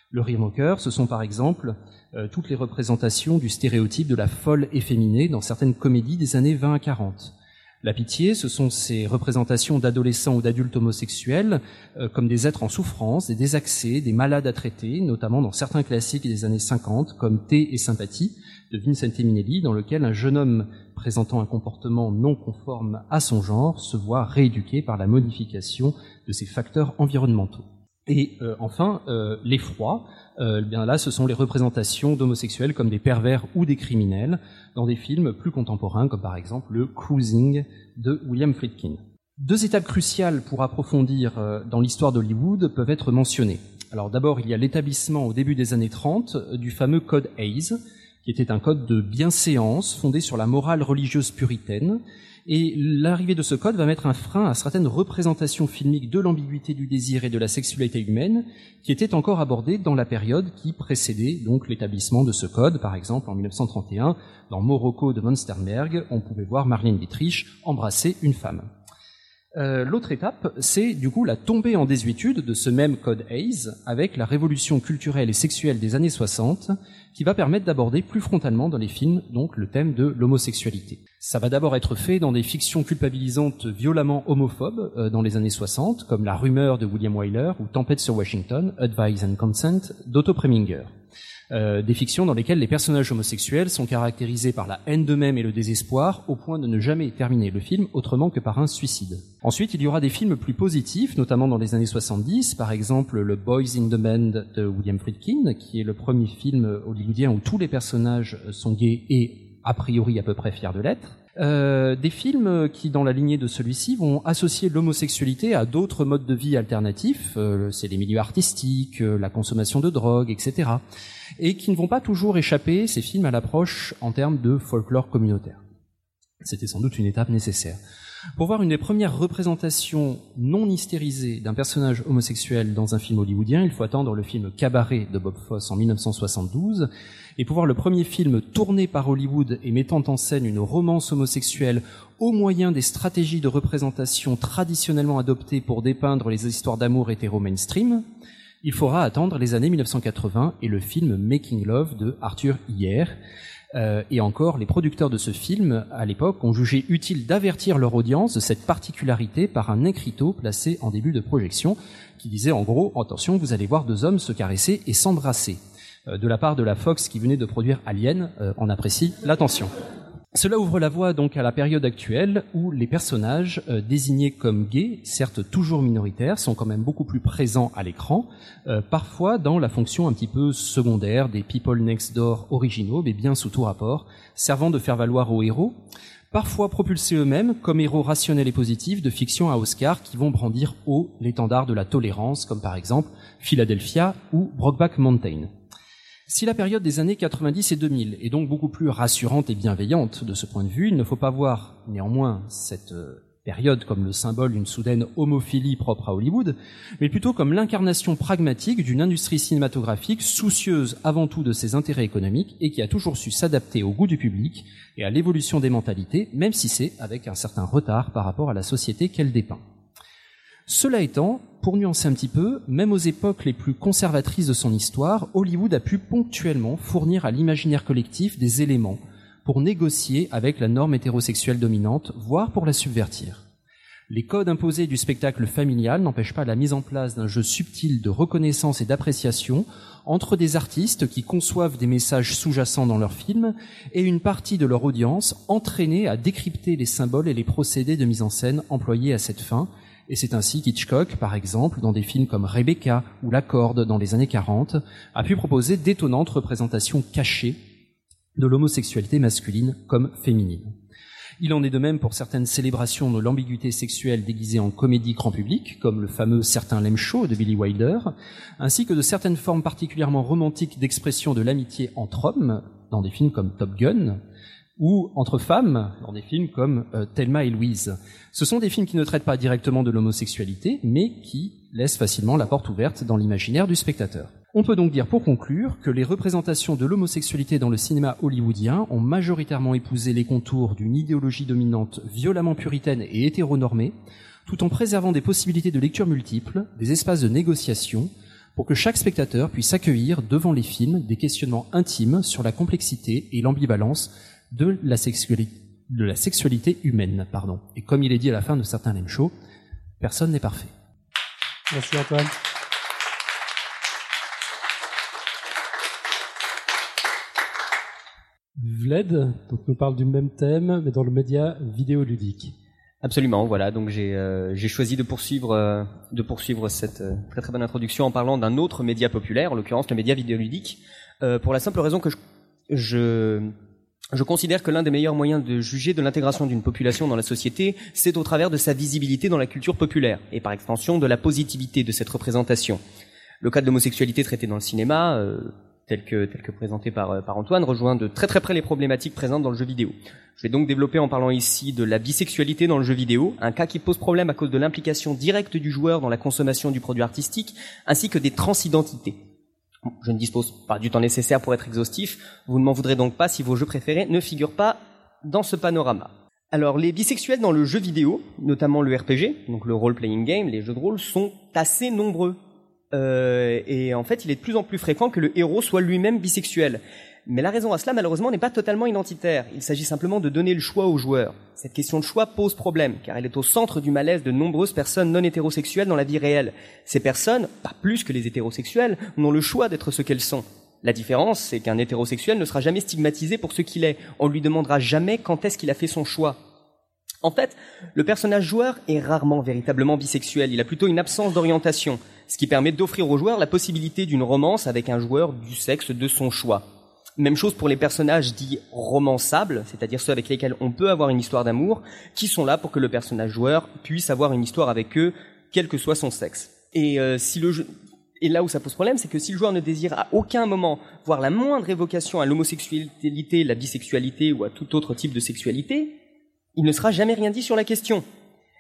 Speaker 14: Le rire moqueur, ce sont par exemple euh, toutes les représentations du stéréotype de la folle efféminée dans certaines comédies des années 20 à 40. La pitié, ce sont ces représentations d'adolescents ou d'adultes homosexuels euh, comme des êtres en souffrance, des désaxés, des malades à traiter, notamment dans certains classiques des années 50 comme Thé et Sympathie de Vincent Minelli, dans lequel un jeune homme présentant un comportement non conforme à son genre se voit rééduqué par la modification de ses facteurs environnementaux. Et euh, enfin, euh, l'effroi, euh, bien là, ce sont les représentations d'homosexuels comme des pervers ou des criminels dans des films plus contemporains, comme par exemple le Cruising de William Friedkin. Deux étapes cruciales pour approfondir dans l'histoire d'Hollywood peuvent être mentionnées. Alors d'abord, il y a l'établissement au début des années 30 du fameux Code Hayes, qui était un code de bienséance fondé sur la morale religieuse puritaine et l'arrivée de ce code va mettre un frein à certaines représentations filmiques de l'ambiguïté du désir et de la sexualité humaine qui étaient encore abordées dans la période qui précédait donc l'établissement de ce code. Par exemple, en 1931, dans Morocco de von Sternberg, on pouvait voir Marlène Dietrich embrasser une femme. Euh, l'autre étape, c'est du coup la tombée en désuétude de ce même code Hayes avec la révolution culturelle et sexuelle des années 60 qui va permettre d'aborder plus frontalement dans les films donc le thème de l'homosexualité. Ça va d'abord être fait dans des fictions culpabilisantes violemment homophobes euh, dans les années 60 comme La rumeur de William Wyler ou Tempête sur Washington, Advise and Consent d'Otto Preminger. Euh, des fictions dans lesquelles les personnages homosexuels sont caractérisés par la haine d'eux-mêmes et le désespoir, au point de ne jamais terminer le film autrement que par un suicide. Ensuite, il y aura des films plus positifs, notamment dans les années 70, par exemple le Boys in the Band de William Friedkin, qui est le premier film hollywoodien où tous les personnages sont gays et a priori à peu près fiers de l'être. Euh, des films qui, dans la lignée de celui-ci, vont associer l'homosexualité à d'autres modes de vie alternatifs, euh, c'est les milieux artistiques, euh, la consommation de drogue, etc., et qui ne vont pas toujours échapper, ces films, à l'approche en termes de folklore communautaire. C'était sans doute une étape nécessaire. Pour voir une des premières représentations non hystérisées d'un personnage homosexuel dans un film hollywoodien, il faut attendre le film Cabaret de Bob Fosse en 1972. Et pour voir le premier film tourné par Hollywood et mettant en scène une romance homosexuelle au moyen des stratégies de représentation traditionnellement adoptées pour dépeindre les histoires d'amour hétéro mainstream, il faudra attendre les années 1980 et le film Making Love de Arthur Hier, euh, et encore, les producteurs de ce film, à l'époque, ont jugé utile d'avertir leur audience de cette particularité par un écriteau placé en début de projection, qui disait en gros, attention, vous allez voir deux hommes se caresser et s'embrasser. Euh, de la part de la Fox qui venait de produire Alien, euh, on apprécie l'attention. Cela ouvre la voie donc à la période actuelle où les personnages euh, désignés comme gays, certes toujours minoritaires, sont quand même beaucoup plus présents à l'écran, euh, parfois dans la fonction un petit peu secondaire des people next door originaux, mais bien sous tout rapport, servant de faire valoir aux héros, parfois propulsés eux-mêmes comme héros rationnels et positifs de fiction à Oscar qui vont brandir haut l'étendard de la tolérance, comme par exemple Philadelphia ou Brokeback Mountain. Si la période des années 90 et 2000 est donc beaucoup plus rassurante et bienveillante de ce point de vue, il ne faut pas voir néanmoins cette euh, période comme le symbole d'une soudaine homophilie propre à Hollywood, mais plutôt comme l'incarnation pragmatique d'une industrie cinématographique soucieuse avant tout de ses intérêts économiques et qui a toujours su s'adapter au goût du public et à l'évolution des mentalités, même si c'est avec un certain retard par rapport à la société qu'elle dépeint. Cela étant, pour nuancer un petit peu, même aux époques les plus conservatrices de son histoire, Hollywood a pu ponctuellement fournir à l'imaginaire collectif des éléments pour négocier avec la norme hétérosexuelle dominante, voire pour la subvertir. Les codes imposés du spectacle familial n'empêchent pas la mise en place d'un jeu subtil de reconnaissance et d'appréciation entre des artistes qui conçoivent des messages sous-jacents dans leurs films et une partie de leur audience entraînée à décrypter les symboles et les procédés de mise en scène employés à cette fin, et c'est ainsi qu'Hitchcock, par exemple, dans des films comme Rebecca ou La Corde dans les années 40, a pu proposer d'étonnantes représentations cachées de l'homosexualité masculine comme féminine. Il en est de même pour certaines célébrations de l'ambiguïté sexuelle déguisée en comédie grand public, comme le fameux Certain Lem Show de Billy Wilder, ainsi que de certaines formes particulièrement romantiques d'expression de l'amitié entre hommes, dans des films comme Top Gun, ou entre femmes, dans des films comme euh, Thelma et Louise. Ce sont des films qui ne traitent pas directement de l'homosexualité, mais qui laissent facilement la porte ouverte dans l'imaginaire du spectateur. On peut donc dire pour conclure que les représentations de l'homosexualité dans le cinéma hollywoodien ont majoritairement épousé les contours d'une idéologie dominante violemment puritaine et hétéronormée, tout en préservant des possibilités de lecture multiples, des espaces de négociation, pour que chaque spectateur puisse accueillir devant les films des questionnements intimes sur la complexité et l'ambivalence de la sexualité, de la sexualité humaine. Pardon. Et comme il est dit à la fin de certains Lem Show, personne n'est parfait.
Speaker 1: Merci Antoine. Vled, donc nous parle du même thème, mais dans le média vidéoludique.
Speaker 15: Absolument, voilà. Donc j'ai euh, choisi de poursuivre euh, de poursuivre cette euh, très très bonne introduction en parlant d'un autre média populaire, en l'occurrence le média vidéoludique, euh, pour la simple raison que je je, je considère que l'un des meilleurs moyens de juger de l'intégration d'une population dans la société, c'est au travers de sa visibilité dans la culture populaire et par extension de la positivité de cette représentation. Le cas de l'homosexualité traité dans le cinéma, euh, tel que, tel que présenté par, euh, par Antoine, rejoint de très très près les problématiques présentes dans le jeu vidéo. Je vais donc développer en parlant ici de la bisexualité dans le jeu vidéo, un cas qui pose problème à cause de l'implication directe du joueur dans la consommation du produit artistique, ainsi que des transidentités. Je ne dispose pas du temps nécessaire pour être exhaustif, vous ne m'en voudrez donc pas si vos jeux préférés ne figurent pas dans ce panorama. Alors, les bisexuels dans le jeu vidéo, notamment le RPG, donc le role-playing game, les jeux de rôle, sont assez nombreux. Euh, et en fait, il est de plus en plus fréquent que le héros soit lui-même bisexuel. Mais la raison à cela, malheureusement, n'est pas totalement identitaire. Il s'agit simplement de donner le choix aux joueurs. Cette question de choix pose problème, car elle est au centre du malaise de nombreuses personnes non hétérosexuelles dans la vie réelle. Ces personnes, pas plus que les hétérosexuels, n'ont le choix d'être ce qu'elles sont. La différence, c'est qu'un hétérosexuel ne sera jamais stigmatisé pour ce qu'il est. On lui demandera jamais quand est-ce qu'il a fait son choix. En fait, le personnage joueur est rarement véritablement bisexuel. Il a plutôt une absence d'orientation, ce qui permet d'offrir au joueur la possibilité d'une romance avec un joueur du sexe de son choix. Même chose pour les personnages dits romançables, c'est-à-dire ceux avec lesquels on peut avoir une histoire d'amour, qui sont là pour que le personnage joueur puisse avoir une histoire avec eux, quel que soit son sexe. Et euh, si le jeu... Et là où ça pose problème, c'est que si le joueur ne désire à aucun moment voir la moindre évocation à l'homosexualité, la bisexualité ou à tout autre type de sexualité, il ne sera jamais rien dit sur la question.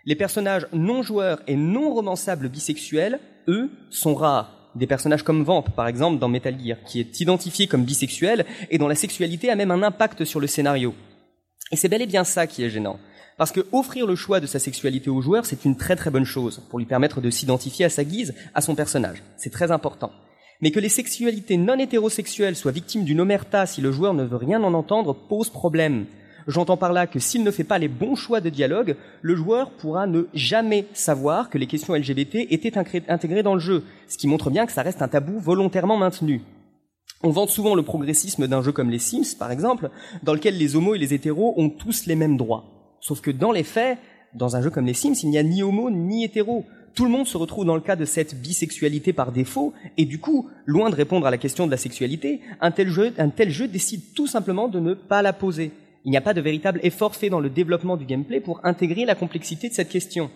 Speaker 15: Les personnages non joueurs et non romançables bisexuels, eux, sont rares. Des personnages comme Vamp, par exemple, dans Metal Gear, qui est identifié comme bisexuel et dont la sexualité a même un impact sur le scénario. Et c'est bel et bien ça qui est gênant. Parce que offrir le choix de sa sexualité au joueur, c'est une très très bonne chose, pour lui permettre de s'identifier à sa guise à son personnage. C'est très important. Mais que les sexualités non hétérosexuelles soient victimes d'une omerta si le joueur ne veut rien en entendre pose problème. J'entends par là que s'il ne fait pas les bons choix de dialogue, le joueur pourra ne jamais savoir que les questions LGBT étaient intégrées dans le jeu, ce qui montre bien que ça reste un tabou volontairement maintenu. On vante souvent le progressisme d'un jeu comme les Sims, par exemple, dans lequel les homos et les hétéros ont tous les mêmes droits. Sauf que dans les faits, dans un jeu comme les Sims, il n'y a ni homo ni hétéro. Tout le monde se retrouve dans le cas de cette bisexualité par défaut, et du coup, loin de répondre à la question de la sexualité, un tel jeu, un tel jeu décide tout simplement de ne pas la poser. Il n'y a pas de véritable effort fait dans le développement du gameplay pour intégrer la complexité de cette question.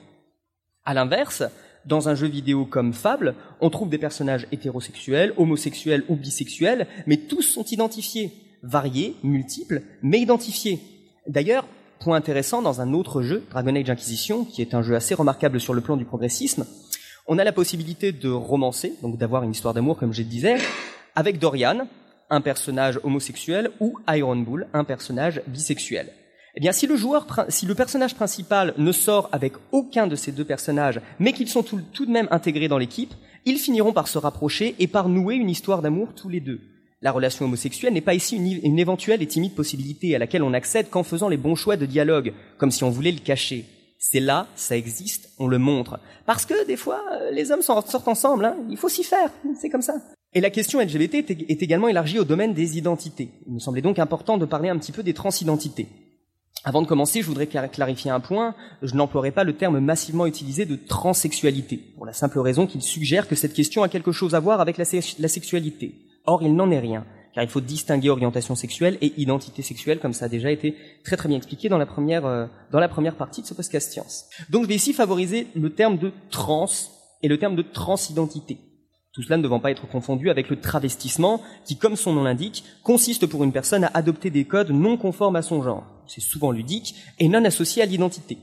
Speaker 15: À l'inverse, dans un jeu vidéo comme Fable, on trouve des personnages hétérosexuels, homosexuels ou bisexuels, mais tous sont identifiés, variés, multiples, mais identifiés. D'ailleurs, point intéressant dans un autre jeu, Dragon Age Inquisition, qui est un jeu assez remarquable sur le plan du progressisme, on a la possibilité de romancer, donc d'avoir une histoire d'amour, comme je le disais, avec Dorian, un personnage homosexuel, ou Iron Bull, un personnage bisexuel. Eh bien, si le joueur, si le personnage principal ne sort avec aucun de ces deux personnages, mais qu'ils sont tout, de même intégrés dans l'équipe, ils finiront par se rapprocher et par nouer une histoire d'amour tous les deux. La relation homosexuelle n'est pas ici une, éventuelle et timide possibilité à laquelle on accède qu'en faisant les bons choix de dialogue, comme si on voulait le cacher. C'est là, ça existe, on le montre. Parce que des fois, les hommes sortent ensemble, hein, il faut s'y faire, c'est comme ça. Et la question LGBT est, également élargie au domaine des identités. Il me semblait donc important de parler un petit peu des transidentités. Avant de commencer, je voudrais clarifier un point. Je n'emploierai pas le terme massivement utilisé de transsexualité, pour la simple raison qu'il suggère que cette question a quelque chose à voir avec la, la sexualité. Or, il n'en est rien. car il faut distinguer orientation sexuelle et identité sexuelle, comme ça a déjà été très très bien expliqué dans la première, euh, dans la première partie de ce podcast science. Donc je vais ici favoriser le terme de trans et le terme de transidentité. Tout cela ne devant pas être confondu avec le travestissement, qui, comme son nom l'indique, consiste pour une personne à adopter des codes non conformes à son genre. C'est souvent ludique et non associé à l'identité.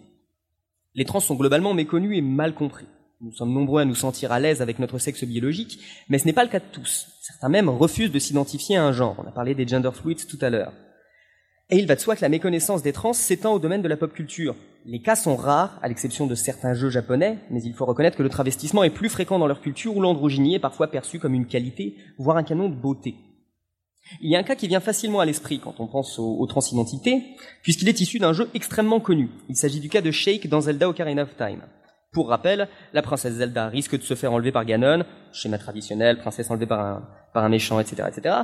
Speaker 15: Les trans sont globalement méconnus et mal compris. Nous sommes nombreux à nous sentir à l'aise avec notre sexe biologique, mais ce n'est pas le cas de tous. Certains même refusent de s'identifier à un genre. On a parlé des gender fluids tout à l'heure. Et il va de soi que la méconnaissance des trans s'étend au domaine de la pop culture. Les cas sont rares, à l'exception de certains jeux japonais, mais il faut reconnaître que le travestissement est plus fréquent dans leur culture où l'androgynie est parfois perçue comme une qualité, voire un canon de beauté. Il y a un cas qui vient facilement à l'esprit quand on pense aux, transidentités, puisqu'il est issu d'un jeu extrêmement connu. Il s'agit du cas de Shake dans Zelda Ocarina of Time. Pour rappel, la princesse Zelda risque de se faire enlever par Ganon, schéma traditionnel, princesse enlevée par un, par un méchant, etc., etc.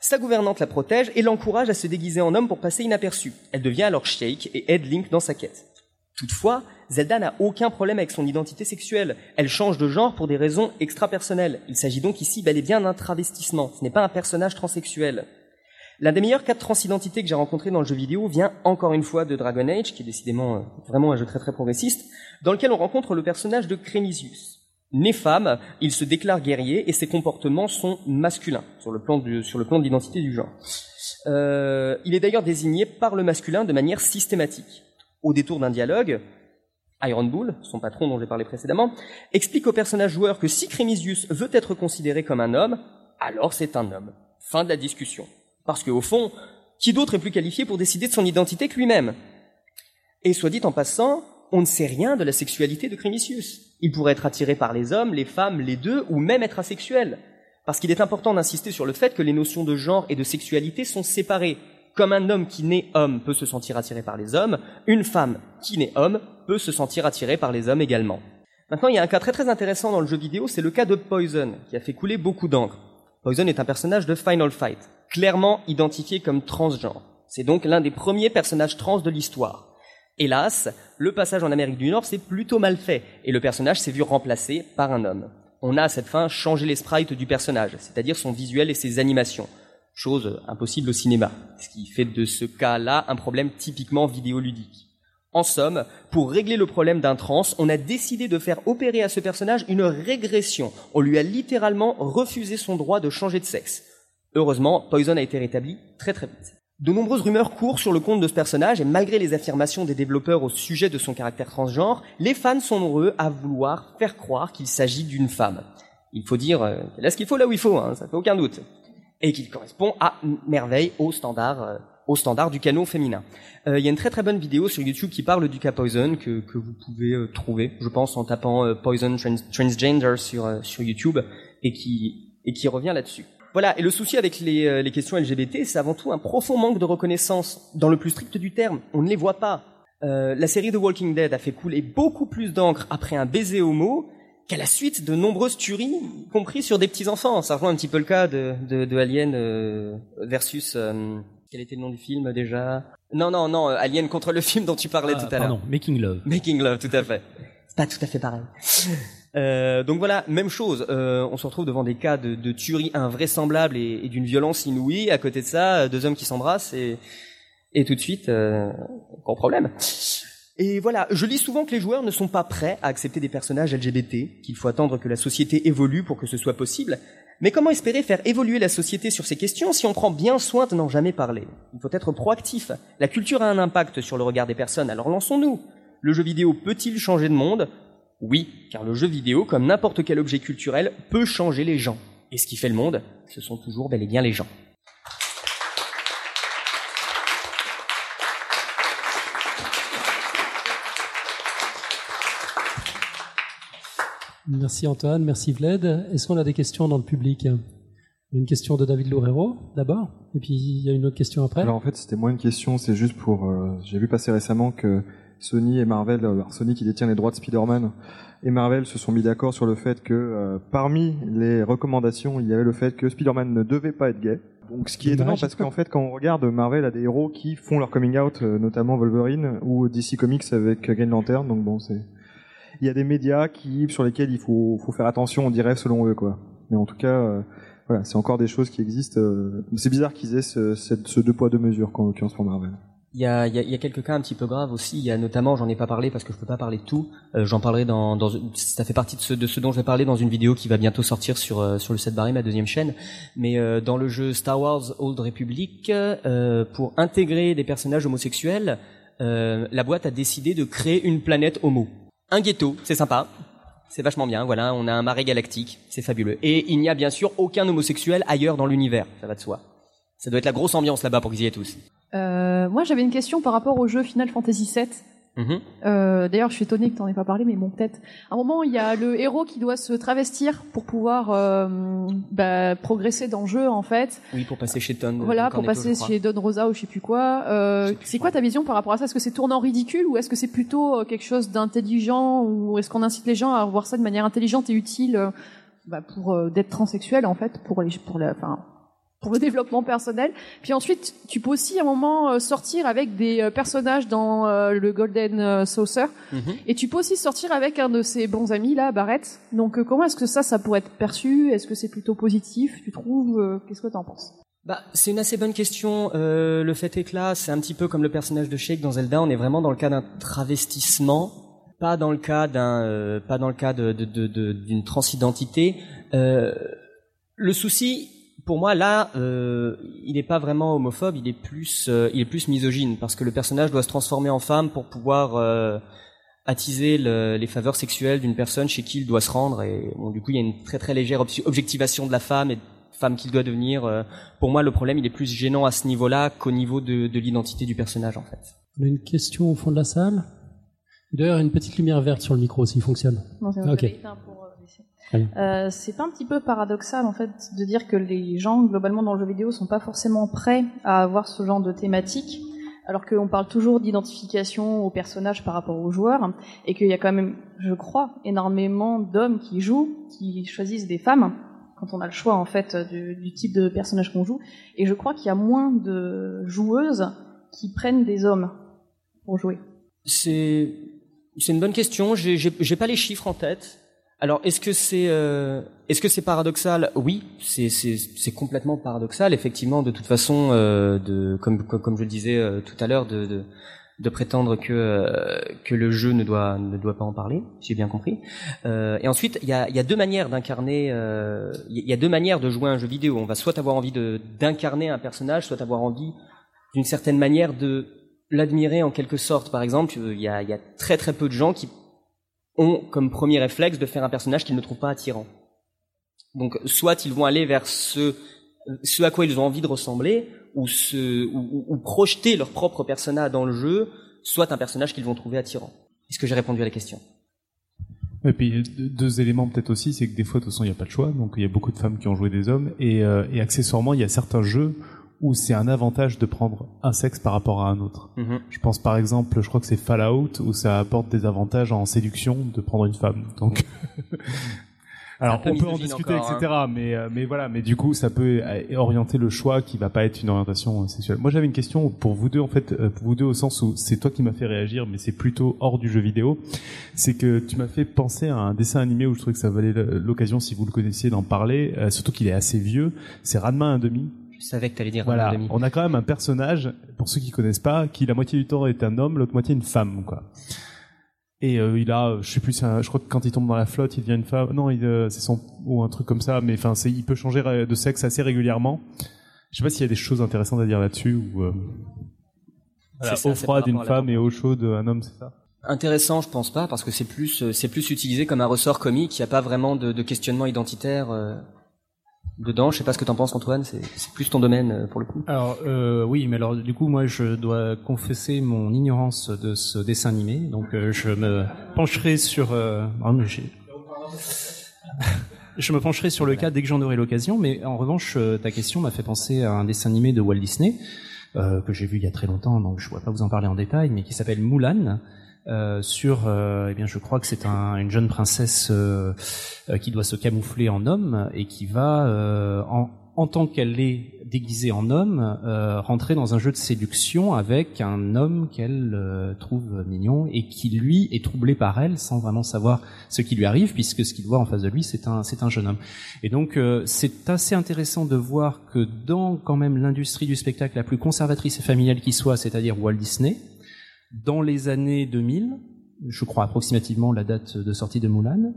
Speaker 15: Sa gouvernante la protège et l'encourage à se déguiser en homme pour passer inaperçue. Elle devient alors Shake et aide Link dans sa quête. Toutefois, Zelda n'a aucun problème avec son identité sexuelle. Elle change de genre pour des raisons extra-personnelles. Il s'agit donc ici bel et bien d'un travestissement. Ce n'est pas un personnage transsexuel. L'un des meilleurs cas de transidentité que j'ai rencontré dans le jeu vidéo vient encore une fois de Dragon Age, qui est décidément euh, vraiment un jeu très très progressiste, dans lequel on rencontre le personnage de Crémisius. Né femme, il se déclare guerrier et ses comportements sont masculins sur le plan, du, de l'identité du genre. Euh, il est d'ailleurs désigné par le masculin de manière systématique. Au détour d'un dialogue, Iron Bull, son patron dont j'ai parlé précédemment, explique au personnage joueur que si Crémisius veut être considéré comme un homme, alors c'est un homme. Fin de la discussion. Parce qu'au fond, qui d'autre est plus qualifié pour décider de son identité que lui-même? Et soit dit en passant, on ne sait rien de la sexualité de Crémisius. Il pourrait être attiré par les hommes, les femmes, les deux, ou même être asexuel. Parce qu'il est important d'insister sur le fait que les notions de genre et de sexualité sont séparées. Comme un homme qui naît homme peut se sentir attiré par les hommes, une femme qui naît homme peut se sentir attirée par les hommes également. Maintenant, il y a un cas très très intéressant dans le jeu vidéo, c'est le cas de Poison, qui a fait couler beaucoup d'encre. Poison est un personnage de Final Fight, clairement identifié comme transgenre. C'est donc l'un des premiers personnages trans de l'histoire. Hélas, le passage en Amérique du Nord s'est plutôt mal fait, et le personnage s'est vu remplacé par un homme. On a à cette fin changé les sprites du personnage, c'est-à-dire son visuel et ses animations. Chose impossible au cinéma, ce qui fait de ce cas-là un problème typiquement vidéoludique. En somme, pour régler le problème d'un trans, on a décidé de faire opérer à ce personnage une régression. On lui a littéralement refusé son droit de changer de sexe. Heureusement, Poison a été rétabli très très vite. De nombreuses rumeurs courent sur le compte de ce personnage et malgré les affirmations des développeurs au sujet de son caractère transgenre, les fans sont nombreux à vouloir faire croire qu'il s'agit d'une femme. Il faut dire euh, ce qu'il faut là où il faut, hein, ça fait aucun doute. Et qu'il correspond à merveille au standard, euh, au standard du canon féminin. Euh, il y a une très très bonne vidéo sur YouTube qui parle du cas Poison que, vous pouvez euh, trouver, je pense, en tapant Poison trans Transgender sur, sur YouTube et qui, et qui revient là-dessus. Voilà, et le souci avec les, euh, les questions LGBT, c'est avant tout un profond manque de reconnaissance. Dans le plus strict du terme, on ne les voit pas. Euh, la série The Walking Dead a fait couler beaucoup plus d'encre après un baiser homo qu'à la suite de nombreuses tueries, y compris sur des petits-enfants. Ça rejoint un petit peu le cas de, de, de Alien euh, versus... euh, quel était le nom du film déjà? Non, non, non, euh, Alien contre le film dont tu parlais
Speaker 14: Ah,
Speaker 15: tout à l'heure.
Speaker 14: pardon, Making Love.
Speaker 15: Making Love, tout à fait. C'est pas tout à fait pareil. Euh, donc voilà, même chose. Euh, on se retrouve devant des cas de, de tueries invraisemblables et, et d'une violence inouïe. À côté de ça, euh, deux hommes qui s'embrassent et, et tout de suite, euh, gros problème. Et voilà, je lis souvent que les joueurs ne sont pas prêts à accepter des personnages LGBT, qu'il faut attendre que la société évolue pour que ce soit possible. Mais comment espérer faire évoluer la société sur ces questions si on prend bien soin de n'en jamais parler? Il faut être proactif. La culture a un impact sur le regard des personnes, alors lançons-nous. Le jeu vidéo peut-il changer de monde? Oui, car le jeu vidéo, comme n'importe quel objet culturel, peut changer les gens. Et ce qui fait le monde, ce sont toujours bel et bien les gens.
Speaker 1: Merci Antoine, merci Vled. Est-ce qu'on a des questions dans le public? Une question de David Loureiro d'abord, et puis il y a une autre question après.
Speaker 13: Alors en fait, c'était moins une question, c'est juste pour. euh, J'ai vu passer récemment que Sony et Marvel, euh, alors Sony qui détient les droits de Spider-Man, et Marvel se sont mis d'accord sur le fait que euh, parmi les recommandations, il y avait le fait que Spider-Man ne devait pas être gay. Donc ce qui est étonnant parce qu'en fait, quand on regarde Marvel a des héros qui font leur coming out, euh, notamment Wolverine ou DC Comics avec Green Lantern. Donc bon, c'est il y a des médias qui sur lesquels il faut, faut faire attention, on dirait selon eux quoi. Mais en tout cas, euh, voilà, c'est encore des choses qui existent. euh, c'est bizarre qu'ils aient ce, ce deux poids deux mesures, qu'en l'occurrence pour Marvel.
Speaker 15: Il y a, a, il quelques cas un petit peu graves aussi. Il y a notamment, j'en ai pas parlé parce que je peux pas parler de tout. Euh, j'en parlerai dans, ça fait partie de ce, de ce dont je vais parler dans une vidéo qui va bientôt sortir sur euh, sur le 7 barré, ma deuxième chaîne. Mais euh, dans le jeu Star Wars Old Republic, euh, pour intégrer des personnages homosexuels, euh, la boîte a décidé de créer une planète homo. Un ghetto, c'est sympa. C'est vachement bien, voilà, on a un marais galactique, c'est fabuleux. Et il n'y a bien sûr aucun homosexuel ailleurs dans l'univers, ça va de soi. Ça doit être la grosse ambiance là-bas pour qu'ils y aient tous.
Speaker 8: Euh, moi, j'avais une question par rapport au jeu Final Fantasy VII.
Speaker 15: Mhm.
Speaker 8: Euh, D'ailleurs, je suis étonnée que tu n'en aies pas parlé, mais bon, peut-être. À un moment, il y a le héros qui doit se travestir pour pouvoir euh, bah, progresser dans le jeu, en fait.
Speaker 15: Oui, pour passer chez Ton.
Speaker 8: Voilà,
Speaker 15: Don
Speaker 8: pour passer chez Don Rosa ou je sais plus quoi. Euh, c'est quoi ta vision par rapport à ça? Est-ce que c'est tournant ridicule ou est-ce que c'est plutôt quelque chose d'intelligent ou est-ce qu'on incite les gens à voir ça de manière intelligente et utile bah, pour d'être transsexuel en fait pour les pour la enfin pour le développement personnel. Puis ensuite, tu peux aussi à un moment euh, sortir avec des euh, personnages dans euh, le Golden Saucer.
Speaker 15: Mhm.
Speaker 8: Et tu peux aussi sortir avec un de ses bons amis là, Barrett. Donc euh, comment est-ce que ça, ça pourrait être perçu? Est-ce que c'est plutôt positif Tu trouves? Euh, Qu'est-ce que t'en penses?
Speaker 15: Bah, c'est une assez bonne question. Euh, le fait est que là, c'est un petit peu comme le personnage de Shake dans Zelda. On est vraiment dans le cas d'un travestissement, pas dans le cas d'un, euh, pas dans le cas de, de, de- de- d'une transidentité. Euh, le souci, pour moi, là, euh, il n'est pas vraiment homophobe. Il est plus, euh, il est plus misogyne parce que le personnage doit se transformer en femme pour pouvoir euh, attiser le- les faveurs sexuelles d'une personne chez qui il doit se rendre. Et bon, du coup, il y a une très très légère objectivation de la femme et femme qu'il doit devenir. Euh, Pour moi, le problème, il est plus gênant à ce niveau-là qu'au niveau de, de l'identité du personnage, en fait.
Speaker 1: On a une question au fond de la salle? Il doit y avoir une petite lumière verte sur le micro s'il fonctionne.
Speaker 16: Non, c'est
Speaker 1: Ah,
Speaker 16: pour, euh, c'est pas un petit peu paradoxal en fait de dire que les gens globalement dans le jeu vidéo sont pas forcément prêts à avoir ce genre de thématique, alors qu'on parle toujours d'identification aux personnages par rapport aux joueurs, et qu'il y a quand même, je crois, énormément d'hommes qui jouent, qui choisissent des femmes quand on a le choix en fait du, du type de personnage qu'on joue, et je crois qu'il y a moins de joueuses qui prennent des hommes pour jouer.
Speaker 15: C'est c'est une bonne question. J'ai pas les chiffres en tête. Alors est-ce que c'est euh, est-ce que c'est paradoxal? Oui, c'est c'est complètement paradoxal. Effectivement, de toute façon, euh, de comme comme, je le disais euh, tout à l'heure, de, de de prétendre que euh, que le jeu ne doit ne doit pas en parler, j'ai bien compris. Euh, et ensuite, il y a il y a deux manières d'incarner. Il y a deux manières de jouer à un jeu vidéo. On va soit avoir envie de d'incarner un personnage, soit avoir envie d'une certaine manière de l'admirer en quelque sorte. Par exemple, il y a, il y a très très peu de gens qui ont comme premier réflexe de faire un personnage qu'ils ne trouvent pas attirant. Donc, soit ils vont aller vers ce, à quoi ils ont envie de ressembler, ou, ce, ou, projeter leur propre persona dans le jeu, soit un personnage qu'ils vont trouver attirant. Est-ce que j'ai répondu à la question?
Speaker 9: Et puis deux- éléments peut-être aussi, c'est que des fois de toute façon il n'y a pas de choix, donc il y a beaucoup de femmes qui ont joué des hommes, et, euh, et accessoirement il y a certains jeux où c'est un avantage de prendre un sexe par rapport à un autre.
Speaker 15: Mhm.
Speaker 9: Je pense par exemple, je crois que c'est Fallout où ça apporte des avantages en séduction de prendre une femme. Donc alors
Speaker 15: peu
Speaker 9: on peut en discuter,
Speaker 15: encore,
Speaker 9: etc. Mais euh, mais voilà, mais du coup ça peut euh, orienter le choix qui va pas être une orientation euh, sexuelle. Moi j'avais une question pour vous deux en fait, pour vous deux au sens où c'est toi qui m'as fait réagir, mais c'est plutôt hors du jeu vidéo. C'est que tu m'as fait penser à un dessin animé où je trouvais que ça valait l'occasion si vous le connaissiez d'en parler, surtout qu'il est assez vieux. C'est Radma un demi.
Speaker 15: Je savais que tu allais dire
Speaker 9: Voilà,
Speaker 15: un demi.
Speaker 9: on a quand même un personnage, pour ceux qui connaissent pas, qui la moitié du temps est un homme, l'autre moitié une femme, quoi. Et euh, il a, je sais plus, un- je crois que quand il tombe dans la flotte, il devient une femme. Non, il, euh, c'est son ou un truc comme ça. Mais enfin, c'est, il peut changer euh, de sexe assez régulièrement. Je sais pas s'il y a des choses intéressantes à dire là-dessus ou. Euh... Voilà,
Speaker 15: C'est ça,
Speaker 9: eau
Speaker 15: c'est
Speaker 9: froide
Speaker 15: par
Speaker 9: une
Speaker 15: rapport à la
Speaker 9: femme et eau chaude un homme, c'est ça?
Speaker 15: Intéressant, je pense pas, parce que c'est plus, c'est plus utilisé comme un ressort comique. Il n'y a pas vraiment de, de questionnement identitaire euh, dedans. Je sais pas ce que t'en penses, Antoine. C'est, plus ton domaine euh, pour le coup.
Speaker 14: Alors euh, oui, mais alors du coup moi je dois confesser mon ignorance de ce dessin animé, donc euh, je me pencherai sur. Euh, j'ai- je me pencherai sur le cas dès que j'en aurai l'occasion, mais en revanche euh, ta question m'a fait penser à un dessin animé de Walt Disney euh, que j'ai vu il y a très longtemps, donc je ne pourrais pas vous en parler en détail, mais qui s'appelle Mulan. Euh, sur, euh, eh bien, je crois que c'est un, une jeune princesse euh, euh, qui doit se camoufler en homme et qui va euh, en, en tant qu'elle est déguisée en homme, rentrer dans un jeu de séduction avec un homme qu'elle trouve mignon et qui lui est troublé par elle sans vraiment savoir ce qui lui arrive puisque ce qu'il voit en face de lui c'est un c'est un jeune homme. Et donc c'est assez intéressant de voir que dans quand même l'industrie du spectacle la plus conservatrice et familiale qui soit, c'est-à-dire Walt Disney, dans les années 2000, je crois approximativement la date de sortie de Mulan,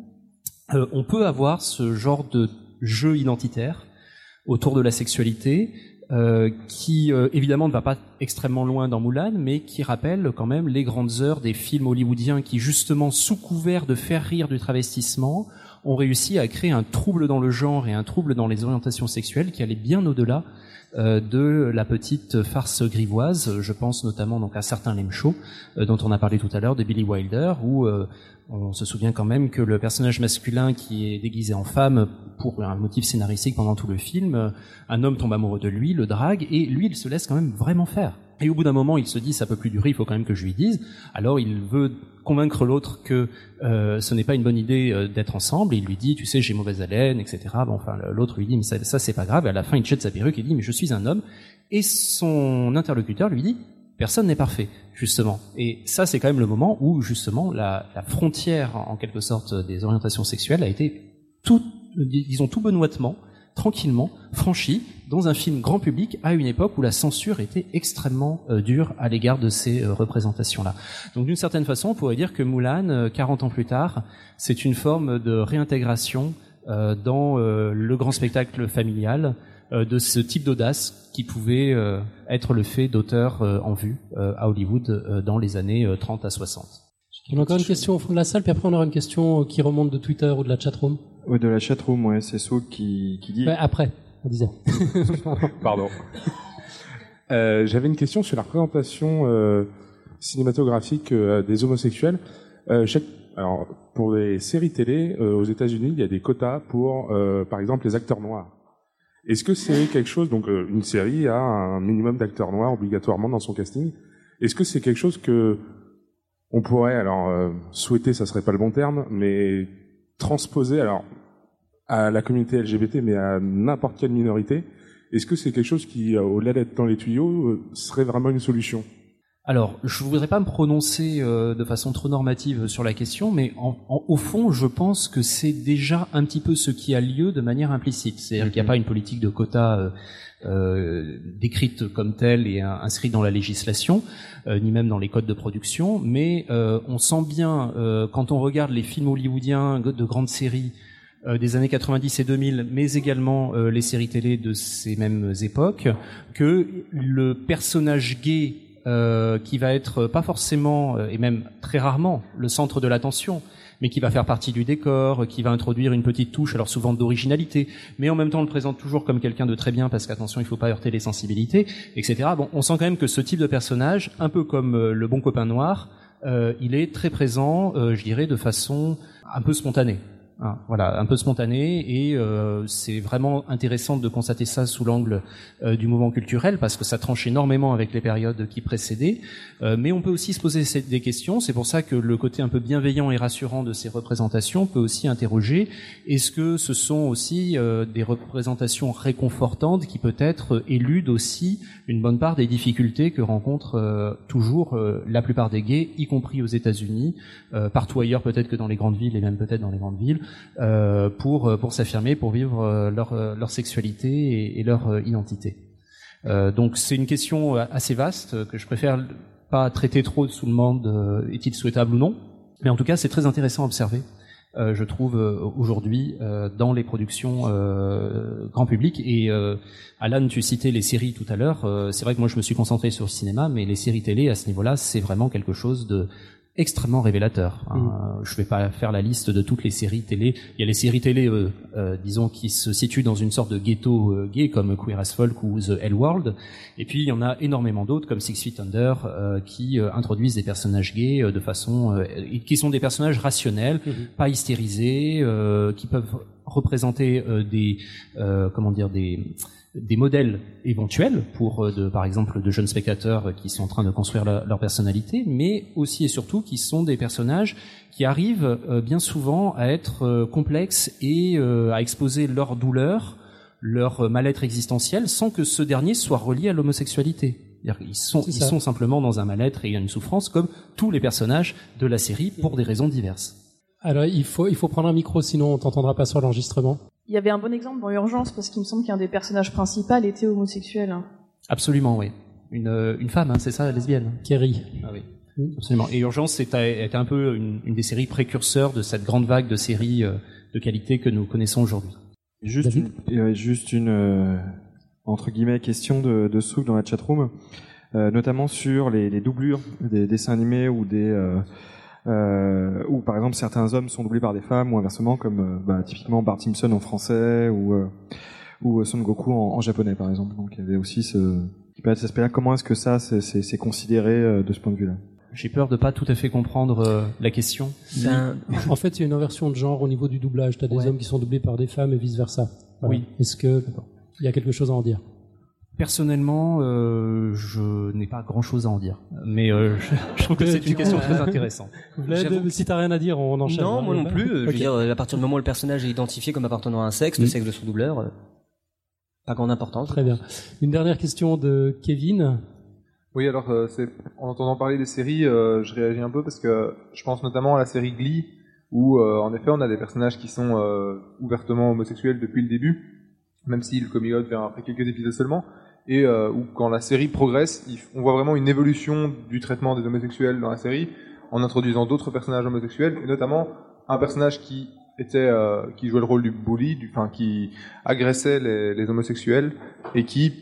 Speaker 14: euh, on peut avoir ce genre de jeu identitaire autour de la sexualité euh, qui euh, évidemment ne va pas extrêmement loin dans Mulan, mais qui rappelle quand même les grandes heures des films hollywoodiens qui justement sous couvert de faire rire du travestissement ont réussi à créer un trouble dans le genre et un trouble dans les orientations sexuelles qui allait bien au-delà de la petite farce grivoise. Je pense notamment donc à certains shows euh, dont on a parlé tout à l'heure de Billy Wilder, où euh, on se souvient quand même que le personnage masculin qui est déguisé en femme pour un motif scénaristique pendant tout le film, un homme tombe amoureux de lui, le drague, et lui il se laisse quand même vraiment faire. Et au bout d'un moment, il se dit ça peut plus durer, il faut quand même que je lui dise. Alors il veut convaincre l'autre que euh, ce n'est pas une bonne idée euh, d'être ensemble. Il lui dit, tu sais, j'ai mauvaise haleine, etc. Bon, enfin, l'autre lui dit, mais ça, ça c'est pas grave. Et à la fin, il jette sa perruque et dit, mais je suis un homme. Et son interlocuteur lui dit, personne n'est parfait, justement. Et ça, c'est quand même le moment où justement la, frontière, en quelque sorte, des orientations sexuelles a été tout, disons, tout benoîtement tranquillement franchi dans un film grand public à une époque où la censure était extrêmement euh, dure à l'égard de ces euh, représentations-là. Donc d'une certaine façon, on pourrait dire que Moulin, euh, 40 ans plus tard, c'est une forme de réintégration euh, dans le grand spectacle familial de ce type d'audace qui pouvait être le fait d'auteurs en vue à Hollywood dans les années 30 à 60.
Speaker 1: On a encore une question au fond de la salle, puis après on aura une question qui remonte de Twitter ou de la chatroom.
Speaker 13: Oui, de la chatroom, ouais, c'est So qui, qui dit.
Speaker 1: Ouais, après, on disait.
Speaker 12: Pardon. Euh, J'avais une question sur la représentation euh, cinématographique euh, des homosexuels. Euh, chaque, alors, pour les séries télé euh, aux États-Unis, il y a des quotas pour, euh, par exemple, les acteurs noirs. Est-ce que c'est quelque chose Donc, une série a un minimum d'acteurs noirs obligatoirement dans son casting? Est-ce que c'est quelque chose que on pourrait, alors souhaiter, ça serait pas le bon terme, mais transposer, alors à la communauté LGBT, mais à n'importe quelle minorité? Est-ce que c'est quelque chose qui, au-delà d'être dans les tuyaux, serait vraiment une solution?
Speaker 14: Alors, je voudrais pas me prononcer euh, de façon trop normative sur la question, mais en, en, au fond, je pense que c'est déjà un petit peu ce qui a lieu de manière implicite. C'est-à-dire qu'il n'y a pas une politique de quota euh, euh, décrite comme telle et inscrite dans la législation, euh, ni même dans les codes de production, mais euh, on sent bien, quand on regarde les films hollywoodiens de grandes séries, des années 90 et 2000, mais également euh, les séries télé de ces mêmes époques, que le personnage gay euh, qui va être pas forcément et même très rarement le centre de l'attention, mais qui va faire partie du décor, qui va introduire une petite touche, alors souvent d'originalité, mais en même temps on le présente toujours comme quelqu'un de très bien parce qu'attention il faut pas heurter les sensibilités, etc. Bon, on sent quand même que ce type de personnage, un peu comme euh, le bon copain noir, euh, il est très présent, euh, je dirais, de façon un peu spontanée. Hein, voilà, un peu spontané et euh, c'est vraiment intéressant de constater ça sous l'angle euh, du mouvement culturel parce que ça tranche énormément avec les périodes qui précédaient. Euh, mais on peut aussi se poser des questions. C'est pour ça que le côté un peu bienveillant et rassurant de ces représentations peut aussi interroger est-ce que ce sont aussi des représentations réconfortantes qui peut-être éludent aussi une bonne part des difficultés que rencontrent toujours la plupart des gays, y compris aux États-Unis, partout ailleurs peut-être que dans les grandes villes et même peut-être dans les grandes villes euh, pour pour s'affirmer, pour vivre euh, leur leur sexualité et, leur euh, identité. donc c'est une question assez vaste que je préfère pas traiter trop sous le monde est-il souhaitable ou non, mais en tout cas c'est très intéressant à observer. Euh, je trouve aujourd'hui euh, dans les productions euh, grand public et Alan tu citais les séries tout à l'heure c'est vrai que moi je me suis concentré sur le cinéma mais les séries télé à ce niveau-là c'est vraiment quelque chose de extrêmement révélateur. Hein. Mm. Je vais pas faire la liste de toutes les séries télé. Il y a les séries télé, euh, euh, disons, qui se situent dans une sorte de ghetto euh, gay comme Queer as Folk ou The L World. Et puis il y en a énormément d'autres comme Six Feet Under euh, qui introduisent des personnages gays de façon, qui sont des personnages rationnels, mm-hmm. pas hystérisés, qui peuvent représenter des, comment dire, des des modèles éventuels pour, euh, de, par exemple, de jeunes spectateurs qui sont en train de construire leur personnalité, mais aussi et surtout qui sont des personnages qui arrivent euh, bien souvent à être euh, complexes et à exposer leur douleur leur mal-être existentiel sans que ce dernier soit relié à l'homosexualité. Sont, ils sont simplement dans un mal-être et une souffrance comme tous les personnages de la série pour des raisons diverses.
Speaker 1: Alors, il faut, il faut prendre un micro, sinon on t'entendra pas sur l'enregistrement.
Speaker 6: Il y avait un bon exemple dans Urgence parce qu'il me semble qu'un des personnages principaux était homosexuel.
Speaker 14: Absolument, oui. Une, euh, une femme, hein, c'est ça, lesbienne?
Speaker 1: Kerry.
Speaker 14: Ah oui. Absolument. Et Urgence était, un peu une, une des séries précurseurs de cette grande vague de séries euh, de qualité que nous connaissons aujourd'hui.
Speaker 13: Juste une, euh, juste une euh, entre guillemets question de, de Souk dans la chatroom, euh, notamment sur les, les doublures des dessins animés ou des euh, euh, où par exemple certains hommes sont doublés par des femmes ou inversement comme euh, bah, typiquement Bart Simpson en français ou euh, ou Son Goku en, en japonais par exemple. Donc il y avait aussi ce qui peut être cet aspect-là. Comment est-ce que ça c'est- c'est c'est considéré euh, de ce point de vue-là?
Speaker 14: J'ai peur de pas tout à fait comprendre euh, la question.
Speaker 1: En fait, il y a une inversion de genre au niveau du doublage. Tu as des hommes qui sont doublés par des femmes et vice versa.
Speaker 14: Oui.
Speaker 1: Est-ce que il y a quelque chose à en dire?
Speaker 14: Personnellement, euh, je n'ai pas grand-chose à en dire, mais euh, je, je trouve que c'est une question très intéressante.
Speaker 1: Vlad, si t'as rien à dire, on enchaîne.
Speaker 15: Non,
Speaker 1: hein.
Speaker 15: moi non plus. Je veux dire, à partir du moment où le personnage est identifié comme appartenant à un sexe, le sexe de son doubleur, euh, pas grande importance.
Speaker 1: Très bien. Une dernière question de Kevin.
Speaker 17: Oui, alors euh, c'est en entendant parler des séries, euh, je réagis un peu parce que je pense notamment à la série Glee, où euh, en effet on a des personnages qui sont ouvertement homosexuels depuis le début, même si le coming out vient après quelques épisodes seulement, et euh, où quand la série progresse, on voit vraiment une évolution du traitement des homosexuels dans la série, en introduisant d'autres personnages homosexuels, et notamment un personnage qui était euh, qui jouait le rôle du bully, du, enfin qui agressait les, les homosexuels et qui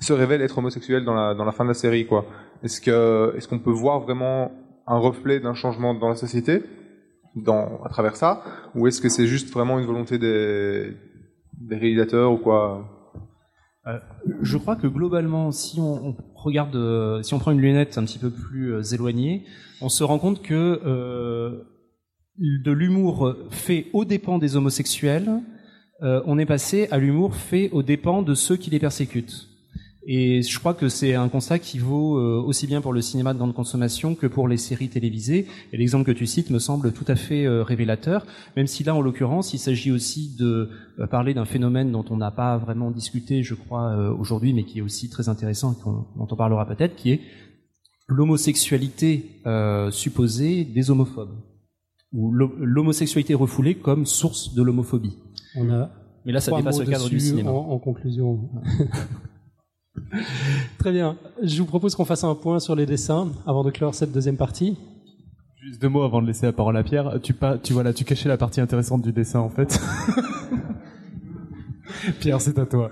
Speaker 17: se révèle être homosexuel dans la dans la fin de la série quoi. Est-ce que est-ce qu'on peut voir vraiment un reflet d'un changement dans la société dans à travers ça ou est-ce que c'est juste vraiment une volonté des des réalisateurs ou quoi?
Speaker 14: Euh, je crois que globalement, si on, regarde, euh, si on prend une lunette un petit peu plus euh, éloignée, on se rend compte que de l'humour fait aux dépens des homosexuels, on est passé à l'humour fait aux dépens de ceux qui les persécutent. Et je crois que c'est un constat qui vaut euh, aussi bien pour le cinéma de grande consommation que pour les séries télévisées. Et l'exemple que tu cites me semble tout à fait euh, révélateur, même si là, en l'occurrence, il s'agit aussi de euh, parler d'un phénomène dont on n'a pas vraiment discuté, je crois, aujourd'hui, mais qui est aussi très intéressant et dont on parlera peut-être, qui est l'homosexualité euh, supposée des homophobes, ou l'ho- l'homosexualité refoulée comme source de l'homophobie.
Speaker 1: On a
Speaker 14: Mais là, ça dépasse le cadre du cinéma.
Speaker 1: En, en conclusion. Très bien. Je vous propose qu'on fasse un point sur les dessins avant de clore cette deuxième partie.
Speaker 9: Juste deux mots avant de laisser la parole à Pierre. Tu, pas, tu, voilà, tu cachais la partie intéressante du dessin en fait. Pierre, c'est à toi.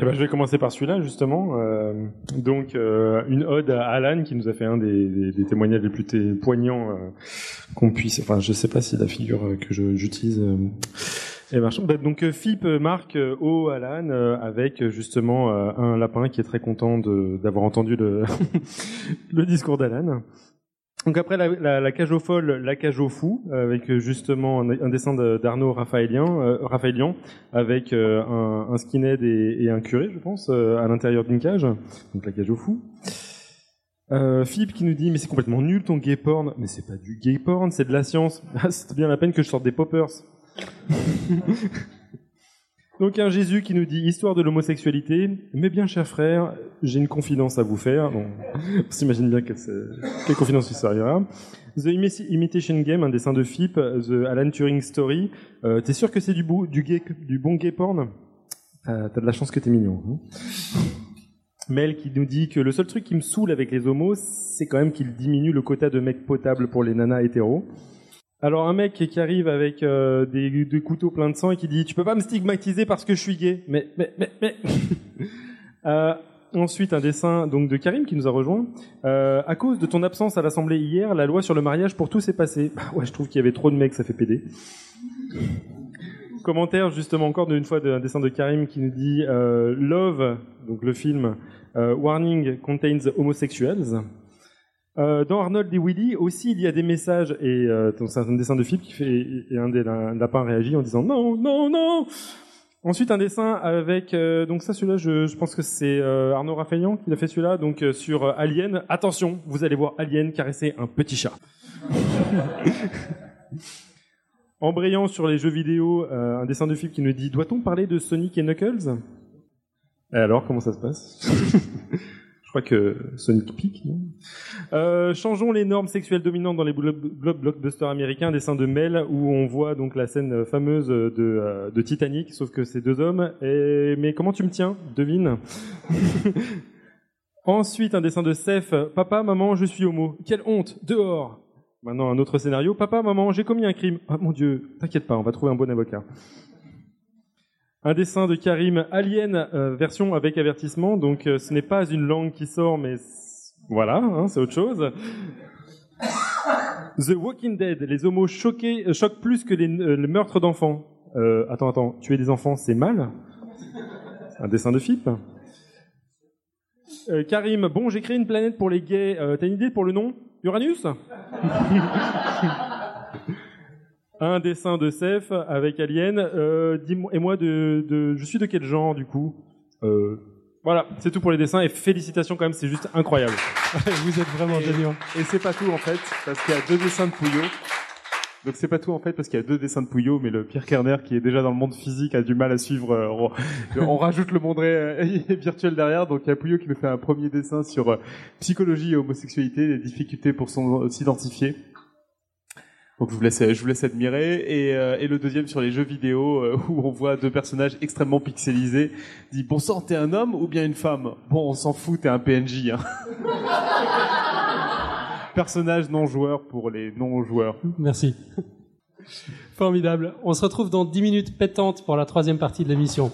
Speaker 3: Eh ben, je vais commencer par celui-là justement. Euh, donc euh, une ode à Alan qui nous a fait un des, des- des témoignages les plus poignants euh, qu'on puisse. Enfin, je sais pas si la figure que j'utilise. Bah, donc Philippe marque au Alan euh, avec euh, justement euh, un lapin qui est très content d'avoir entendu le, discours d'Alan. Donc après la, cage aux folles, la cage aux fous, euh, avec justement un, dessin de- d'Arnaud Raphaélien, Raphaélian, avec un, un skinhead et, un curé, je pense, à l'intérieur d'une cage. Donc la cage aux fous. Euh, Philippe qui nous dit mais c'est complètement nul ton gay porn, mais c'est pas du gay porn, c'est de la science. Ah, c'est bien la peine que je sorte des poppers. Donc un Jésus qui nous dit histoire de l'homosexualité, mais bien cher frère, j'ai une confidence à vous faire. On s'imagine bien quelle, confidence il servira. The Imi- Imitation Game, un dessin de Philippe, The Alan Turing Story. Euh, t'es sûr que c'est du bon gay porn? Euh, T'as de la chance que t'es mignon. hein. Mel qui nous dit que le seul truc qui me saoule avec les homos, c'est quand même qu'ils diminuent le quota de mecs potables pour les nanas hétéros. Alors un mec qui arrive avec euh, des, couteaux pleins de sang et qui dit tu peux pas me stigmatiser parce que je suis gay. Mais mais mais mais. Euh, ensuite un dessin donc de Karim qui nous a rejoint. Euh, à cause de ton absence à l'Assemblée hier, la loi sur le mariage pour tous est passée. Bah ouais, je trouve qu'il y avait trop de mecs, ça fait péder. Commentaire justement encore d'une fois d'un dessin de Karim qui nous dit Love, donc le film Warning contains homosexuals. Euh, dans Arnold et Willy aussi il y a des messages et euh, c'est un dessin de Philippe qui fait et un des un lapin réagit en disant non non non. Ensuite un dessin avec euh, donc ça celui-là je, pense que c'est Arnaud Raphaëlian qui a fait celui-là donc sur Alien. Attention vous allez voir Alien caresser un petit chat. Embrayant sur les jeux vidéo, un dessin de film qui nous dit Doit-on parler de Sonic et Knuckles? Et alors, comment ça se passe? crois que Sonic pique, non? Euh, Changeons les normes sexuelles dominantes dans les blo- blo- blockbusters américains. Dessin de Mel où on voit donc la scène fameuse de, euh, de Titanic, sauf que c'est deux hommes. Et... Mais comment tu me tiens? Devine. Ensuite, un dessin de Seth. Papa, maman, je suis homo. Quelle honte Dehors Maintenant, un autre scénario. Papa, maman, j'ai commis un crime. Ah mon Dieu, t'inquiète pas, on va trouver un bon avocat. Un dessin de Karim, Alien, euh, version avec avertissement. Donc, euh, ce n'est pas une langue qui sort, mais voilà, hein, c'est autre chose. The Walking Dead, les homos choqués, euh, choquent plus que les, les meurtres d'enfants. Attends, attends, tuer des enfants, c'est mal? Un dessin de FIP Karim, bon, j'ai créé une planète pour les gays. T'as une idée pour le nom? Uranus? Un dessin de Seth avec Alien. Euh, dis-moi- et moi, de, de, je suis de quel genre du coup? Euh, Voilà, c'est tout pour les dessins et félicitations quand même, c'est juste incroyable.
Speaker 9: Vous êtes vraiment géniaux. Et c'est pas tout en fait, parce qu'il y a deux dessins de Pouillot. Donc c'est pas tout en fait parce qu'il y a deux dessins de Pouillot, mais le Pierre Kerner qui est déjà dans le monde physique a du mal à suivre. euh, on, on rajoute le monde ré- euh, virtuel derrière, donc il y a Pouillot qui nous fait un premier dessin sur euh, psychologie et homosexualité, les difficultés pour s'identifier. Donc je vous laisse, admirer. Et, euh, et le deuxième sur les jeux vidéo euh, où on voit deux personnages extrêmement pixelisés. Dit bon sang, t'es un homme ou bien une femme? Bon, on s'en fout, t'es un PNJ. Hein. Personnage non joueur pour les non joueurs.
Speaker 1: Merci. Formidable. On se retrouve dans 10 minutes pétantes pour la troisième partie de l'émission.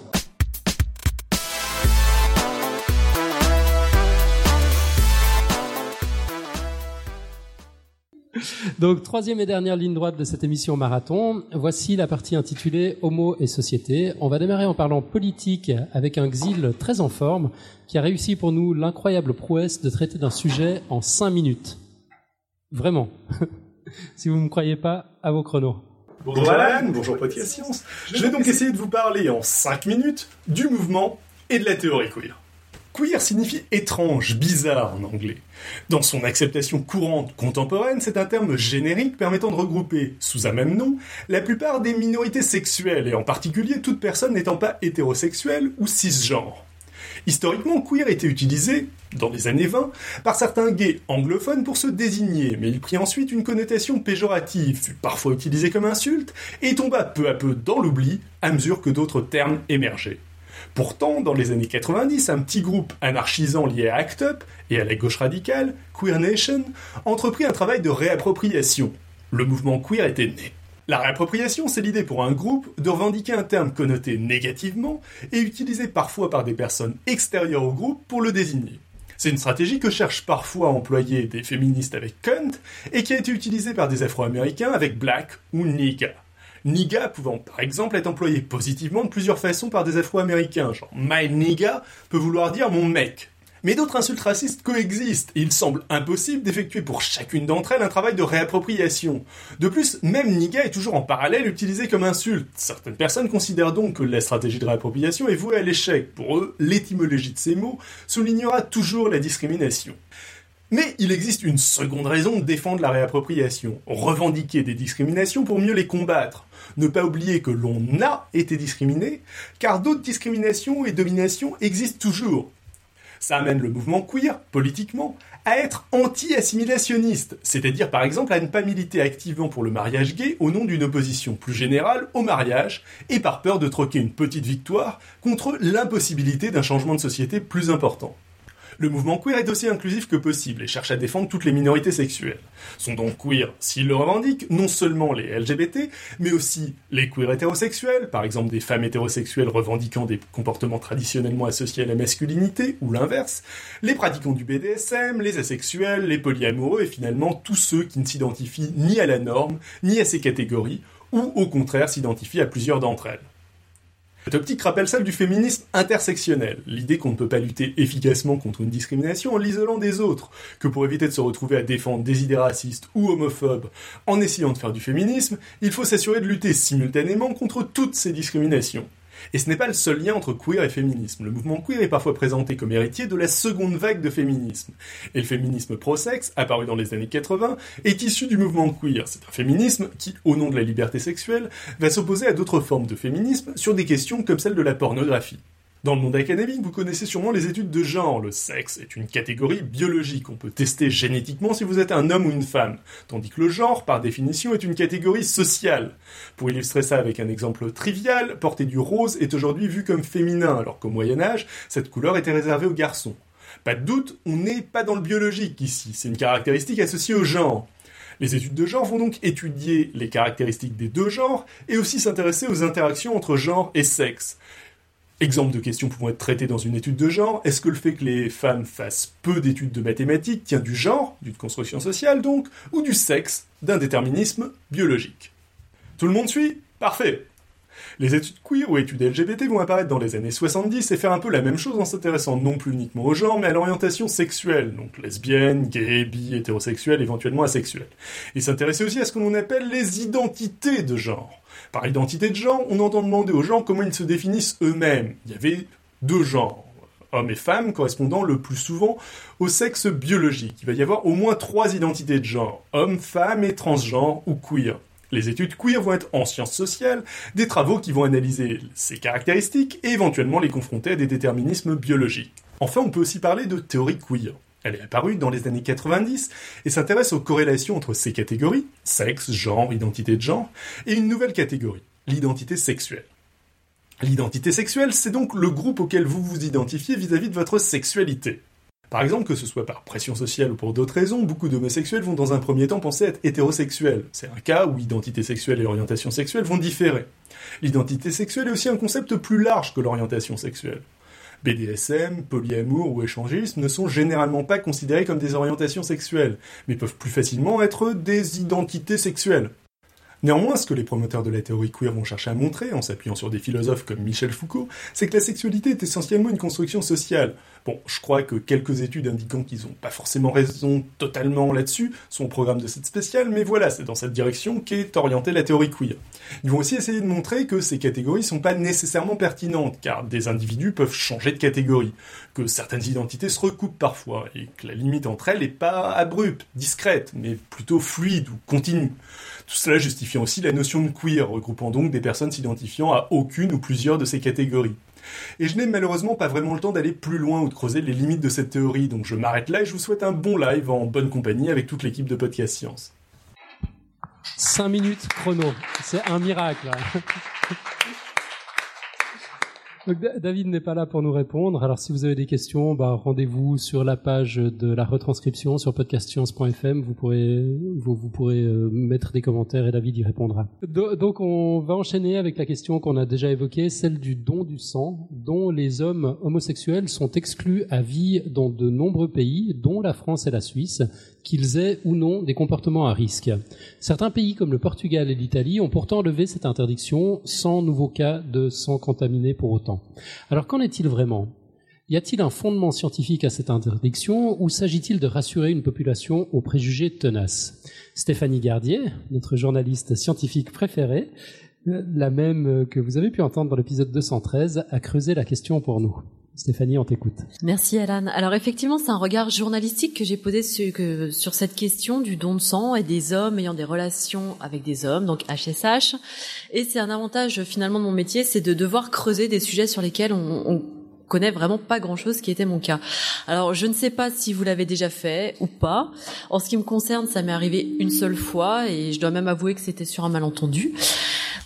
Speaker 1: Donc, troisième et dernière ligne droite de cette émission marathon. Voici la partie intitulée Homo et société. On va démarrer en parlant politique avec un Xil très en forme qui a réussi pour nous l'incroyable prouesse de traiter d'un sujet en cinq minutes. Vraiment. si vous ne me croyez pas, à vos chronos.
Speaker 18: Bonjour Alan, bonjour Podcast Science. Je vais donc essayer de vous parler en 5 minutes du mouvement et de la théorie queer. Queer signifie étrange, bizarre en anglais. Dans son acceptation courante contemporaine, c'est un terme générique permettant de regrouper, sous un même nom, la plupart des minorités sexuelles et en particulier toute personne n'étant pas hétérosexuelle ou cisgenre. Historiquement, queer était utilisé, dans les années 20, par certains gays anglophones pour se désigner, mais il prit ensuite une connotation péjorative, fut parfois utilisé comme insulte, et tomba peu à peu dans l'oubli à mesure que d'autres termes émergeaient. Pourtant, dans les années 90, un petit groupe anarchisant lié à ACT UP et à la gauche radicale, Queer Nation, entreprit un travail de réappropriation. Le mouvement queer était né. La réappropriation, c'est l'idée pour un groupe de revendiquer un terme connoté négativement et utilisé parfois par des personnes extérieures au groupe pour le désigner. C'est une stratégie que cherchent parfois à employer des féministes avec cunt et qui a été utilisée par des afro-américains avec black ou nigga. Nigga pouvant par exemple être employé positivement de plusieurs façons par des afro-américains, genre my nigga peut vouloir dire mon mec. Mais d'autres insultes racistes coexistent et il semble impossible d'effectuer pour chacune d'entre elles un travail de réappropriation. De plus, même nigga est toujours en parallèle utilisé comme insulte. Certaines personnes considèrent donc que la stratégie de réappropriation est vouée à l'échec. Pour eux, l'étymologie de ces mots soulignera toujours la discrimination. Mais il existe une seconde raison de défendre la réappropriation, revendiquer des discriminations pour mieux les combattre. Ne pas oublier que l'on a été discriminé, car d'autres discriminations et dominations existent toujours. Ça amène le mouvement queer, politiquement, à être anti-assimilationniste, c'est-à-dire par exemple à ne pas militer activement pour le mariage gay au nom d'une opposition plus générale au mariage, et par peur de troquer une petite victoire contre l'impossibilité d'un changement de société plus important. Le mouvement queer est aussi inclusif que possible et cherche à défendre toutes les minorités sexuelles. Sont donc queer, s'ils le revendiquent, non seulement les LGBT, mais aussi les queer hétérosexuels, par exemple des femmes hétérosexuelles revendiquant des comportements traditionnellement associés à la masculinité, ou l'inverse, les pratiquants du BDSM, les asexuels, les polyamoureux et finalement tous ceux qui ne s'identifient ni à la norme, ni à ces catégories, ou au contraire s'identifient à plusieurs d'entre elles. Cette optique rappelle celle du féminisme intersectionnel, l'idée qu'on ne peut pas lutter efficacement contre une discrimination en l'isolant des autres, que pour éviter de se retrouver à défendre des idées racistes ou homophobes en essayant de faire du féminisme, il faut s'assurer de lutter simultanément contre toutes ces discriminations. Et ce n'est pas le seul lien entre queer et féminisme. Le mouvement queer est parfois présenté comme héritier de la seconde vague de féminisme. Et le féminisme pro-sexe, apparu dans les années 80, est issu du mouvement queer. C'est un féminisme qui, au nom de la liberté sexuelle, va s'opposer à d'autres formes de féminisme sur des questions comme celle de la pornographie. Dans le monde académique, vous connaissez sûrement les études de genre. Le sexe est une catégorie biologique. On peut tester génétiquement si vous êtes un homme ou une femme. Tandis que le genre, par définition, est une catégorie sociale. Pour illustrer ça avec un exemple trivial, porter du rose est aujourd'hui vu comme féminin, alors qu'au Moyen-Âge, cette couleur était réservée aux garçons. Pas de doute, on n'est pas dans le biologique ici. C'est une caractéristique associée au genre. Les études de genre vont donc étudier les caractéristiques des deux genres et aussi s'intéresser aux interactions entre genre et sexe. Exemple de questions pouvant être traitées dans une étude de genre, est-ce que le fait que les femmes fassent peu d'études de mathématiques tient du genre, d'une construction sociale donc, ou du sexe, d'un déterminisme biologique? Tout le monde suit? Parfait les études queer ou études LGBT vont apparaître dans les années 70 et faire un peu la même chose en s'intéressant non plus uniquement au genre, mais à l'orientation sexuelle, donc lesbienne, gay, bi, hétérosexuel, éventuellement asexuel. Et s'intéresser aussi à ce que l'on appelle les identités de genre. Par identité de genre, on entend demander aux gens comment ils se définissent eux-mêmes. Il y avait deux genres, hommes et femmes, correspondant le plus souvent au sexe biologique. Il va y avoir au moins trois identités de genre, homme, femme et transgenre ou queer. Les études queer vont être en sciences sociales, des travaux qui vont analyser ces caractéristiques et éventuellement les confronter à des déterminismes biologiques. Enfin, on peut aussi parler de théorie queer. Elle est apparue dans les années 90 et s'intéresse aux corrélations entre ces catégories, sexe, genre, identité de genre, et une nouvelle catégorie, l'identité sexuelle. L'identité sexuelle, c'est donc le groupe auquel vous vous identifiez vis-à-vis de votre sexualité. Par exemple, que ce soit par pression sociale ou pour d'autres raisons, beaucoup d'homosexuels vont dans un premier temps penser être hétérosexuels. C'est un cas où identité sexuelle et orientation sexuelle vont différer. L'identité sexuelle est aussi un concept plus large que l'orientation sexuelle. BDSM, polyamour ou échangisme ne sont généralement pas considérés comme des orientations sexuelles, mais peuvent plus facilement être des identités sexuelles. Néanmoins, ce que les promoteurs de la théorie queer vont chercher à montrer, en s'appuyant sur des philosophes comme Michel Foucault, c'est que la sexualité est essentiellement une construction sociale. Bon, je crois que quelques études indiquant qu'ils n'ont pas forcément raison totalement là-dessus sont au programme de cette spéciale, mais voilà, c'est dans cette direction qu'est orientée la théorie queer. Ils vont aussi essayer de montrer que ces catégories sont pas nécessairement pertinentes, car des individus peuvent changer de catégorie, que certaines identités se recoupent parfois, et que la limite entre elles n'est pas abrupte, discrète, mais plutôt fluide ou continue. Tout cela justifiant aussi la notion de queer, regroupant donc des personnes s'identifiant à aucune ou plusieurs de ces catégories. Et je n'ai malheureusement pas vraiment le temps d'aller plus loin ou de creuser les limites de cette théorie, donc je m'arrête là et je vous souhaite un bon live en bonne compagnie avec toute l'équipe de Podcast Science.
Speaker 1: 5 minutes chrono, c'est un miracle. David n'est pas là pour nous répondre. Alors si vous avez des questions, bah, rendez-vous sur la page de la retranscription sur podcastscience.fm. Vous pourrez vous, vous pourrez euh, mettre des commentaires et David y répondra. Do- donc on va enchaîner avec la question qu'on a déjà évoquée, celle du don du sang, dont les hommes homosexuels sont exclus à vie dans de nombreux pays, dont la France et la Suisse, qu'ils aient ou non des comportements à risque. Certains pays comme le Portugal et l'Italie ont pourtant levé cette interdiction sans nouveau cas de sang contaminé pour autant. Alors qu'en est-il vraiment? Y a-t-il un fondement scientifique à cette interdiction ou s'agit-il de rassurer une population aux préjugés tenaces? Stéphanie Gardier, notre journaliste scientifique préférée, euh, la même que vous avez pu entendre dans l'épisode 213, a creusé la question pour nous. Stéphanie, on t'écoute.
Speaker 19: Merci Alan. Alors effectivement, c'est un regard journalistique que j'ai posé sur, cette question du don de sang et des hommes ayant des relations avec des hommes, donc HSH. Et c'est un avantage finalement de mon métier, c'est de devoir creuser des sujets sur lesquels on, on connaît vraiment pas grand chose qui était mon cas. Alors je ne sais pas si vous l'avez déjà fait ou pas. En ce qui me concerne, ça m'est arrivé une seule fois et je dois même avouer que c'était sur un malentendu.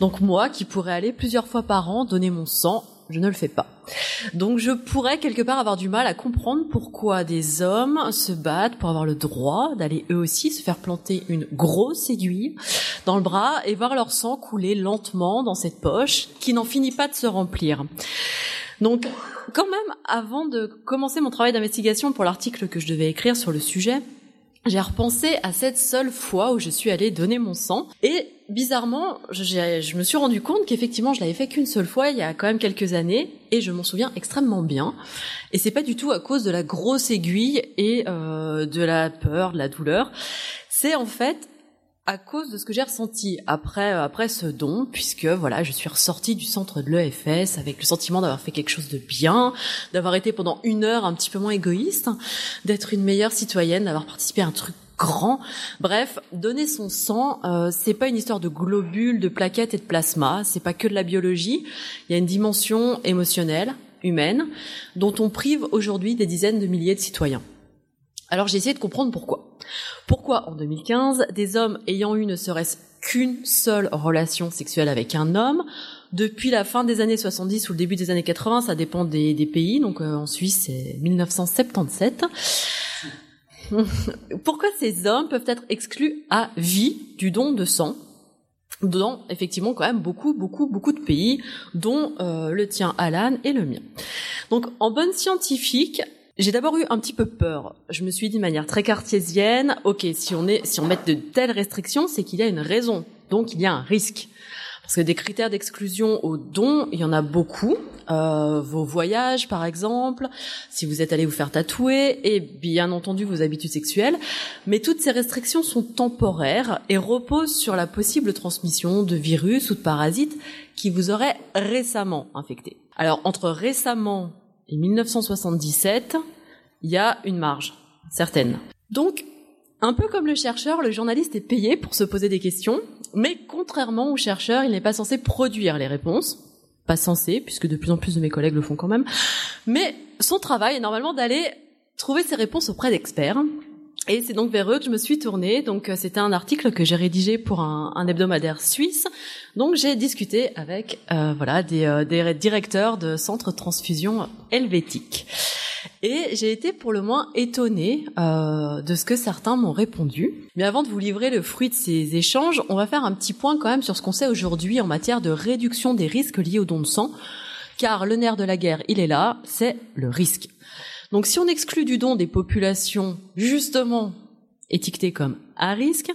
Speaker 19: Donc moi, qui pourrais aller plusieurs fois par an donner mon sang, je ne le fais pas. Donc je pourrais quelque part avoir du mal à comprendre pourquoi des hommes se battent pour avoir le droit d'aller eux aussi se faire planter une grosse aiguille dans le bras et voir leur sang couler lentement dans cette poche qui n'en finit pas de se remplir. Donc quand même, avant de commencer mon travail d'investigation pour l'article que je devais écrire sur le sujet, j'ai repensé à cette seule fois où je suis allée donner mon sang et bizarrement, je, je me suis rendu compte qu'effectivement je l'avais fait qu'une seule fois il y a quand même quelques années et je m'en souviens extrêmement bien. Et c'est pas du tout à cause de la grosse aiguille et euh, de la peur, de la douleur. C'est en fait à cause de ce que j'ai ressenti après après ce don, puisque voilà, je suis ressortie du centre de l'EFS avec le sentiment d'avoir fait quelque chose de bien, d'avoir été pendant une heure un petit peu moins égoïste, d'être une meilleure citoyenne, d'avoir participé à un truc grand. Bref, donner son sang, euh, c'est pas une histoire de globules, de plaquettes et de plasma. C'est pas que de la biologie. Il y a une dimension émotionnelle, humaine, dont on prive aujourd'hui des dizaines de milliers de citoyens. Alors j'ai essayé de comprendre pourquoi. Pourquoi en 2015, des hommes ayant eu ne serait-ce qu'une seule relation sexuelle avec un homme, depuis la fin des années 70 ou le début des années 80, ça dépend des, pays, donc euh, en Suisse c'est 1977, pourquoi ces hommes peuvent être exclus à vie du don de sang dans effectivement quand même beaucoup beaucoup beaucoup de pays dont euh, le tien Alan et le mien. Donc en bonne scientifique, j'ai d'abord eu un petit peu peur. Je me suis dit de manière très cartésienne, ok, si on est, si on met de telles restrictions, c'est qu'il y a une raison, donc il y a un risque. Parce que des critères d'exclusion au don, il y en a beaucoup. Euh, vos voyages, par exemple, si vous êtes allé vous faire tatouer, et bien entendu vos habitudes sexuelles. Mais toutes ces restrictions sont temporaires et reposent sur la possible transmission de virus ou de parasites qui vous auraient récemment infecté. Alors entre récemment et 1977, il y a une marge certaine. Donc un peu comme le chercheur, le journaliste est payé pour se poser des questions, mais contrairement au chercheur, il n'est pas censé produire les réponses. Pas censé, puisque de plus en plus de mes collègues le font quand même. Mais son travail est normalement d'aller trouver ses réponses auprès d'experts. Et c'est donc vers eux que je me suis tournée. Donc euh, c'était un article que j'ai rédigé pour un, un, hebdomadaire suisse. Donc j'ai discuté avec euh, voilà des, euh, des directeurs de centres transfusion helvétiques. Et j'ai été pour le moins étonnée euh, de ce que certains m'ont répondu. Mais avant de vous livrer le fruit de ces échanges, on va faire un petit point quand même sur ce qu'on sait aujourd'hui en matière de réduction des risques liés au don de sang. Car le nerf de la guerre, il est là, c'est le risque. Donc si on exclut du don des populations justement étiquetées comme à risque,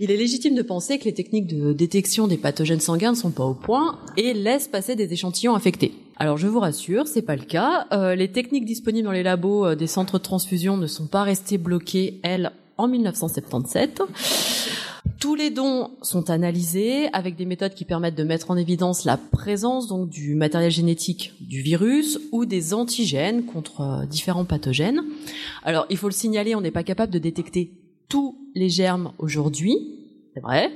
Speaker 19: il est légitime de penser que les techniques de détection des pathogènes sanguins ne sont pas au point et laissent passer des échantillons infectés. Alors je vous rassure, c'est pas le cas. Euh, les techniques disponibles dans les labos euh, des centres de transfusion ne sont pas restées bloquées, elles, en 1977. Tous les dons sont analysés avec des méthodes qui permettent de mettre en évidence la présence donc du matériel génétique du virus ou des antigènes contre euh, différents pathogènes. Alors, il faut le signaler, on n'est pas capable de détecter tous les germes aujourd'hui, c'est vrai,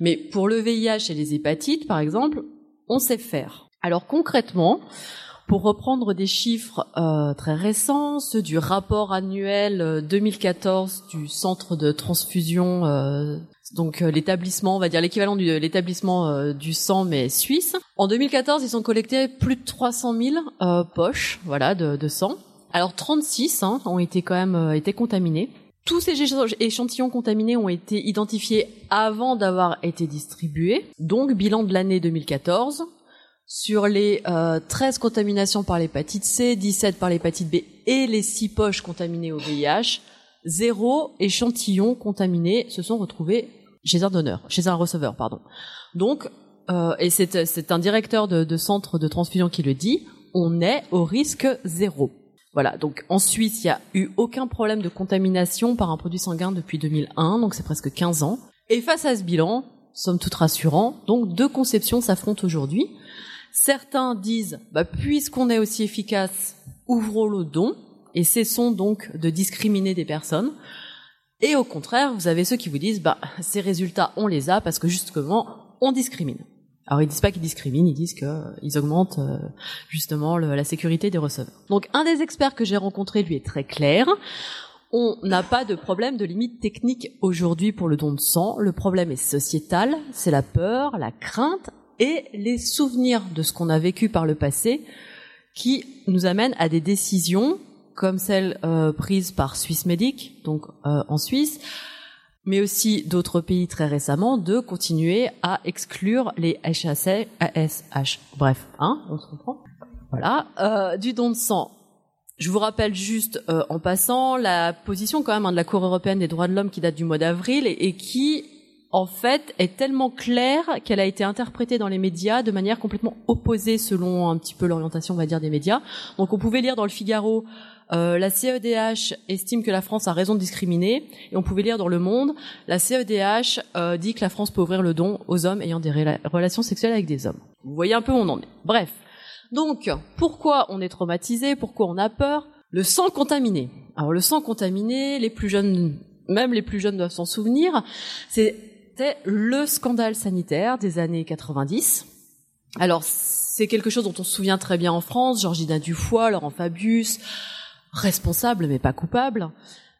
Speaker 19: mais pour le VIH et les hépatites, par exemple, on sait faire. Alors concrètement, pour reprendre des chiffres euh, très récents, ceux du rapport annuel 2014 euh, du centre de transfusion, euh, donc euh, l'établissement, on va dire l'équivalent de l'établissement euh, du sang mais suisse. En 2014, ils ont collecté plus de 300 000 poches, voilà, de, de, sang. Alors 36 hein, ont été quand même été contaminés. Tous ces échantillons contaminés ont été identifiés avant d'avoir été distribués. Donc bilan de l'année 2014, sur les euh, 13 contaminations par l'hépatite C, 17 par l'hépatite B et les 6 poches contaminées au VIH, zéro échantillon contaminé se sont retrouvés chez un donneur, chez un receveur, pardon. Donc, euh, et c'est un directeur de, de centre de transfusion qui le dit, on est au risque zéro. Voilà, donc en Suisse, il n'y a eu aucun problème de contamination par un produit sanguin depuis 2001, donc c'est presque 15 ans. Et face à ce bilan, somme toute rassurant, donc deux conceptions s'affrontent aujourd'hui. Certains disent, bah, puisqu'on est aussi efficace, ouvrons le don et cessons donc de discriminer des personnes. Et au contraire, vous avez ceux qui vous disent, bah, ces résultats, on les a parce que justement, on discrimine. Alors ils disent pas qu'ils discriminent, ils disent qu'ils augmentent euh, justement la sécurité des receveurs. Donc un des experts que j'ai rencontré lui est très clair. On n'a pas de problème de limite technique aujourd'hui pour le don de sang. Le problème est sociétal, c'est la peur, la crainte et les souvenirs de ce qu'on a vécu par le passé qui nous amènent à des décisions comme celle euh, prise par Swissmedic, donc euh, en Suisse, mais aussi d'autres pays très récemment, de continuer à exclure les HAC, ASH, bref, hein, on se comprend? Voilà, euh, du don de sang. Je vous rappelle juste euh, en passant la position quand même hein, de la Cour européenne des droits de l'homme qui date du mois d'avril et qui en fait, est tellement claire qu'elle a été interprétée dans les médias de manière complètement opposée selon un petit peu l'orientation, on va dire, des médias. Donc, on pouvait lire dans le Figaro Euh, la CEDH estime que la France a raison de discriminer, et on pouvait lire dans Le Monde, la CEDH euh, dit que la France peut ouvrir le don aux hommes ayant des rela- relations sexuelles avec des hommes. Vous voyez un peu où on en est. Bref. Donc, pourquoi on est traumatisé? Pourquoi on a peur? Le sang contaminé. Alors, le sang contaminé, les plus jeunes, même les plus jeunes doivent s'en souvenir, c'était le scandale sanitaire des années 90. Alors, c'est quelque chose dont on se souvient très bien en France, Georgina Dufoy, Laurent Fabius, responsable mais pas coupable.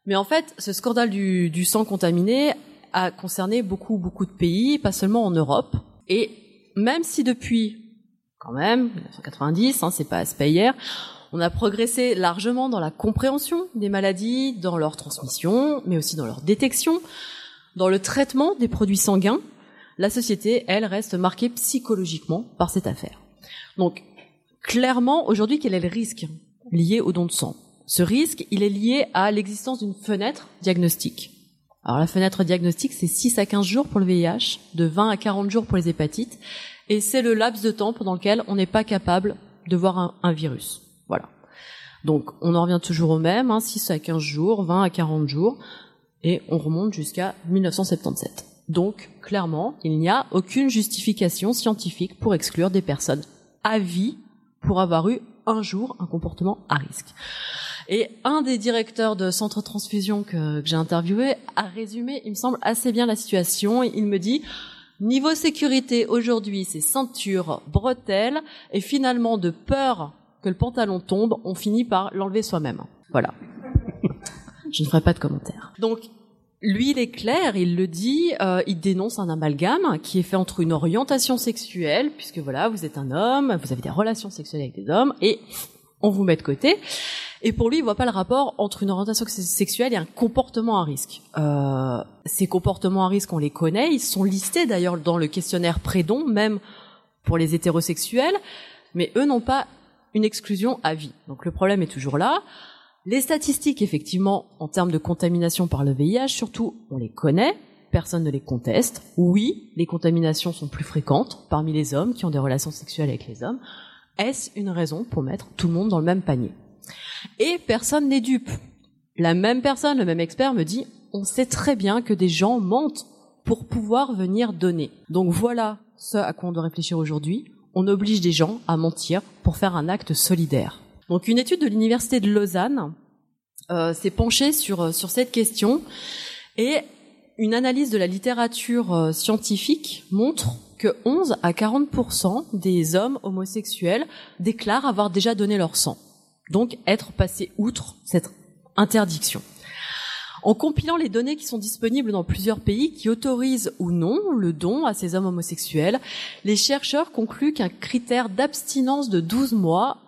Speaker 19: Mais en fait, ce scandale du, sang contaminé a concerné beaucoup, beaucoup de pays, pas seulement en Europe. Et même si depuis, quand même, 1990, hein, c'est pas, pas hier, on a progressé largement dans la compréhension des maladies, dans leur transmission, mais aussi dans leur détection, dans le traitement des produits sanguins, la société, elle, reste marquée psychologiquement par cette affaire. Donc, clairement, aujourd'hui, quel est le risque lié au don de sang? Ce risque, il est lié à l'existence d'une fenêtre diagnostique. Alors, la fenêtre diagnostique, c'est 6 à 15 jours pour le VIH, de 20 à 40 jours pour les hépatites, et c'est le laps de temps pendant lequel on n'est pas capable de voir un, virus. Voilà. Donc, on en revient toujours au même, hein, 6 à 15 jours, 20 à 40 jours, et on remonte jusqu'à 1977. Donc, clairement, il n'y a aucune justification scientifique pour exclure des personnes à vie pour avoir eu un jour un comportement à risque. Et un des directeurs de centre transfusion que, j'ai interviewé a résumé, il me semble, assez bien la situation. Il me dit, niveau sécurité, aujourd'hui, c'est ceinture, bretelles, et finalement, de peur que le pantalon tombe, on finit par l'enlever soi-même. Voilà. Je ne ferai pas de commentaires. Donc, lui, il est clair, il le dit, euh, il dénonce un amalgame qui est fait entre une orientation sexuelle, puisque voilà, vous êtes un homme, vous avez des relations sexuelles avec des hommes, et on vous met de côté. Et pour lui, il voit pas le rapport entre une orientation sexuelle et un comportement à risque. Euh, ces comportements à risque, on les connaît, ils sont listés d'ailleurs dans le questionnaire Prédon, même pour les hétérosexuels, mais eux n'ont pas une exclusion à vie. Donc le problème est toujours là. Les statistiques, effectivement, en termes de contamination par le VIH, surtout, on les connaît, personne ne les conteste. Oui, les contaminations sont plus fréquentes parmi les hommes qui ont des relations sexuelles avec les hommes. Est-ce une raison pour mettre tout le monde dans le même panier? Et personne n'est dupe. La même personne, le même expert me dit, on sait très bien que des gens mentent pour pouvoir venir donner. Donc voilà ce à quoi on doit réfléchir aujourd'hui. On oblige des gens à mentir pour faire un acte solidaire. Donc une étude de l'université de Lausanne euh, s'est penchée sur sur cette question et une analyse de la littérature euh, scientifique montre que 11 à 40 des hommes homosexuels déclarent avoir déjà donné leur sang. Donc être passé outre cette interdiction. En compilant les données qui sont disponibles dans plusieurs pays qui autorisent ou non le don à ces hommes homosexuels, les chercheurs concluent qu'un critère d'abstinence de 12 mois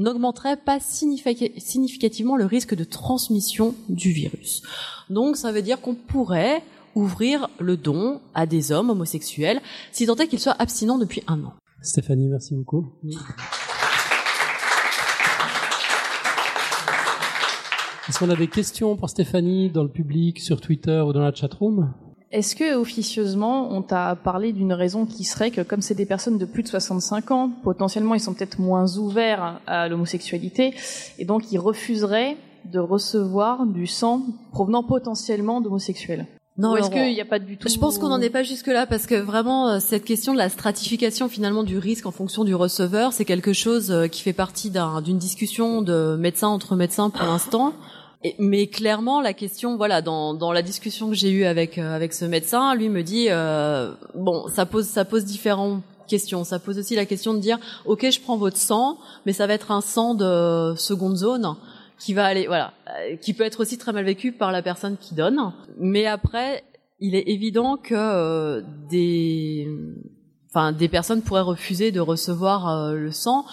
Speaker 19: n'augmenterait pas significativement le risque de transmission du virus. Donc ça veut dire qu'on pourrait ouvrir le don à des hommes homosexuels si tant est qu'ils soient abstinents depuis un an.
Speaker 1: Stéphanie, merci beaucoup. Est-ce qu'on a des questions pour Stéphanie dans le public, sur Twitter ou dans la chatroom?
Speaker 16: Est-ce que officieusement, on t'a parlé d'une raison qui serait que comme c'est des personnes de plus de 65 ans, potentiellement ils sont peut-être moins ouverts à l'homosexualité et donc ils refuseraient de recevoir du sang provenant potentiellement d'homosexuels?
Speaker 19: Non,
Speaker 16: Ou est-ce qu'il n'y a pas du tout
Speaker 19: Je pense qu'on n'en est pas jusque là parce que vraiment euh, cette question de la stratification finalement du risque en fonction du receveur, c'est quelque chose euh, qui fait partie d'un- d'une discussion de médecin entre médecins pour l'instant. Mais clairement, la question, voilà, dans, dans la discussion que j'ai eue avec euh, avec ce médecin, lui me dit, euh, bon, ça pose ça pose différentes questions. Ça pose aussi la question de dire, ok, je prends votre sang, mais ça va être un sang de seconde zone qui va aller, voilà, euh, qui peut être aussi très mal vécu par la personne qui donne. Mais après, il est évident que euh, des, enfin, des personnes pourraient refuser de recevoir euh, le sang.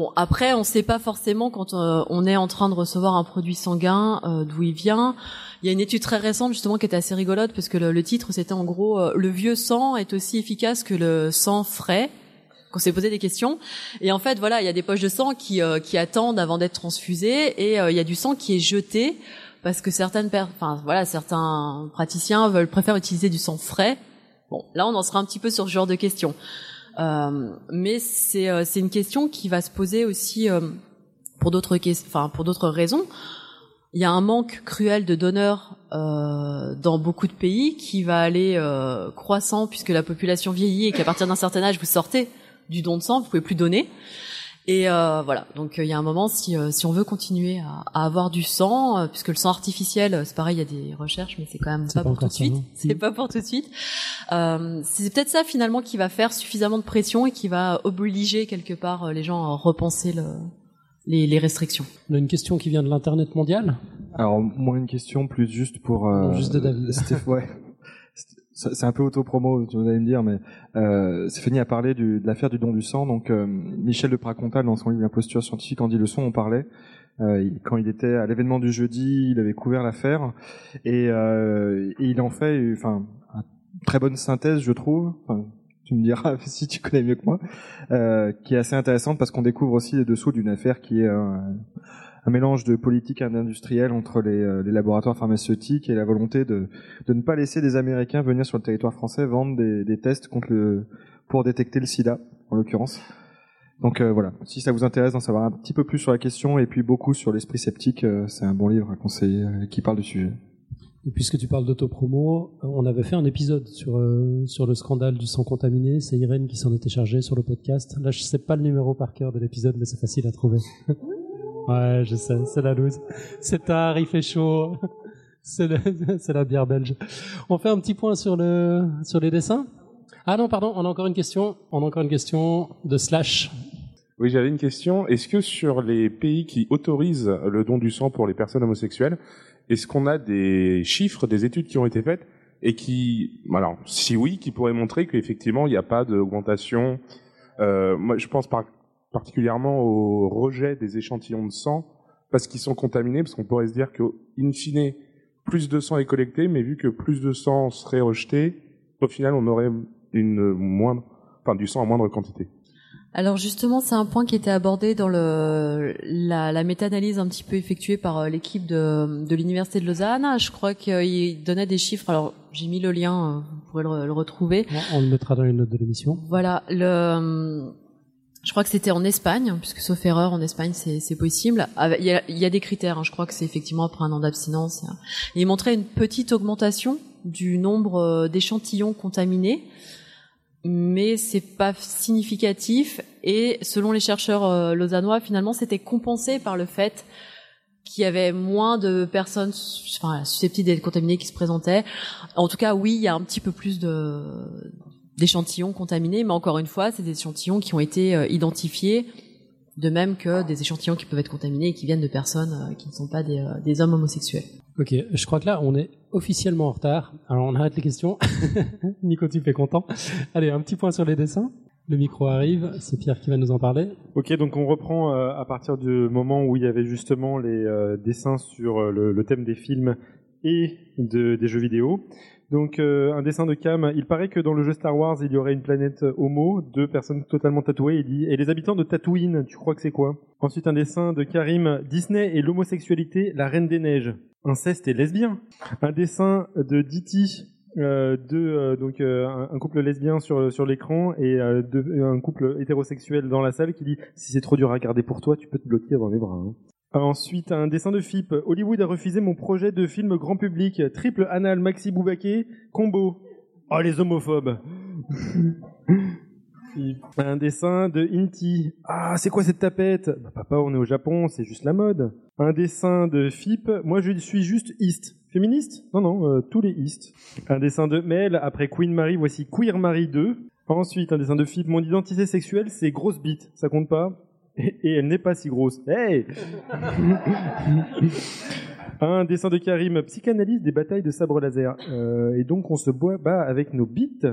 Speaker 19: Bon, après, on ne sait pas forcément quand euh, on est en train de recevoir un produit sanguin euh, d'où il vient. Il y a une étude très récente justement qui était assez rigolote parce que le, le titre c'était en gros euh, le vieux sang est aussi efficace que le sang frais. Qu'on s'est posé des questions et en fait voilà il y a des poches de sang qui euh, qui attendent avant d'être transfusées et euh, il y a du sang qui est jeté parce que certaines enfin voilà certains praticiens veulent préfèrent utiliser du sang frais. Bon là on en sera un petit peu sur ce genre de questions. Euh, mais c'est euh, c'est une question qui va se poser aussi euh, pour d'autres, enfin pour d'autres raisons. Il y a un manque cruel de donneurs euh, dans beaucoup de pays qui va aller euh, croissant puisque la population vieillit et qu'à partir d'un certain âge vous sortez du don de sang, vous pouvez plus donner. Et euh, voilà, donc il y a un moment, si, si on veut continuer à, à avoir du sang, puisque le sang artificiel, c'est pareil, il y a des recherches, mais c'est quand même pas,
Speaker 1: pas
Speaker 19: pour tout de suite. C'est pas pour tout de suite. Euh, c'est peut-être ça finalement qui va faire suffisamment de pression et qui va obliger quelque part les gens à repenser le, les, les, restrictions.
Speaker 1: On a une question qui vient de l'internet mondial.
Speaker 13: Alors moi une question plus juste pour
Speaker 1: euh, juste de David.
Speaker 13: Steph, ouais. C'est un peu auto-promo, vous allez me dire, mais euh, Stéphanie a parlé du, de l'affaire du don du sang. Donc euh, Michel de Pracontal, dans son livre L'imposture scientifique, en dit leçon, on parlait. Euh, quand il était à l'événement du jeudi, il avait couvert l'affaire et, euh, et, il en fait, enfin, une très bonne synthèse, je trouve. Enfin, tu me diras si tu connais mieux que moi, euh, qui est assez intéressante parce qu'on découvre aussi les dessous d'une affaire qui est un, mélange de politique industrielle entre les, euh, les, laboratoires pharmaceutiques et la volonté de, de, ne pas laisser des Américains venir sur le territoire français vendre des, des tests contre le, pour détecter le sida, en l'occurrence. Donc euh, voilà, si ça vous intéresse d'en savoir un petit peu plus sur la question et puis beaucoup sur l'esprit sceptique, euh, c'est un bon livre à conseiller euh, qui parle du sujet.
Speaker 1: Et puisque tu parles d'autopromo, on avait fait un épisode sur euh, sur le scandale du sang contaminé. C'est Irène qui s'en était chargée sur le podcast. Là, je sais pas le numéro par cœur de l'épisode, mais c'est facile à trouver. Ouais, je sais, c'est la loose. C'est tard, il fait chaud. C'est la bière belge. On fait un petit point sur le sur les dessins. Ah non, pardon, on a encore une question. On a encore une question de Slash.
Speaker 12: Oui, j'avais une question. Est-ce que sur les pays qui autorisent le don du sang pour les personnes homosexuelles, est-ce qu'on a des chiffres, des études qui ont été faites et qui, alors, si oui, qui pourraient montrer qu'effectivement il n'y a pas d'augmentation. Euh, moi, je pense par, particulièrement au rejet des échantillons de sang parce qu'ils sont contaminés, parce qu'on pourrait se dire qu'in fine, plus de sang est collecté, mais vu que plus de sang serait rejeté, au final, on aurait une moindre, enfin, du sang en moindre quantité.
Speaker 19: Alors justement, c'est un point qui était abordé dans le, la, la méta-analyse un petit peu effectuée par euh, l'équipe de, de l'université de Lausanne. Je crois qu'il donnait des chiffres. Alors j'ai mis le lien, euh, vous pourrez le, le retrouver.
Speaker 1: On le mettra dans les notes de l'émission.
Speaker 19: Voilà. Le, je crois que c'était en Espagne, puisque sauf erreur, en Espagne c'est possible. Il y a, il y a des critères. Hein. Je crois que c'est effectivement après un an d'abstinence. Il montrait une petite augmentation du nombre euh, d'échantillons contaminés mais c'est pas significatif et selon les chercheurs euh, lausannois finalement c'était compensé par le fait qu'il y avait moins de personnes enfin, susceptibles d'être contaminées qui se présentaient. En tout cas, oui, il y a un petit peu plus de d'échantillons contaminés, mais encore une fois, c'est des échantillons qui ont été euh, identifiés, de même que des échantillons qui peuvent être contaminés et qui viennent de personnes euh, qui ne sont pas des, des hommes homosexuels.
Speaker 1: Ok, je crois que là, on est officiellement en retard. Alors, on arrête les questions. Nico, tu fais content. Allez, un petit point sur les dessins. Le micro arrive, c'est Pierre qui va nous en parler.
Speaker 3: Ok, donc on reprend euh, à partir du moment où il y avait justement les euh, dessins sur euh, le, le, thème des films et de, des jeux vidéo. Donc un dessin de Cam, il paraît que dans le jeu Star Wars, il y aurait une planète Homo, deux personnes totalement tatouées, il dit, et les habitants de Tatooine, tu crois que c'est quoi? Ensuite un dessin de Karim, Disney et l'homosexualité, la reine des neiges inceste et lesbien. Un dessin de Diti, euh, euh, donc euh, un, couple lesbien sur sur l'écran et euh, un couple hétérosexuel dans la salle qui dit si c'est trop dur à regarder pour toi, tu peux te bloquer dans les bras. Hein. Ensuite, un dessin de FIP. Hollywood a refusé mon projet de film grand public. Triple anal Maxi Boubaké, combo. Oh, les homophobes. Un dessin de Inti. Ah, c'est quoi cette tapette? Bah, Papa, on est au Japon, c'est juste la mode. Un dessin de FIP. Moi, je suis juste East. Féministe? Non, non, euh, tous les East. Un dessin de Mel. Après Queen Marie, voici Queer Marie 2. Ensuite, un dessin de FIP. Mon identité sexuelle, c'est grosse bite. Ça compte pas? Et, elle n'est pas si grosse. Hey Un dessin de Karim, psychanalyse des batailles de sabre laser. Euh, et donc on se boit bas avec nos bites.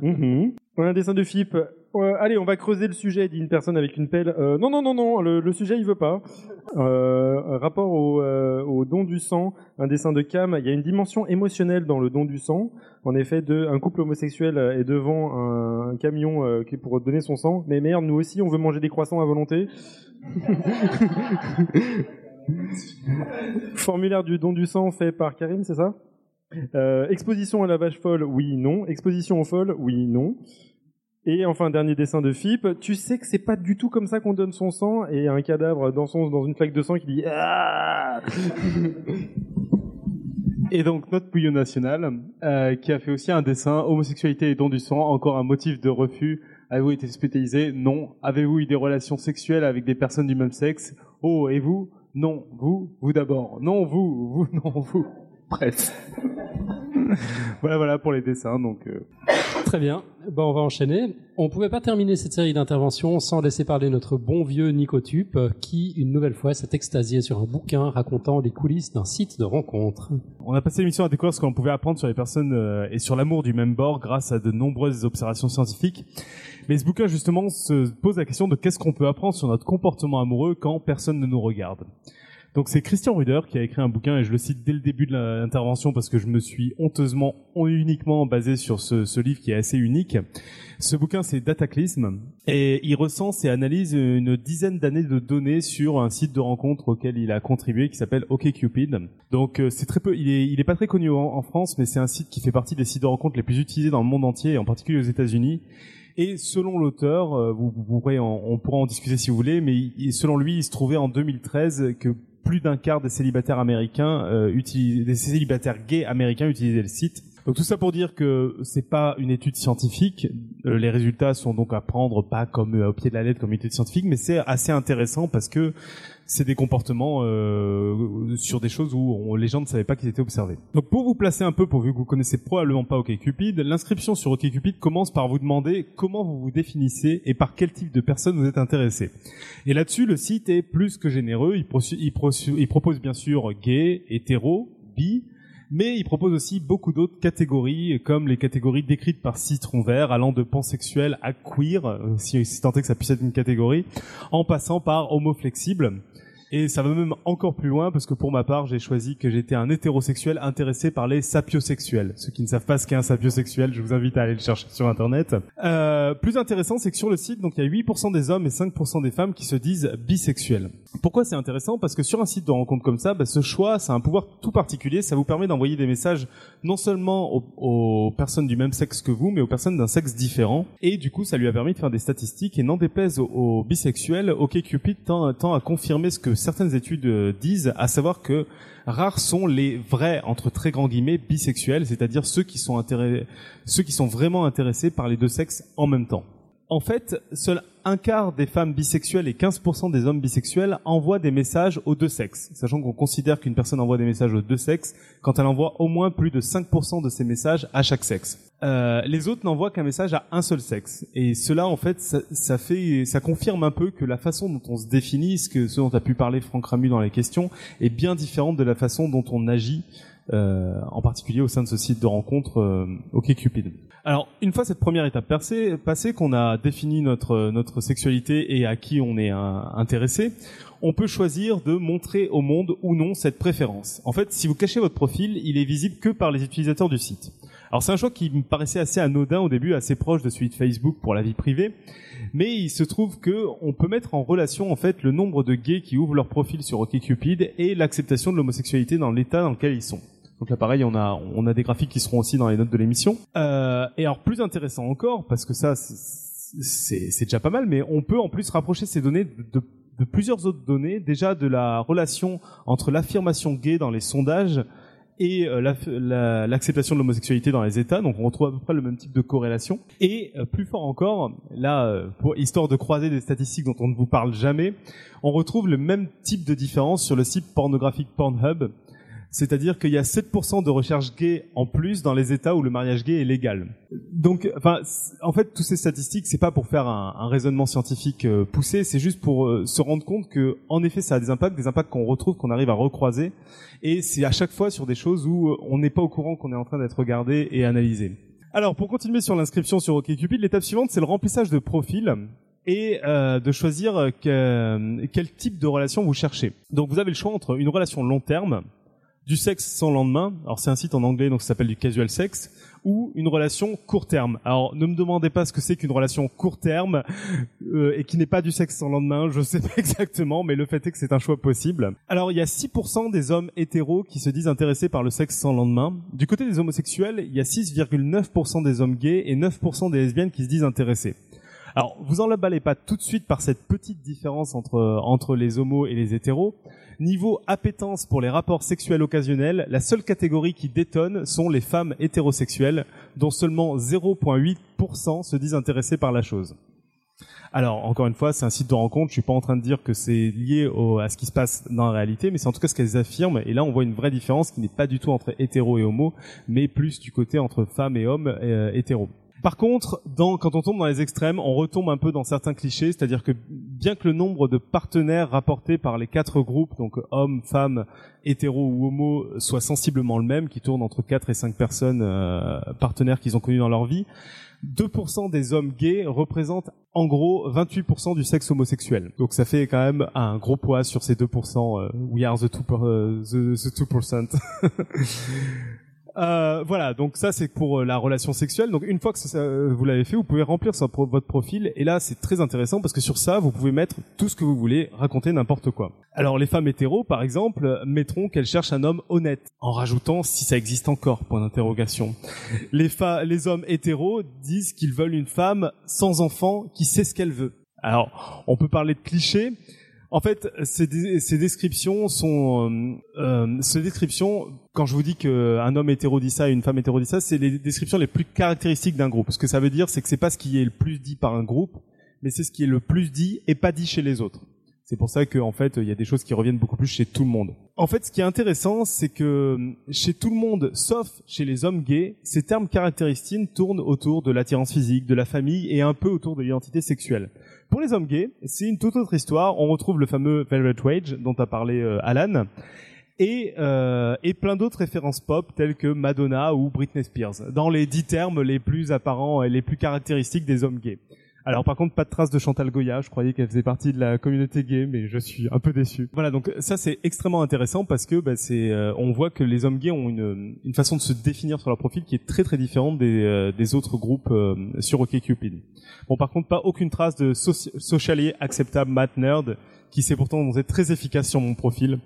Speaker 3: Mhm. Un dessin de FIP. Euh, allez, on va creuser le sujet, dit une personne avec une pelle. Euh, non, non, non, non, le, sujet il veut pas. Rapport au, don du sang, un dessin de Cam. Il y a une dimension émotionnelle dans le don du sang. En effet, un couple homosexuel est devant un, camion qui pour donner son sang. Mais merde, nous aussi, on veut manger des croissants à volonté. Formulaire du don du sang fait par Karim, c'est ça euh, Exposition à la vache folle, oui, non. Exposition aux folles, oui, non.
Speaker 9: Et enfin, dernier dessin de Philippe. Tu sais que c'est pas du tout comme ça qu'on donne son sang et un cadavre dans son, dans une flaque de sang qui dit ah Et donc notre pouillot national, euh, qui a fait aussi un dessin homosexualité et don du sang, encore un motif de refus. Avez-vous été hospitalisé? Non. Avez-vous eu des relations sexuelles avec des personnes du même sexe? Oh, et vous Non. Vous Vous d'abord. Non, vous. Vous, non, vous. Bref. voilà, voilà pour les dessins. Donc. euh,
Speaker 1: Très bien. Bon, on va enchaîner. On pouvait pas terminer cette série d'interventions sans laisser parler notre bon vieux Nicotube, euh, qui, une nouvelle fois, s'est extasié sur un bouquin racontant les coulisses d'un site de rencontre.
Speaker 9: On a passé l'émission à découvrir ce qu'on pouvait apprendre sur les personnes euh, et sur l'amour du même bord grâce à de nombreuses observations scientifiques. Mais ce bouquin, justement, se pose la question de qu'est-ce qu'on peut apprendre sur notre comportement amoureux quand personne ne nous regarde? Donc c'est Christian Ruder qui a écrit un bouquin et je le cite dès le début de l'intervention parce que je me suis honteusement uniquement basé sur ce, ce livre qui est assez unique. Ce bouquin c'est Dataclysm et il recense et analyse une dizaine d'années de données sur un site de rencontre auquel il a contribué qui s'appelle OkCupid. Donc euh, c'est très peu, il est, il est pas très connu en, France mais c'est un site qui fait partie des sites de rencontre les plus utilisés dans le monde entier et en particulier aux États-Unis. Et selon l'auteur, euh, vous, pourrez en- on pourra en discuter si vous voulez, mais selon lui, il se trouvait en 2013 que plus d'un quart des célibataires américains, euh, des célibataires gays américains utilisaient le site. Donc tout ça pour dire que c'est pas une étude scientifique. Euh, les résultats sont donc à prendre pas comme euh, au pied de la lettre comme étude scientifique, mais c'est assez intéressant parce que c'est des comportements euh, sur des choses où les gens ne savaient pas qu'ils étaient observés. Donc pour vous placer un peu, pourvu que vous connaissez probablement pas OkCupid, l'inscription sur OkCupid commence par vous demander comment vous vous définissez et par quel type de personne vous êtes intéressé. Et là-dessus, le site est plus que généreux. Il propose bien sûr gay, hétéro, bi, mais il propose aussi beaucoup d'autres catégories, comme les catégories décrites par Citron Vert, allant de pansexuel à queer, euh, si, si tant est que ça puisse être une catégorie, en passant par homo flexible. Et ça va même encore plus loin parce que pour ma part, j'ai choisi que j'étais un hétérosexuel intéressé par les sapiosexuels. Ceux qui ne savent pas ce qu'est un sapiosexuel, je vous invite à aller le chercher sur internet. Euh, plus intéressant, c'est que sur le site, donc il y a 8% des hommes et 5% des femmes qui se disent bisexuels. Pourquoi c'est intéressant? Parce que sur un site de rencontre comme ça, bah, ce choix, c'est un pouvoir tout particulier. Ça vous permet d'envoyer des messages non seulement aux, aux personnes du même sexe que vous, mais aux personnes d'un sexe différent. Et du coup, ça lui a permis de faire des statistiques. Et n'en déplaise aux, aux bisexuels, OkCupid tend, tend à confirmer ce que certaines études euh, disent, à savoir que rares sont les vrais, entre très grands guillemets, bisexuels, c'est-à-dire ceux qui sont ceux qui sont vraiment intéressés par les deux sexes en même temps. En fait, seul un quart des femmes bisexuelles et 15% des hommes bisexuels envoient des messages aux deux sexes, sachant qu'on considère qu'une personne envoie des messages aux deux sexes quand elle envoie au moins plus de 5% de ses messages à chaque sexe. Euh, les autres n'envoient qu'un message à un seul sexe. Et cela, en fait, ça, fait, ça confirme un peu que la façon dont on se définit, ce, que, ce dont a pu parler Franck Ramu dans les questions, est bien différente de la façon dont on agit, euh, en particulier au sein de ce site de rencontre euh, OkCupid. Alors, une fois cette première étape passée, qu'on a défini notre notre sexualité et à qui on est euh, intéressé, on peut choisir de montrer au monde ou non cette préférence. En fait, si vous cachez votre profil, il est visible que par les utilisateurs du site. Alors c'est un choix qui me paraissait assez anodin au début, assez proche de celui de Facebook pour la vie privée, mais il se trouve que on peut mettre en relation en fait le nombre de gays qui ouvrent leur profil sur OkCupid et l'acceptation de l'homosexualité dans l'état dans lequel ils sont. Donc là, pareil, on a on a des graphiques qui seront aussi dans les notes de l'émission. Euh, et alors plus intéressant encore, parce que ça c'est- déjà pas mal, mais on peut en plus rapprocher ces données de, de de plusieurs autres données, déjà de la relation entre l'affirmation gay dans les sondages et euh, l'acceptation de l'homosexualité dans les États. Donc on retrouve à peu près le même type de corrélation. Et euh, plus fort encore, là, euh, pour, histoire de croiser des statistiques dont on ne vous parle jamais, on retrouve le même type de différence sur le site pornographique Pornhub. C'est-à-dire qu'il y a 7% de recherche gay en plus dans les États où le mariage gay est légal. Donc, enfin, en fait, toutes ces statistiques, c'est pas pour faire un, raisonnement scientifique euh, poussé, c'est juste pour euh, se rendre compte que, en effet, ça a des impacts, des impacts qu'on retrouve, qu'on arrive à recroiser, et c'est à chaque fois sur des choses où euh, on n'est pas au courant qu'on est en train d'être regardé et analysé. Alors, pour continuer sur l'inscription sur OkCupid, l'étape suivante, c'est le remplissage de profil et euh, de choisir que- quel type de relation vous cherchez. Donc, vous avez le choix entre une relation long terme, du sexe sans lendemain. Alors c'est un site en anglais donc ça s'appelle du casual sex ou une relation court terme. Alors ne me demandez pas ce que c'est qu'une relation court terme euh, et qui n'est pas du sexe sans lendemain, je sais pas exactement, mais le fait est que c'est un choix possible. Alors il y a 6% des hommes hétéros qui se disent intéressés par le sexe sans lendemain. Du côté des homosexuels, il y a 6,9% des hommes gays et 9% des lesbiennes qui se disent intéressés. Alors, vous en l'emballez pas tout de suite par cette petite différence entre, entre les homos et les hétéros. Niveau appétence pour les rapports sexuels occasionnels, la seule catégorie qui détonne sont les femmes hétérosexuelles, dont seulement 0,8% se disent intéressés par la chose. Alors, encore une fois, c'est un site de rencontre. Je suis pas en train de dire que c'est lié à ce qui se passe dans la réalité, mais c'est en tout cas ce qu'elles affirment. Et là, on voit une vraie différence qui n'est pas du tout entre hétéro et homo, mais plus du côté entre femmes et hommes euh, hétéros. Par contre, dans, quand on tombe dans les extrêmes, on retombe un peu dans certains clichés, c'est-à-dire que bien que le nombre de partenaires rapportés par les quatre groupes, donc hommes, femmes, hétéros ou homo, soit sensiblement le même, qui tourne entre 4 et 5 personnes euh, partenaires qu'ils ont connus dans leur vie, 2% des hommes gays représentent en gros 28% du sexe homosexuel. Donc ça fait quand même un gros poids sur ces 2%. Euh, we are the 2%. Euh, the, the 2%. Euh, voilà, donc ça c'est pour euh, la relation sexuelle. Donc une fois que euh, vous l'avez fait, vous pouvez remplir votre profil. Et là c'est très intéressant parce que sur ça vous pouvez mettre tout ce que vous voulez, raconter n'importe quoi. Alors les femmes hétéros par exemple mettront qu'elles cherchent un homme honnête, en rajoutant si ça existe encore. Point d'interrogation. Les, les hommes hétéros disent qu'ils veulent une femme sans enfant qui sait ce qu'elle veut. Alors on peut parler de clichés. En fait, ces, descriptions sont, euh, euh, ces descriptions, quand je vous dis qu'un homme hétéro dit ça et une femme hétéro dit ça, c'est les descriptions les plus caractéristiques d'un groupe. Ce que ça veut dire, c'est que c'est pas ce qui est le plus dit par un groupe, mais c'est ce qui est le plus dit et pas dit chez les autres. C'est pour ça qu'en fait, il y a des choses qui reviennent beaucoup plus chez tout le monde. En fait, ce qui est intéressant, c'est que chez tout le monde, sauf chez les hommes gays, ces termes caractéristiques tournent autour de l'attirance physique, de la famille et un peu autour de l'identité sexuelle. Pour les hommes gays, c'est une toute autre histoire. On retrouve le fameux Velvet Wage dont a parlé euh, Alan. Euh, et plein d'autres références pop telles que Madonna ou Britney Spears, dans les dix termes les plus apparents et les plus caractéristiques des hommes gays. Alors par contre, pas de traces de Chantal Goya. Je croyais qu'elle faisait partie de la communauté gay, mais je suis un peu déçu. Voilà, donc ça c'est extrêmement intéressant parce que bah, c'est, euh, on voit que les hommes gays ont une, une façon de se définir sur leur profil qui est très très différente des, euh, des autres groupes euh, sur OkCupid. Bon, par contre, pas aucune trace de socially acceptable mat nerd qui s'est pourtant très efficace sur mon profil.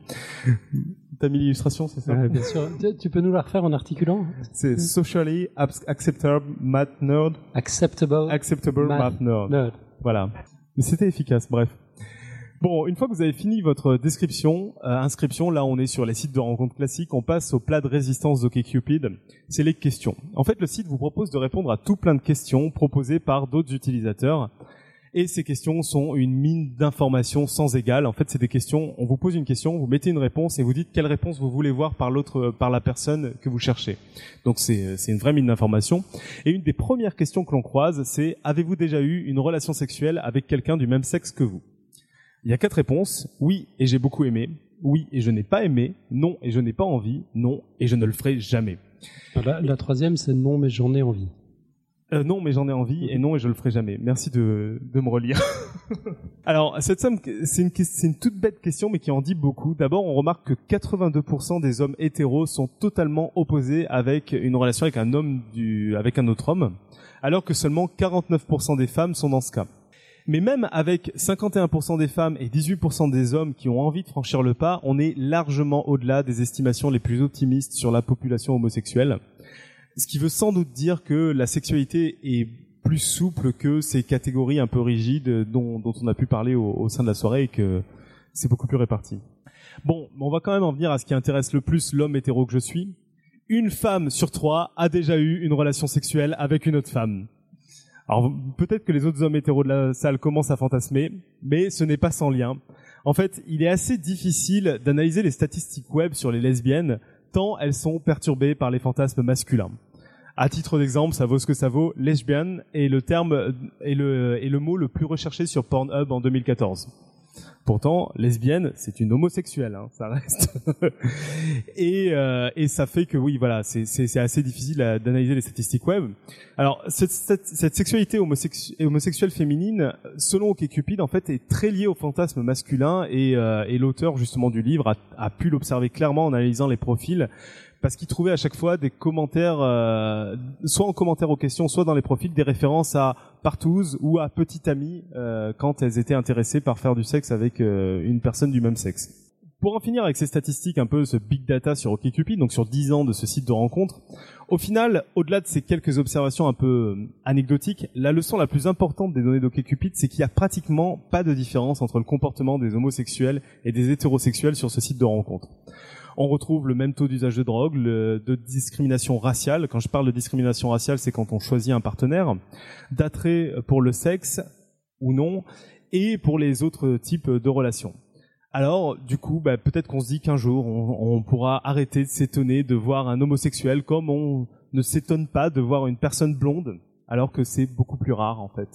Speaker 9: T'as mis l'illustration, c'est ça
Speaker 1: Bien sûr. Tu peux nous la refaire en articulant
Speaker 9: C'est socially acceptable math nerd.
Speaker 1: Acceptable.
Speaker 9: Acceptable math, nerd. Voilà. Mais c'était efficace, bref. Bon, une fois que vous avez fini votre description, euh, inscription, là on est sur les sites de rencontres classiques, on passe au plat de résistance d'OkCupid, c'est les questions. En fait, le site vous propose de répondre à tout plein de questions proposées par d'autres utilisateurs. Et ces questions sont une mine d'informations sans égale. En fait, c'est des questions, on vous pose une question, vous mettez une réponse et vous dites quelle réponse vous voulez voir par l'autre, par la personne que vous cherchez. Donc c'est, c'est une vraie mine d'informations. Et une des premières questions que l'on croise, c'est avez-vous déjà eu une relation sexuelle avec quelqu'un du même sexe que vous? Il y a quatre réponses. Oui, et j'ai beaucoup aimé. Oui, et je n'ai pas aimé. Non, et je n'ai pas envie. Non, et je ne le ferai jamais.
Speaker 1: La, la troisième, c'est non, mais j'en ai envie.
Speaker 9: Euh, non, mais j'en ai envie, et non, et je le ferai jamais. Merci de, de me relire. Alors, cette somme, c'est une, une toute bête question, mais qui en dit beaucoup. D'abord, on remarque que 82% des hommes hétéros sont totalement opposés avec une relation avec un homme du, avec un autre homme, alors que seulement 49% des femmes sont dans ce cas. Mais même avec 51% des femmes et 18% des hommes qui ont envie de franchir le pas, on est largement au-delà des estimations les plus optimistes sur la population homosexuelle. Ce qui veut sans doute dire que la sexualité est plus souple que ces catégories un peu rigides dont, on a pu parler au, au, sein de la soirée et que c'est beaucoup plus réparti. Bon, on va quand même en venir à ce qui intéresse le plus l'homme hétéro que je suis. Une femme sur trois a déjà eu une relation sexuelle avec une autre femme. Alors peut-être que les autres hommes hétéros de la salle commencent à fantasmer, mais ce n'est pas sans lien. En fait, il est assez difficile d'analyser les statistiques web sur les lesbiennes tant elles sont perturbées par les fantasmes masculins. À titre d'exemple, ça vaut ce que ça vaut, lesbian est le terme et le, est le mot le plus recherché sur Pornhub en 2014. Pourtant, lesbienne, c'est une homosexuelle, hein, ça reste. et, euh, et ça fait que oui, voilà, c'est, assez difficile d'analyser les statistiques web. Alors, cette, cette, cette sexualité homosexu- homosexuelle féminine, selon OkCupid, en fait, est très liée au fantasme masculin et, euh, et l'auteur justement du livre a, a pu l'observer clairement en analysant les profils parce qu'il trouvait à chaque fois des commentaires, euh, soit en commentaire aux questions, soit dans les profils, des références à partouze ou à petite amie euh, quand elles étaient intéressées par faire du sexe avec euh, une personne du même sexe. Pour en finir avec ces statistiques, un peu ce big data sur OkCupid, donc sur 10 ans de ce site de rencontre, au final, au-delà de ces quelques observations un peu euh, anecdotiques, la leçon la plus importante des données d'OkCupid, c'est qu'il y a pratiquement pas de différence entre le comportement des homosexuels et des hétérosexuels sur ce site de rencontre. On retrouve le même taux d'usage de drogue, le- de discrimination raciale. Quand je parle de discrimination raciale, c'est quand on choisit un partenaire, d'attrait pour le sexe ou non, et pour les autres types de relations. Alors, du coup, bah, peut-être qu'on se dit qu'un jour, on, on pourra arrêter de s'étonner de voir un homosexuel comme on ne s'étonne pas de voir une personne blonde, alors que c'est beaucoup plus rare en fait.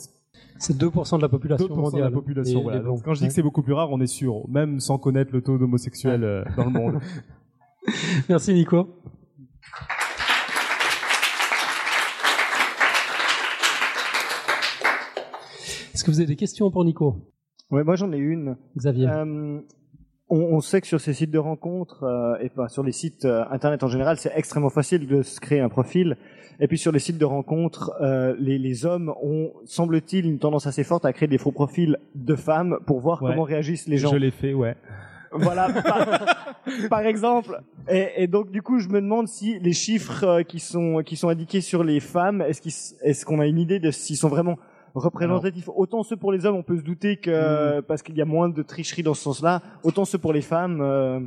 Speaker 1: C'est 2% de la population
Speaker 9: 2%
Speaker 1: mondiale.
Speaker 9: de la population,
Speaker 1: Les-
Speaker 9: voilà. Donc, quand je dis que c'est beaucoup plus rare, on est sûr, même sans connaître le taux d'homosexuels euh, dans le monde.
Speaker 1: Merci Nico. Est-ce que vous avez des questions pour Nico?
Speaker 20: Ouais, moi j'en ai une.
Speaker 1: Xavier.
Speaker 20: Euh, on, on sait que sur ces sites de rencontres, euh, et enfin, sur les sites euh, internet en général, c'est extrêmement facile de se créer un profil. Et puis sur les sites de rencontres, les, les hommes ont, semble-t-il, une tendance assez forte à créer des faux profils de femmes pour voir
Speaker 9: Ouais.
Speaker 20: comment réagissent les gens.
Speaker 9: Je l'ai fait, ouais.
Speaker 20: Voilà, par, par exemple. Et, et donc du coup, je me demande si les chiffres euh, qui sont qui sont indiqués sur les femmes, est-ce est-ce qu'on a une idée de s'ils sont vraiment représentatifs? Autant ceux pour les hommes, on peut se douter que parce qu'il y a moins de tricherie dans ce sens-là. Autant ceux pour les femmes. euh,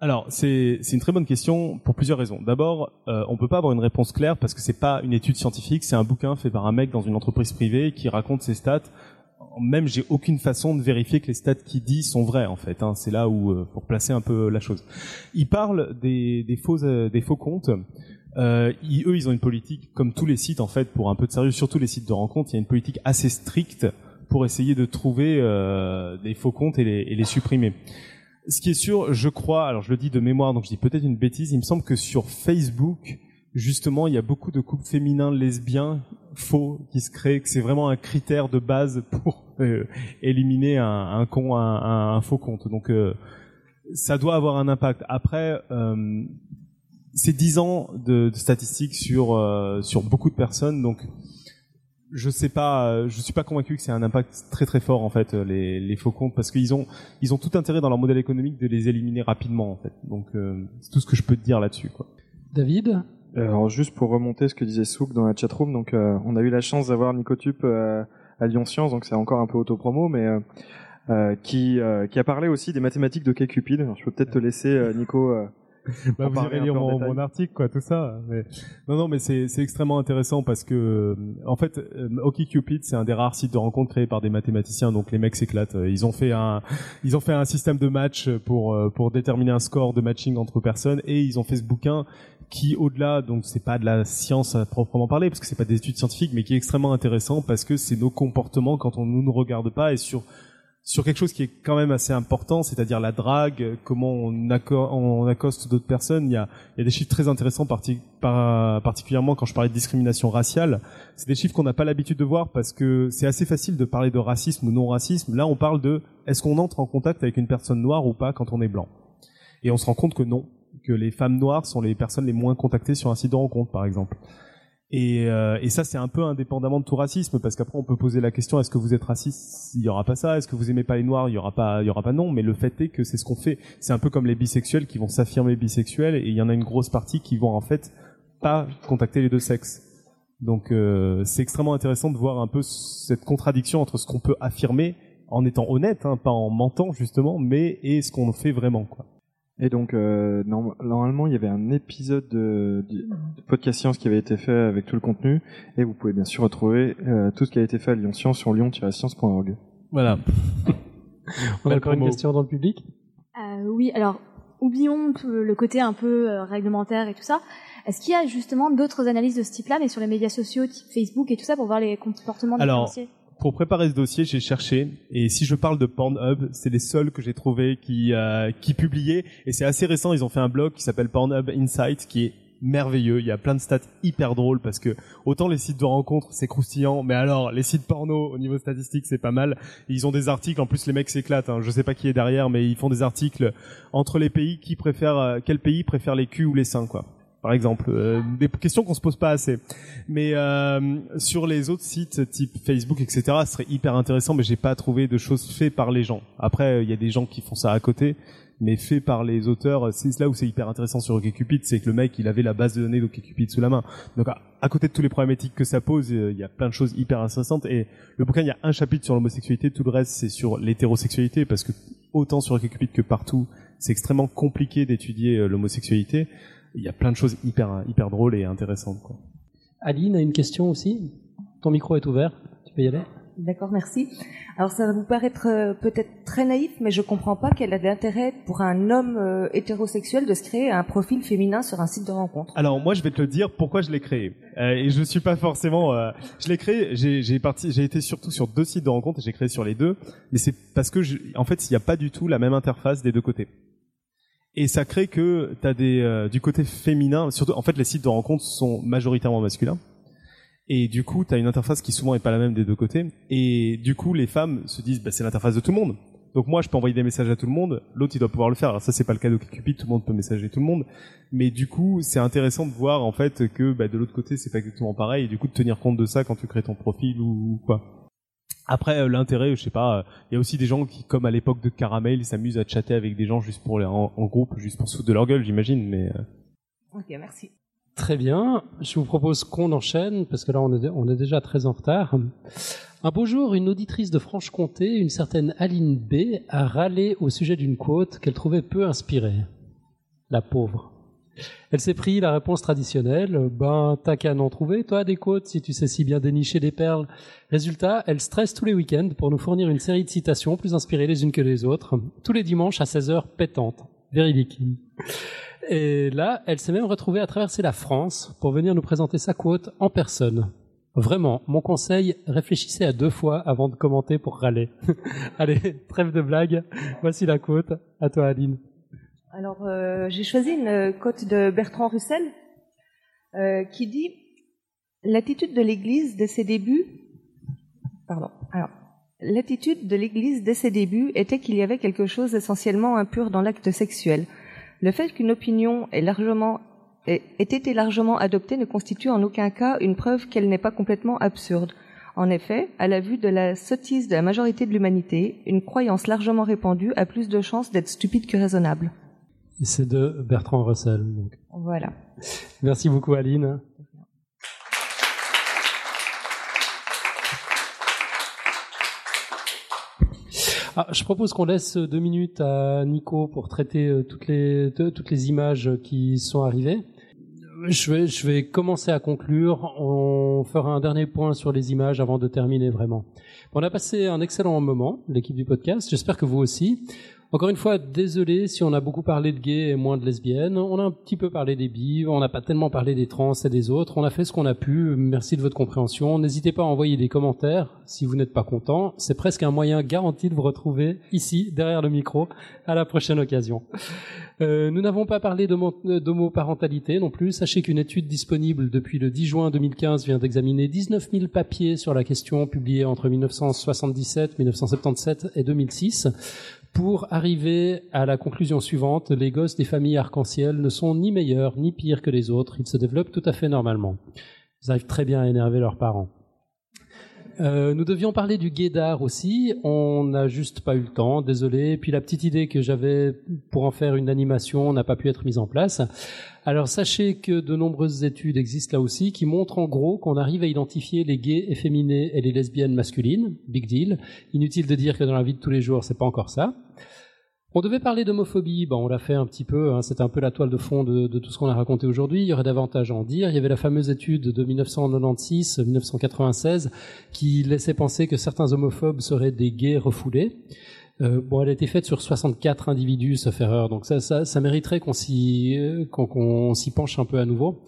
Speaker 9: Alors, c'est c'est une très bonne question pour plusieurs raisons. D'abord, euh, on peut pas avoir une réponse claire parce que c'est pas une étude scientifique, c'est un bouquin fait par un mec dans une entreprise privée qui raconte ses stats. Même j'ai aucune façon de vérifier que les stats qu'il dit sont vraies en fait. hein. C'est là où euh, pour placer un peu la chose. Il parle des, faux euh, des faux comptes. Euh, ils- eux, ils ont une politique, comme tous les sites en fait, pour un peu de sérieux, surtout les sites de rencontres, il y a une politique assez stricte pour essayer de trouver euh, des faux comptes et les, et les supprimer. Ce qui est sûr, je crois, alors je le dis de mémoire, donc je dis peut-être une bêtise, il me semble que sur Facebook, justement, il y a beaucoup de couples féminins lesbiens faux qui se créent, que c'est vraiment un critère de base pour euh, éliminer un, con, un, faux compte. Donc euh, ça doit avoir un impact. Après, euh, c'est 10 ans de, statistiques sur euh, sur beaucoup de personnes, donc je sais pas, je suis pas convaincu que c'est un impact très très fort en fait euh, les, faux comptes parce qu'ils ont ils ont tout intérêt dans leur modèle économique de les éliminer rapidement en fait. Donc c'est tout ce que je peux te dire là-dessus quoi.
Speaker 1: David?
Speaker 13: Alors juste pour remonter ce que disait Souk dans la chatroom, donc euh, on a eu la chance d'avoir Nicotup euh, à Lyon Science, donc c'est encore un peu autopromo, mais euh, euh, qui euh, qui a parlé aussi des mathématiques de Cupid. Alors je peux peut-être te laisser euh, Nico. euh,
Speaker 9: Bah, vous
Speaker 13: parler
Speaker 9: irez lire mon, mon article, quoi, tout ça. Mais... Non, non, mais c'est c'est extrêmement intéressant parce que, euh, en fait, euh, OkCupid, c'est un des rares sites de rencontres créés par des mathématiciens, donc les mecs s'éclatent. Euh, Ils ont fait un, ils ont fait un système de match pour euh, pour déterminer un score de matching entre personnes et ils ont fait ce bouquin qui, au-delà, donc c'est pas de la science à proprement parler parce que c'est pas des études scientifiques, mais qui est extrêmement intéressant parce que c'est nos comportements quand on nous regarde pas et sur sur quelque chose qui est quand même assez important, c'est-à-dire la drague, comment on, acco- on accoste d'autres personnes. Il y a, il y a des chiffres très intéressants, parti- par- particulièrement quand je parlais de discrimination raciale. C'est des chiffres qu'on n'a pas l'habitude de voir parce que c'est assez facile de parler de racisme ou non racisme. Là, on parle de est-ce qu'on entre en contact avec une personne noire ou pas quand on est blanc? Et on se rend compte que non, que les femmes noires sont les personnes les moins contactées sur un site de rencontre, par exemple. Et, euh, et ça, c'est un peu indépendamment de tout racisme, parce qu'après, on peut poser la question est-ce que vous êtes raciste? Il y aura pas ça. Est-ce que vous aimez pas les noirs? Il y aura pas, il y aura pas non. Mais le fait est que c'est ce qu'on fait. C'est un peu comme les bisexuels qui vont s'affirmer bisexuels, et il y en a une grosse partie qui vont en fait pas contacter les deux sexes. Donc, euh, c'est extrêmement intéressant de voir un peu cette contradiction entre ce qu'on peut affirmer en étant honnête, hein, pas en mentant justement, mais et ce qu'on fait vraiment, quoi.
Speaker 13: Et donc, euh, norm- normalement, il y avait un épisode de, de podcast science qui avait été fait avec tout le contenu, et vous pouvez bien sûr retrouver euh, tout ce qui a été fait à Lyon Science sur lyon-science.org.
Speaker 9: Voilà.
Speaker 1: On a encore une question dans le public?
Speaker 21: Euh, oui, alors oublions tout le côté un peu euh, réglementaire et tout ça. Est-ce qu'il y a justement d'autres analyses de ce type-là, mais sur les médias sociaux, type Facebook et tout ça, pour voir les comportements
Speaker 9: Alors,
Speaker 21: différenciés
Speaker 9: pour préparer ce dossier, j'ai cherché et si je parle de Pornhub, c'est les seuls que j'ai trouvé qui euh, qui publiaient et c'est assez récent. Ils ont fait un blog qui s'appelle Pornhub Insight qui est merveilleux. Il y a plein de stats hyper drôles parce que autant les sites de rencontres c'est croustillant, mais alors les sites porno au niveau statistique c'est pas mal. Ils ont des articles. En plus les mecs s'éclatent. Hein. Je sais pas qui est derrière, mais ils font des articles entre les pays qui préfèrent euh, quel pays préfère les culs ou les seins quoi par exemple, euh, des questions qu'on se pose pas assez. Mais euh, sur les autres sites type Facebook, etc., ce serait hyper intéressant, mais j'ai pas trouvé de choses faites par les gens. Après, il y a des gens qui font ça à côté, mais fait par les auteurs. C'est là où c'est hyper intéressant sur OkCupid, c'est que le mec, il avait la base de données d'OkCupid sous la main. Donc, à, côté de tous les problématiques que ça pose, euh, il y a plein de choses hyper intéressantes. Et le bouquin, il y a un chapitre sur l'homosexualité, tout le reste, c'est sur l'hétérosexualité, parce que autant sur OkCupid que partout, c'est extrêmement compliqué d'étudier euh, l'homosexualité il y a plein de choses hyper hyper drôles et intéressantes. Quoi.
Speaker 1: Aline a une question aussi? Ton micro est ouvert. Tu peux y aller?
Speaker 22: D'accord, merci. Alors ça va vous paraître euh, peut-être très naïf, mais je comprends pas quel a d'intérêt pour un homme euh, hétérosexuel de se créer un profil féminin sur un site de rencontre.
Speaker 9: Alors moi je vais te le dire pourquoi je l'ai créé. Euh, et je suis pas forcément. je l'ai créé. J'ai, j'ai parti. J'ai été surtout sur deux sites de rencontre et j'ai créé sur les deux. Mais c'est parce que je, en fait il n'y a pas du tout la même interface des deux côtés et ça crée que tu as des euh, du côté féminin surtout en fait les sites de rencontres sont majoritairement masculins. Et du coup tu as une interface qui souvent est pas la même des deux côtés. Et du coup les femmes se disent bah, c'est l'interface de tout le monde. Donc moi je peux envoyer des messages à tout le monde. L'autre il doit pouvoir le faire. Alors ça c'est pas le cas d'OkCupid tout le monde peut messager tout le monde. Mais du coup c'est intéressant de voir en fait que bah, de l'autre côté c'est pas exactement pareil. Et du coup de tenir compte de ça quand tu crées ton profil ou quoi après euh, l'intérêt, je sais pas, euh, il y a aussi des gens qui, comme à l'époque de Caramel, ils s'amusent à chatter avec des gens juste pour les, en, groupe, juste pour se foutre de leur gueule, j'imagine. Mais euh.
Speaker 22: ok, merci.
Speaker 1: Très bien. Je vous propose qu'on enchaîne parce que là on est, on est déjà très en retard. Un beau jour, une auditrice de Franche-Comté, une certaine Aline B, a râlé au sujet d'une quote qu'elle trouvait peu inspirée. La pauvre. Elle s'est pris la réponse traditionnelle, ben t'as qu'à en trouver, toi, des côtes, si tu sais si bien dénicher des perles. Résultat, elle stresse tous les week-ends pour nous fournir une série de citations plus inspirées les unes que les autres, tous les dimanches à 16h pétantes. Véridique. Et là, elle s'est même retrouvée à traverser la France pour venir nous présenter sa quote en personne. Vraiment, mon conseil, réfléchissez à deux fois avant de commenter pour râler. Allez, trêve de blague, voici la quote. À toi, Aline.
Speaker 22: Alors, euh, j'ai choisi une quote de Bertrand Russell euh, qui dit L'attitude de l'Église dès ses débuts. Pardon. Alors, l'attitude de l'Église dès ses débuts était qu'il y avait quelque chose d'essentiellement impur dans l'acte sexuel. Le fait qu'une opinion ait été largement adoptée ne constitue en aucun cas une preuve qu'elle n'est pas complètement absurde. En effet, à la vue de la sottise de la majorité de l'humanité, une croyance largement répandue a plus de chances d'être stupide que raisonnable.
Speaker 1: C'est de Bertrand Russell.
Speaker 22: Voilà.
Speaker 1: Merci beaucoup Aline. Ah, je propose qu'on laisse deux minutes à Nico pour traiter euh, toutes les, toutes les images qui sont arrivées. Je vais, je vais commencer à conclure. On fera un dernier point sur les images avant de terminer vraiment. On a passé un excellent moment, l'équipe du podcast. J'espère que vous aussi. Encore une fois, désolé si on a beaucoup parlé de gays et moins de lesbiennes. On a un petit peu parlé des bi, on n'a pas tellement parlé des trans et des autres. On a fait ce qu'on a pu. Merci de votre compréhension. N'hésitez pas à envoyer des commentaires si vous n'êtes pas content. C'est presque un moyen garanti de vous retrouver ici, derrière le micro, à la prochaine occasion. Euh, nous n'avons pas parlé d'homoparentalité non plus. Sachez qu'une étude disponible depuis le 10 juin 2015 vient d'examiner 19 000 papiers sur la question publiés entre 1977, 1977 et 2006 pour arriver à la conclusion suivante, les gosses des familles arc-en-ciel ne sont ni meilleurs ni pires que les autres, ils se développent tout à fait normalement. Ils arrivent très bien à énerver leurs parents. Euh, nous devions parler du guédard aussi, on n'a juste pas eu le temps, désolé. Puis la petite idée que j'avais pour en faire une animation n'a pas pu être mise en place. Alors sachez que de nombreuses études existent là aussi qui montrent en gros qu'on arrive à identifier les gays efféminés et les lesbiennes masculines. Big deal. Inutile de dire que dans la vie de tous les jours, c'est pas encore ça. On devait parler d'homophobie, bon, on l'a fait un petit peu, hein, c'était un peu la toile de fond de, tout ce qu'on a raconté aujourd'hui, il y aurait davantage à en dire. Il y avait la fameuse étude de 1996-1996 qui laissait penser que certains homophobes seraient des gays refoulés. Euh, bon, elle a été faite sur 64 individus, sauf erreur, donc ça, ça, ça mériterait qu'on s'y, euh, qu'on, s'y penche un peu à nouveau.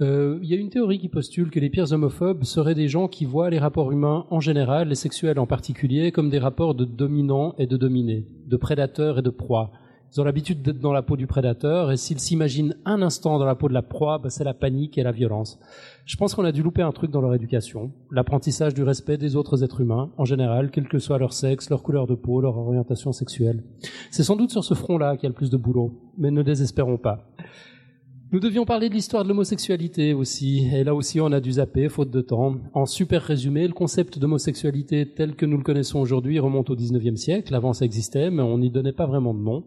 Speaker 1: Euh, Il y a une théorie qui postule que les pires homophobes seraient des gens qui voient les rapports humains en général, les sexuels en particulier, comme des rapports de dominants et de dominés, de prédateurs et de proies. Ils ont l'habitude d'être dans la peau du prédateur, et s'ils s'imaginent un instant dans la peau de la proie, bah, c'est la panique et la violence. Je pense qu'on a dû louper un truc dans leur éducation, l'apprentissage du respect des autres êtres humains, en général, quel que soit leur sexe, leur couleur de peau, leur orientation sexuelle. C'est sans doute sur ce front-là qu'il y a le plus de boulot, mais ne désespérons pas. Nous devions parler de l'histoire de l'homosexualité aussi, et là aussi on a dû zapper, faute de temps. En super résumé, le concept d'homosexualité tel que nous le connaissons aujourd'hui remonte au 19e siècle, avant ça existait, mais on n'y donnait pas vraiment de nom.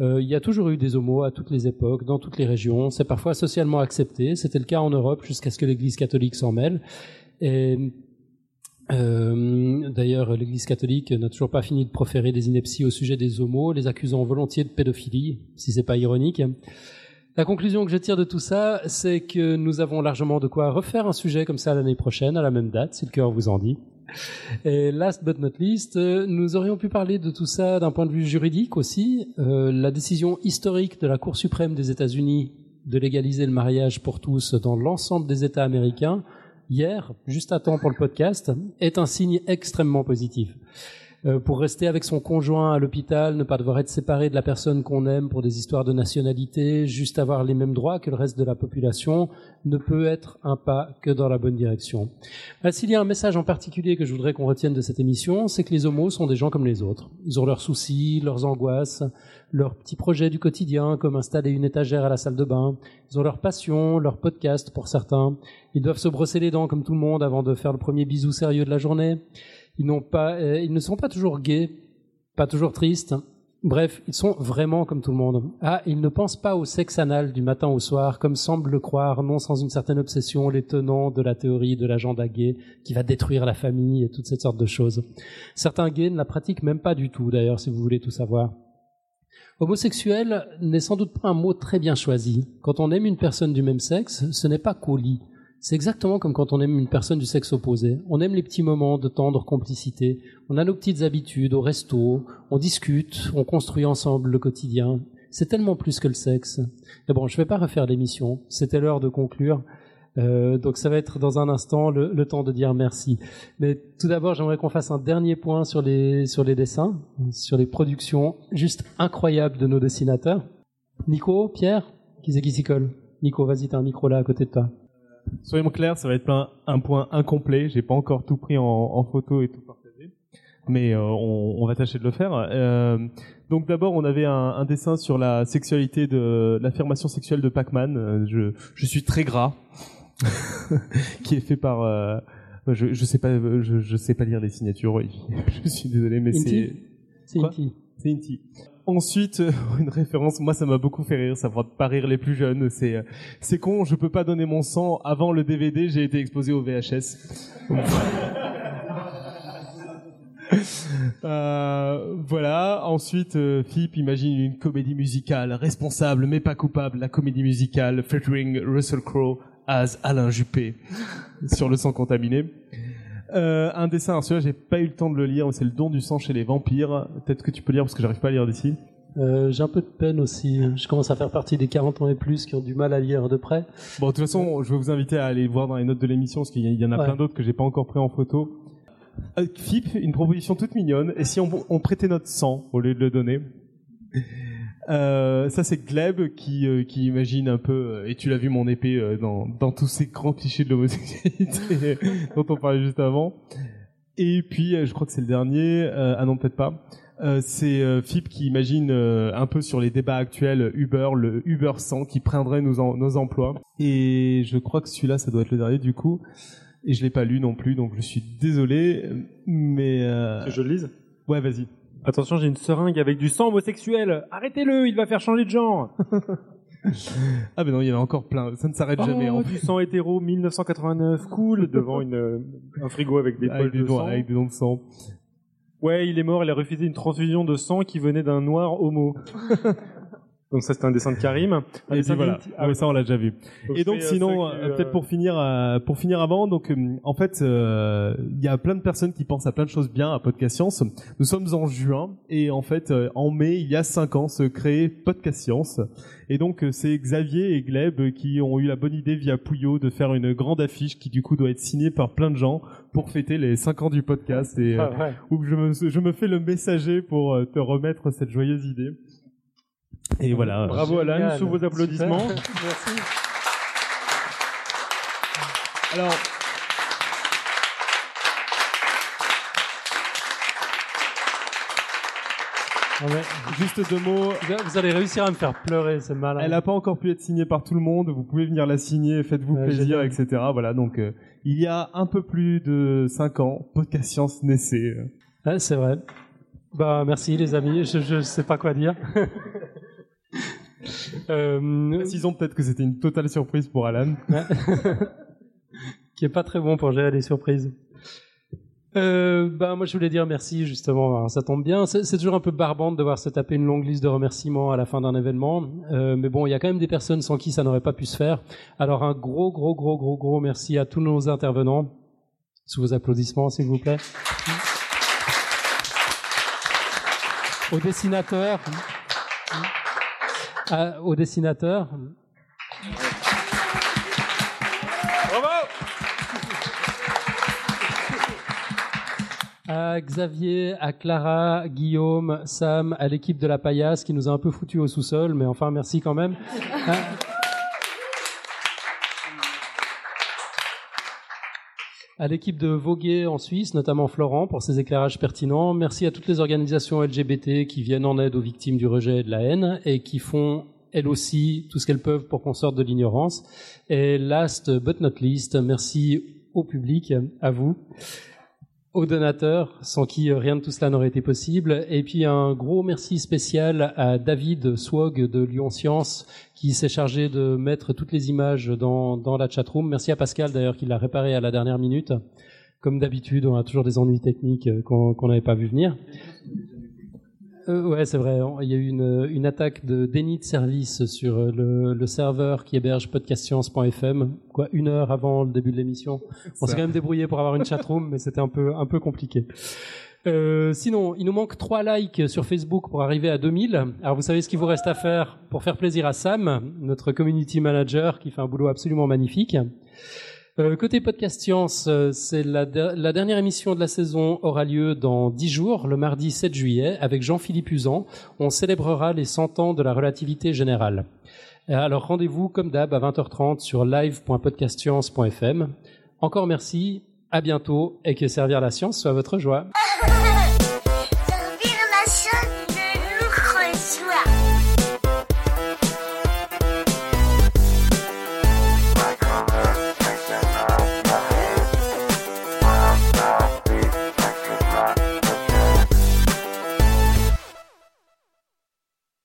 Speaker 1: Euh, il y a toujours eu des homos à toutes les époques, dans toutes les régions, c'est parfois socialement accepté, c'était le cas en Europe jusqu'à ce que l'Église catholique s'en mêle. Euh, D'ailleurs, l'Église catholique n'a toujours pas fini de proférer des inepties au sujet des homos, les accusant volontiers de pédophilie, si c'est pas ironique. La conclusion que je tire de tout ça, c'est que nous avons largement de quoi refaire un sujet comme ça l'année prochaine, à la même date, si le cœur vous en dit. Et last but not least, euh, nous aurions pu parler de tout ça d'un point de vue juridique aussi. Euh, la décision historique de la Cour suprême des États-Unis de légaliser le mariage pour tous dans l'ensemble des États américains, hier, juste à temps pour le podcast, est un signe extrêmement positif. Euh, pour rester avec son conjoint à l'hôpital, ne pas devoir être séparé de la personne qu'on aime pour des histoires de nationalité, juste avoir les mêmes droits que le reste de la population, ne peut être un pas que dans la bonne direction. Euh, S'il y a un message en particulier que je voudrais qu'on retienne de cette émission, c'est que les homos sont des gens comme les autres. Ils ont leurs soucis, leurs angoisses, leurs petits projets du quotidien, comme installer une étagère à la salle de bain. Ils ont leurs passions, leurs podcasts pour certains. Ils doivent se brosser les dents comme tout le monde avant de faire le premier bisou sérieux de la journée. Euh, ils ne sont pas toujours gays, pas toujours tristes. Bref, ils sont vraiment comme tout le monde. Ah, ils ne pensent pas au sexe anal du matin au soir, comme semblent le croire, non sans une certaine obsession, les tenants de la théorie de l'agenda gay qui va détruire la famille et toutes ces sortes de choses. Certains gays ne la pratiquent même pas du tout, d'ailleurs, si vous voulez tout savoir. Homosexuel n'est sans doute pas un mot très bien choisi. Quand on aime une personne du même sexe, ce n'est pas lit. C'est exactement comme quand on aime une personne du sexe opposé. On aime les petits moments de tendre complicité. On a nos petites habitudes au resto, on discute, on construit ensemble le quotidien. C'est tellement plus que le sexe. Et bon, je vais pas refaire l'émission. C'était l'heure de conclure. Euh, donc ça va être dans un instant le, le temps de dire merci. Mais tout d'abord, j'aimerais qu'on fasse un dernier point sur les sur les dessins, sur les productions juste incroyables de nos dessinateurs. Nico, Pierre, qui c'est qui s'y colle? Nico, vas-y, t'as un micro là à côté de toi.
Speaker 9: Soyons clairs, ça va être un point incomplet. J'ai pas encore tout pris en, en photo et tout partagé, mais euh, on, on va tâcher de le faire. Euh, donc d'abord, on avait un, un, dessin sur la sexualité de l'affirmation sexuelle de Pac-Man. Euh, je, je suis très gras, qui est fait par. Euh, je, je sais pas, je, je sais pas lire les signatures. je suis désolé, mais c'est?
Speaker 1: C'est Inti.
Speaker 9: C'est Inti. Ensuite, une référence, moi ça m'a beaucoup fait rire, ça fera pas rire les plus jeunes, c'est c'est con, je peux pas donner mon sang avant le DVD, j'ai été exposé au VHS. euh, voilà. Ensuite, euh, Philippe imagine une comédie musicale responsable mais pas coupable, la comédie musicale featuring Russell Crowe as Alain Juppé sur le sang contaminé. Euh, un dessin, alors celui-là j'ai pas eu le temps de le lire, c'est le don du sang chez les vampires. Peut-être que tu peux lire parce que j'arrive pas à lire d'ici.
Speaker 1: Euh, j'ai un peu de peine aussi. Je commence à faire partie des 40 ans et plus qui ont du mal à lire de près.
Speaker 9: Bon, de toute façon, je vais vous inviter à aller voir dans les notes de l'émission parce qu'il y, en a
Speaker 1: Ouais.
Speaker 9: plein d'autres que j'ai pas encore pris en photo. Euh, Fip, une proposition toute mignonne. Et si on, on prêtait notre sang au lieu de le donner? Euh, ça c'est Gleb qui, euh, qui imagine un peu, euh, et tu l'as vu mon épée euh, dans, dans tous ces grands clichés de l'homosexualité dont on parlait juste avant. Et puis je crois que c'est le dernier, euh, ah non peut-être pas, euh, c'est euh, Fip qui imagine euh, un peu sur les débats actuels Uber, le Uber 100 qui prendrait nos, en- nos emplois. Et je crois que celui-là ça doit être le dernier du coup. Et je l'ai pas lu non plus, donc je suis désolé, mais... Euh...
Speaker 3: Que je le lise?
Speaker 9: Ouais, vas-y.
Speaker 3: Attention, j'ai une seringue avec du sang homosexuel. Arrêtez-le, il va faire changer de genre.
Speaker 9: ah ben non, il y en a encore plein. Ça ne s'arrête jamais.
Speaker 3: Oh,
Speaker 9: en
Speaker 3: du sang hétéro 1989, cool, devant une, euh, un frigo avec des
Speaker 9: Avec des
Speaker 3: de
Speaker 9: dons-
Speaker 3: sang.
Speaker 9: avec des dons de sang.
Speaker 3: Ouais, il est mort, il a refusé une transfusion de sang qui venait d'un noir homo. Donc ça c'était un dessin de Karim. Un
Speaker 9: Et
Speaker 3: dessin
Speaker 9: puis voilà. Ah oui, ça on l'a déjà vu.
Speaker 3: Donc,
Speaker 9: Et donc
Speaker 3: euh,
Speaker 9: sinon, euh,
Speaker 3: euh,
Speaker 9: peut-être pour finir, euh, pour finir avant, donc euh, en fait, il y a plein de personnes qui pensent à plein de choses bien à Podcast Science. Nous sommes en juin et en fait, en mai, il y a cinq ans, se crée Podcast Science. Et donc c'est Xavier et Gleb qui ont eu la bonne idée via Pouillot de faire une grande affiche qui du coup doit être signée par plein de gens pour fêter les cinq ans du podcast et
Speaker 1: Ah ouais.
Speaker 9: où je me, je me fais le messager pour te remettre cette joyeuse idée. Et voilà.
Speaker 3: Bravo Alan,
Speaker 1: Génial.
Speaker 3: sous vos applaudissements.
Speaker 1: Super. Merci.
Speaker 9: Alors. Juste deux mots.
Speaker 1: Vous allez réussir à me faire pleurer, c'est malin.
Speaker 9: Elle n'a pas encore pu être signée par tout le monde. Vous pouvez venir la signer, faites-vous
Speaker 1: Ouais,
Speaker 9: plaisir, etc. Voilà, donc euh, il y a un peu plus de 5 ans, Podcast Science naissait.
Speaker 1: Ouais, c'est vrai. Bah, merci les amis, je, je sais pas quoi dire. euh,
Speaker 9: Précisons peut-être que c'était une totale surprise pour Alan.
Speaker 1: qui est pas très bon pour gérer les surprises. Euh, bah moi je voulais dire merci justement, Alors, ça tombe bien. C'est c'est toujours un peu barbant de devoir se taper une longue liste de remerciements à la fin d'un événement, Euh, mais bon il y a quand même des personnes sans qui ça n'aurait pas pu se faire. Alors un gros gros gros gros gros merci à tous nos intervenants. Sous vos applaudissements s'il vous plaît. Aux dessinateurs. À- aux dessinateurs. à Xavier, à Clara, Guillaume, Sam, à l'équipe de la paillasse qui nous a un peu foutu au sous-sol, mais enfin merci quand même. À- l'équipe de Voguet en Suisse, notamment Florent, pour ses éclairages pertinents. Merci à toutes les organisations LGBT qui viennent en aide aux victimes du rejet et de la haine et qui font elles aussi tout ce qu'elles peuvent pour qu'on sorte de l'ignorance. Et last but not least, merci au public, à vous aux donateurs, sans qui euh, rien de tout cela n'aurait été possible. Et puis un gros merci spécial à David Swog de Lyon Science, qui s'est chargé de mettre toutes les images dans, dans la chatroom. Merci à Pascal d'ailleurs qui l'a réparé à la dernière minute. Comme d'habitude, on a toujours des ennuis techniques euh, qu'on n'avait pas vu venir. Euh, ouais, c'est vrai. Il y a eu une, une attaque de déni de service sur euh, le, le serveur qui héberge podcastscience.fm, quoi, une heure avant le début de l'émission. On s'est quand même débrouillé pour avoir une chatroom, mais c'était un peu, un peu compliqué. Euh, sinon, il nous manque trois likes sur Facebook pour arriver à 2000. Alors, vous savez ce qu'il vous reste à faire pour faire plaisir à Sam, notre community manager, qui fait un boulot absolument magnifique. Euh, côté podcast science, euh, c'est la, der- la dernière émission de la saison aura lieu dans 10 jours, le mardi 7 juillet, avec Jean-Philippe Usan. On célébrera les 100 ans de la relativité générale. Euh, Alors rendez-vous comme d'hab à 20h30 sur live.podcastscience.fm. Encore merci, à bientôt et que servir la science soit votre joie.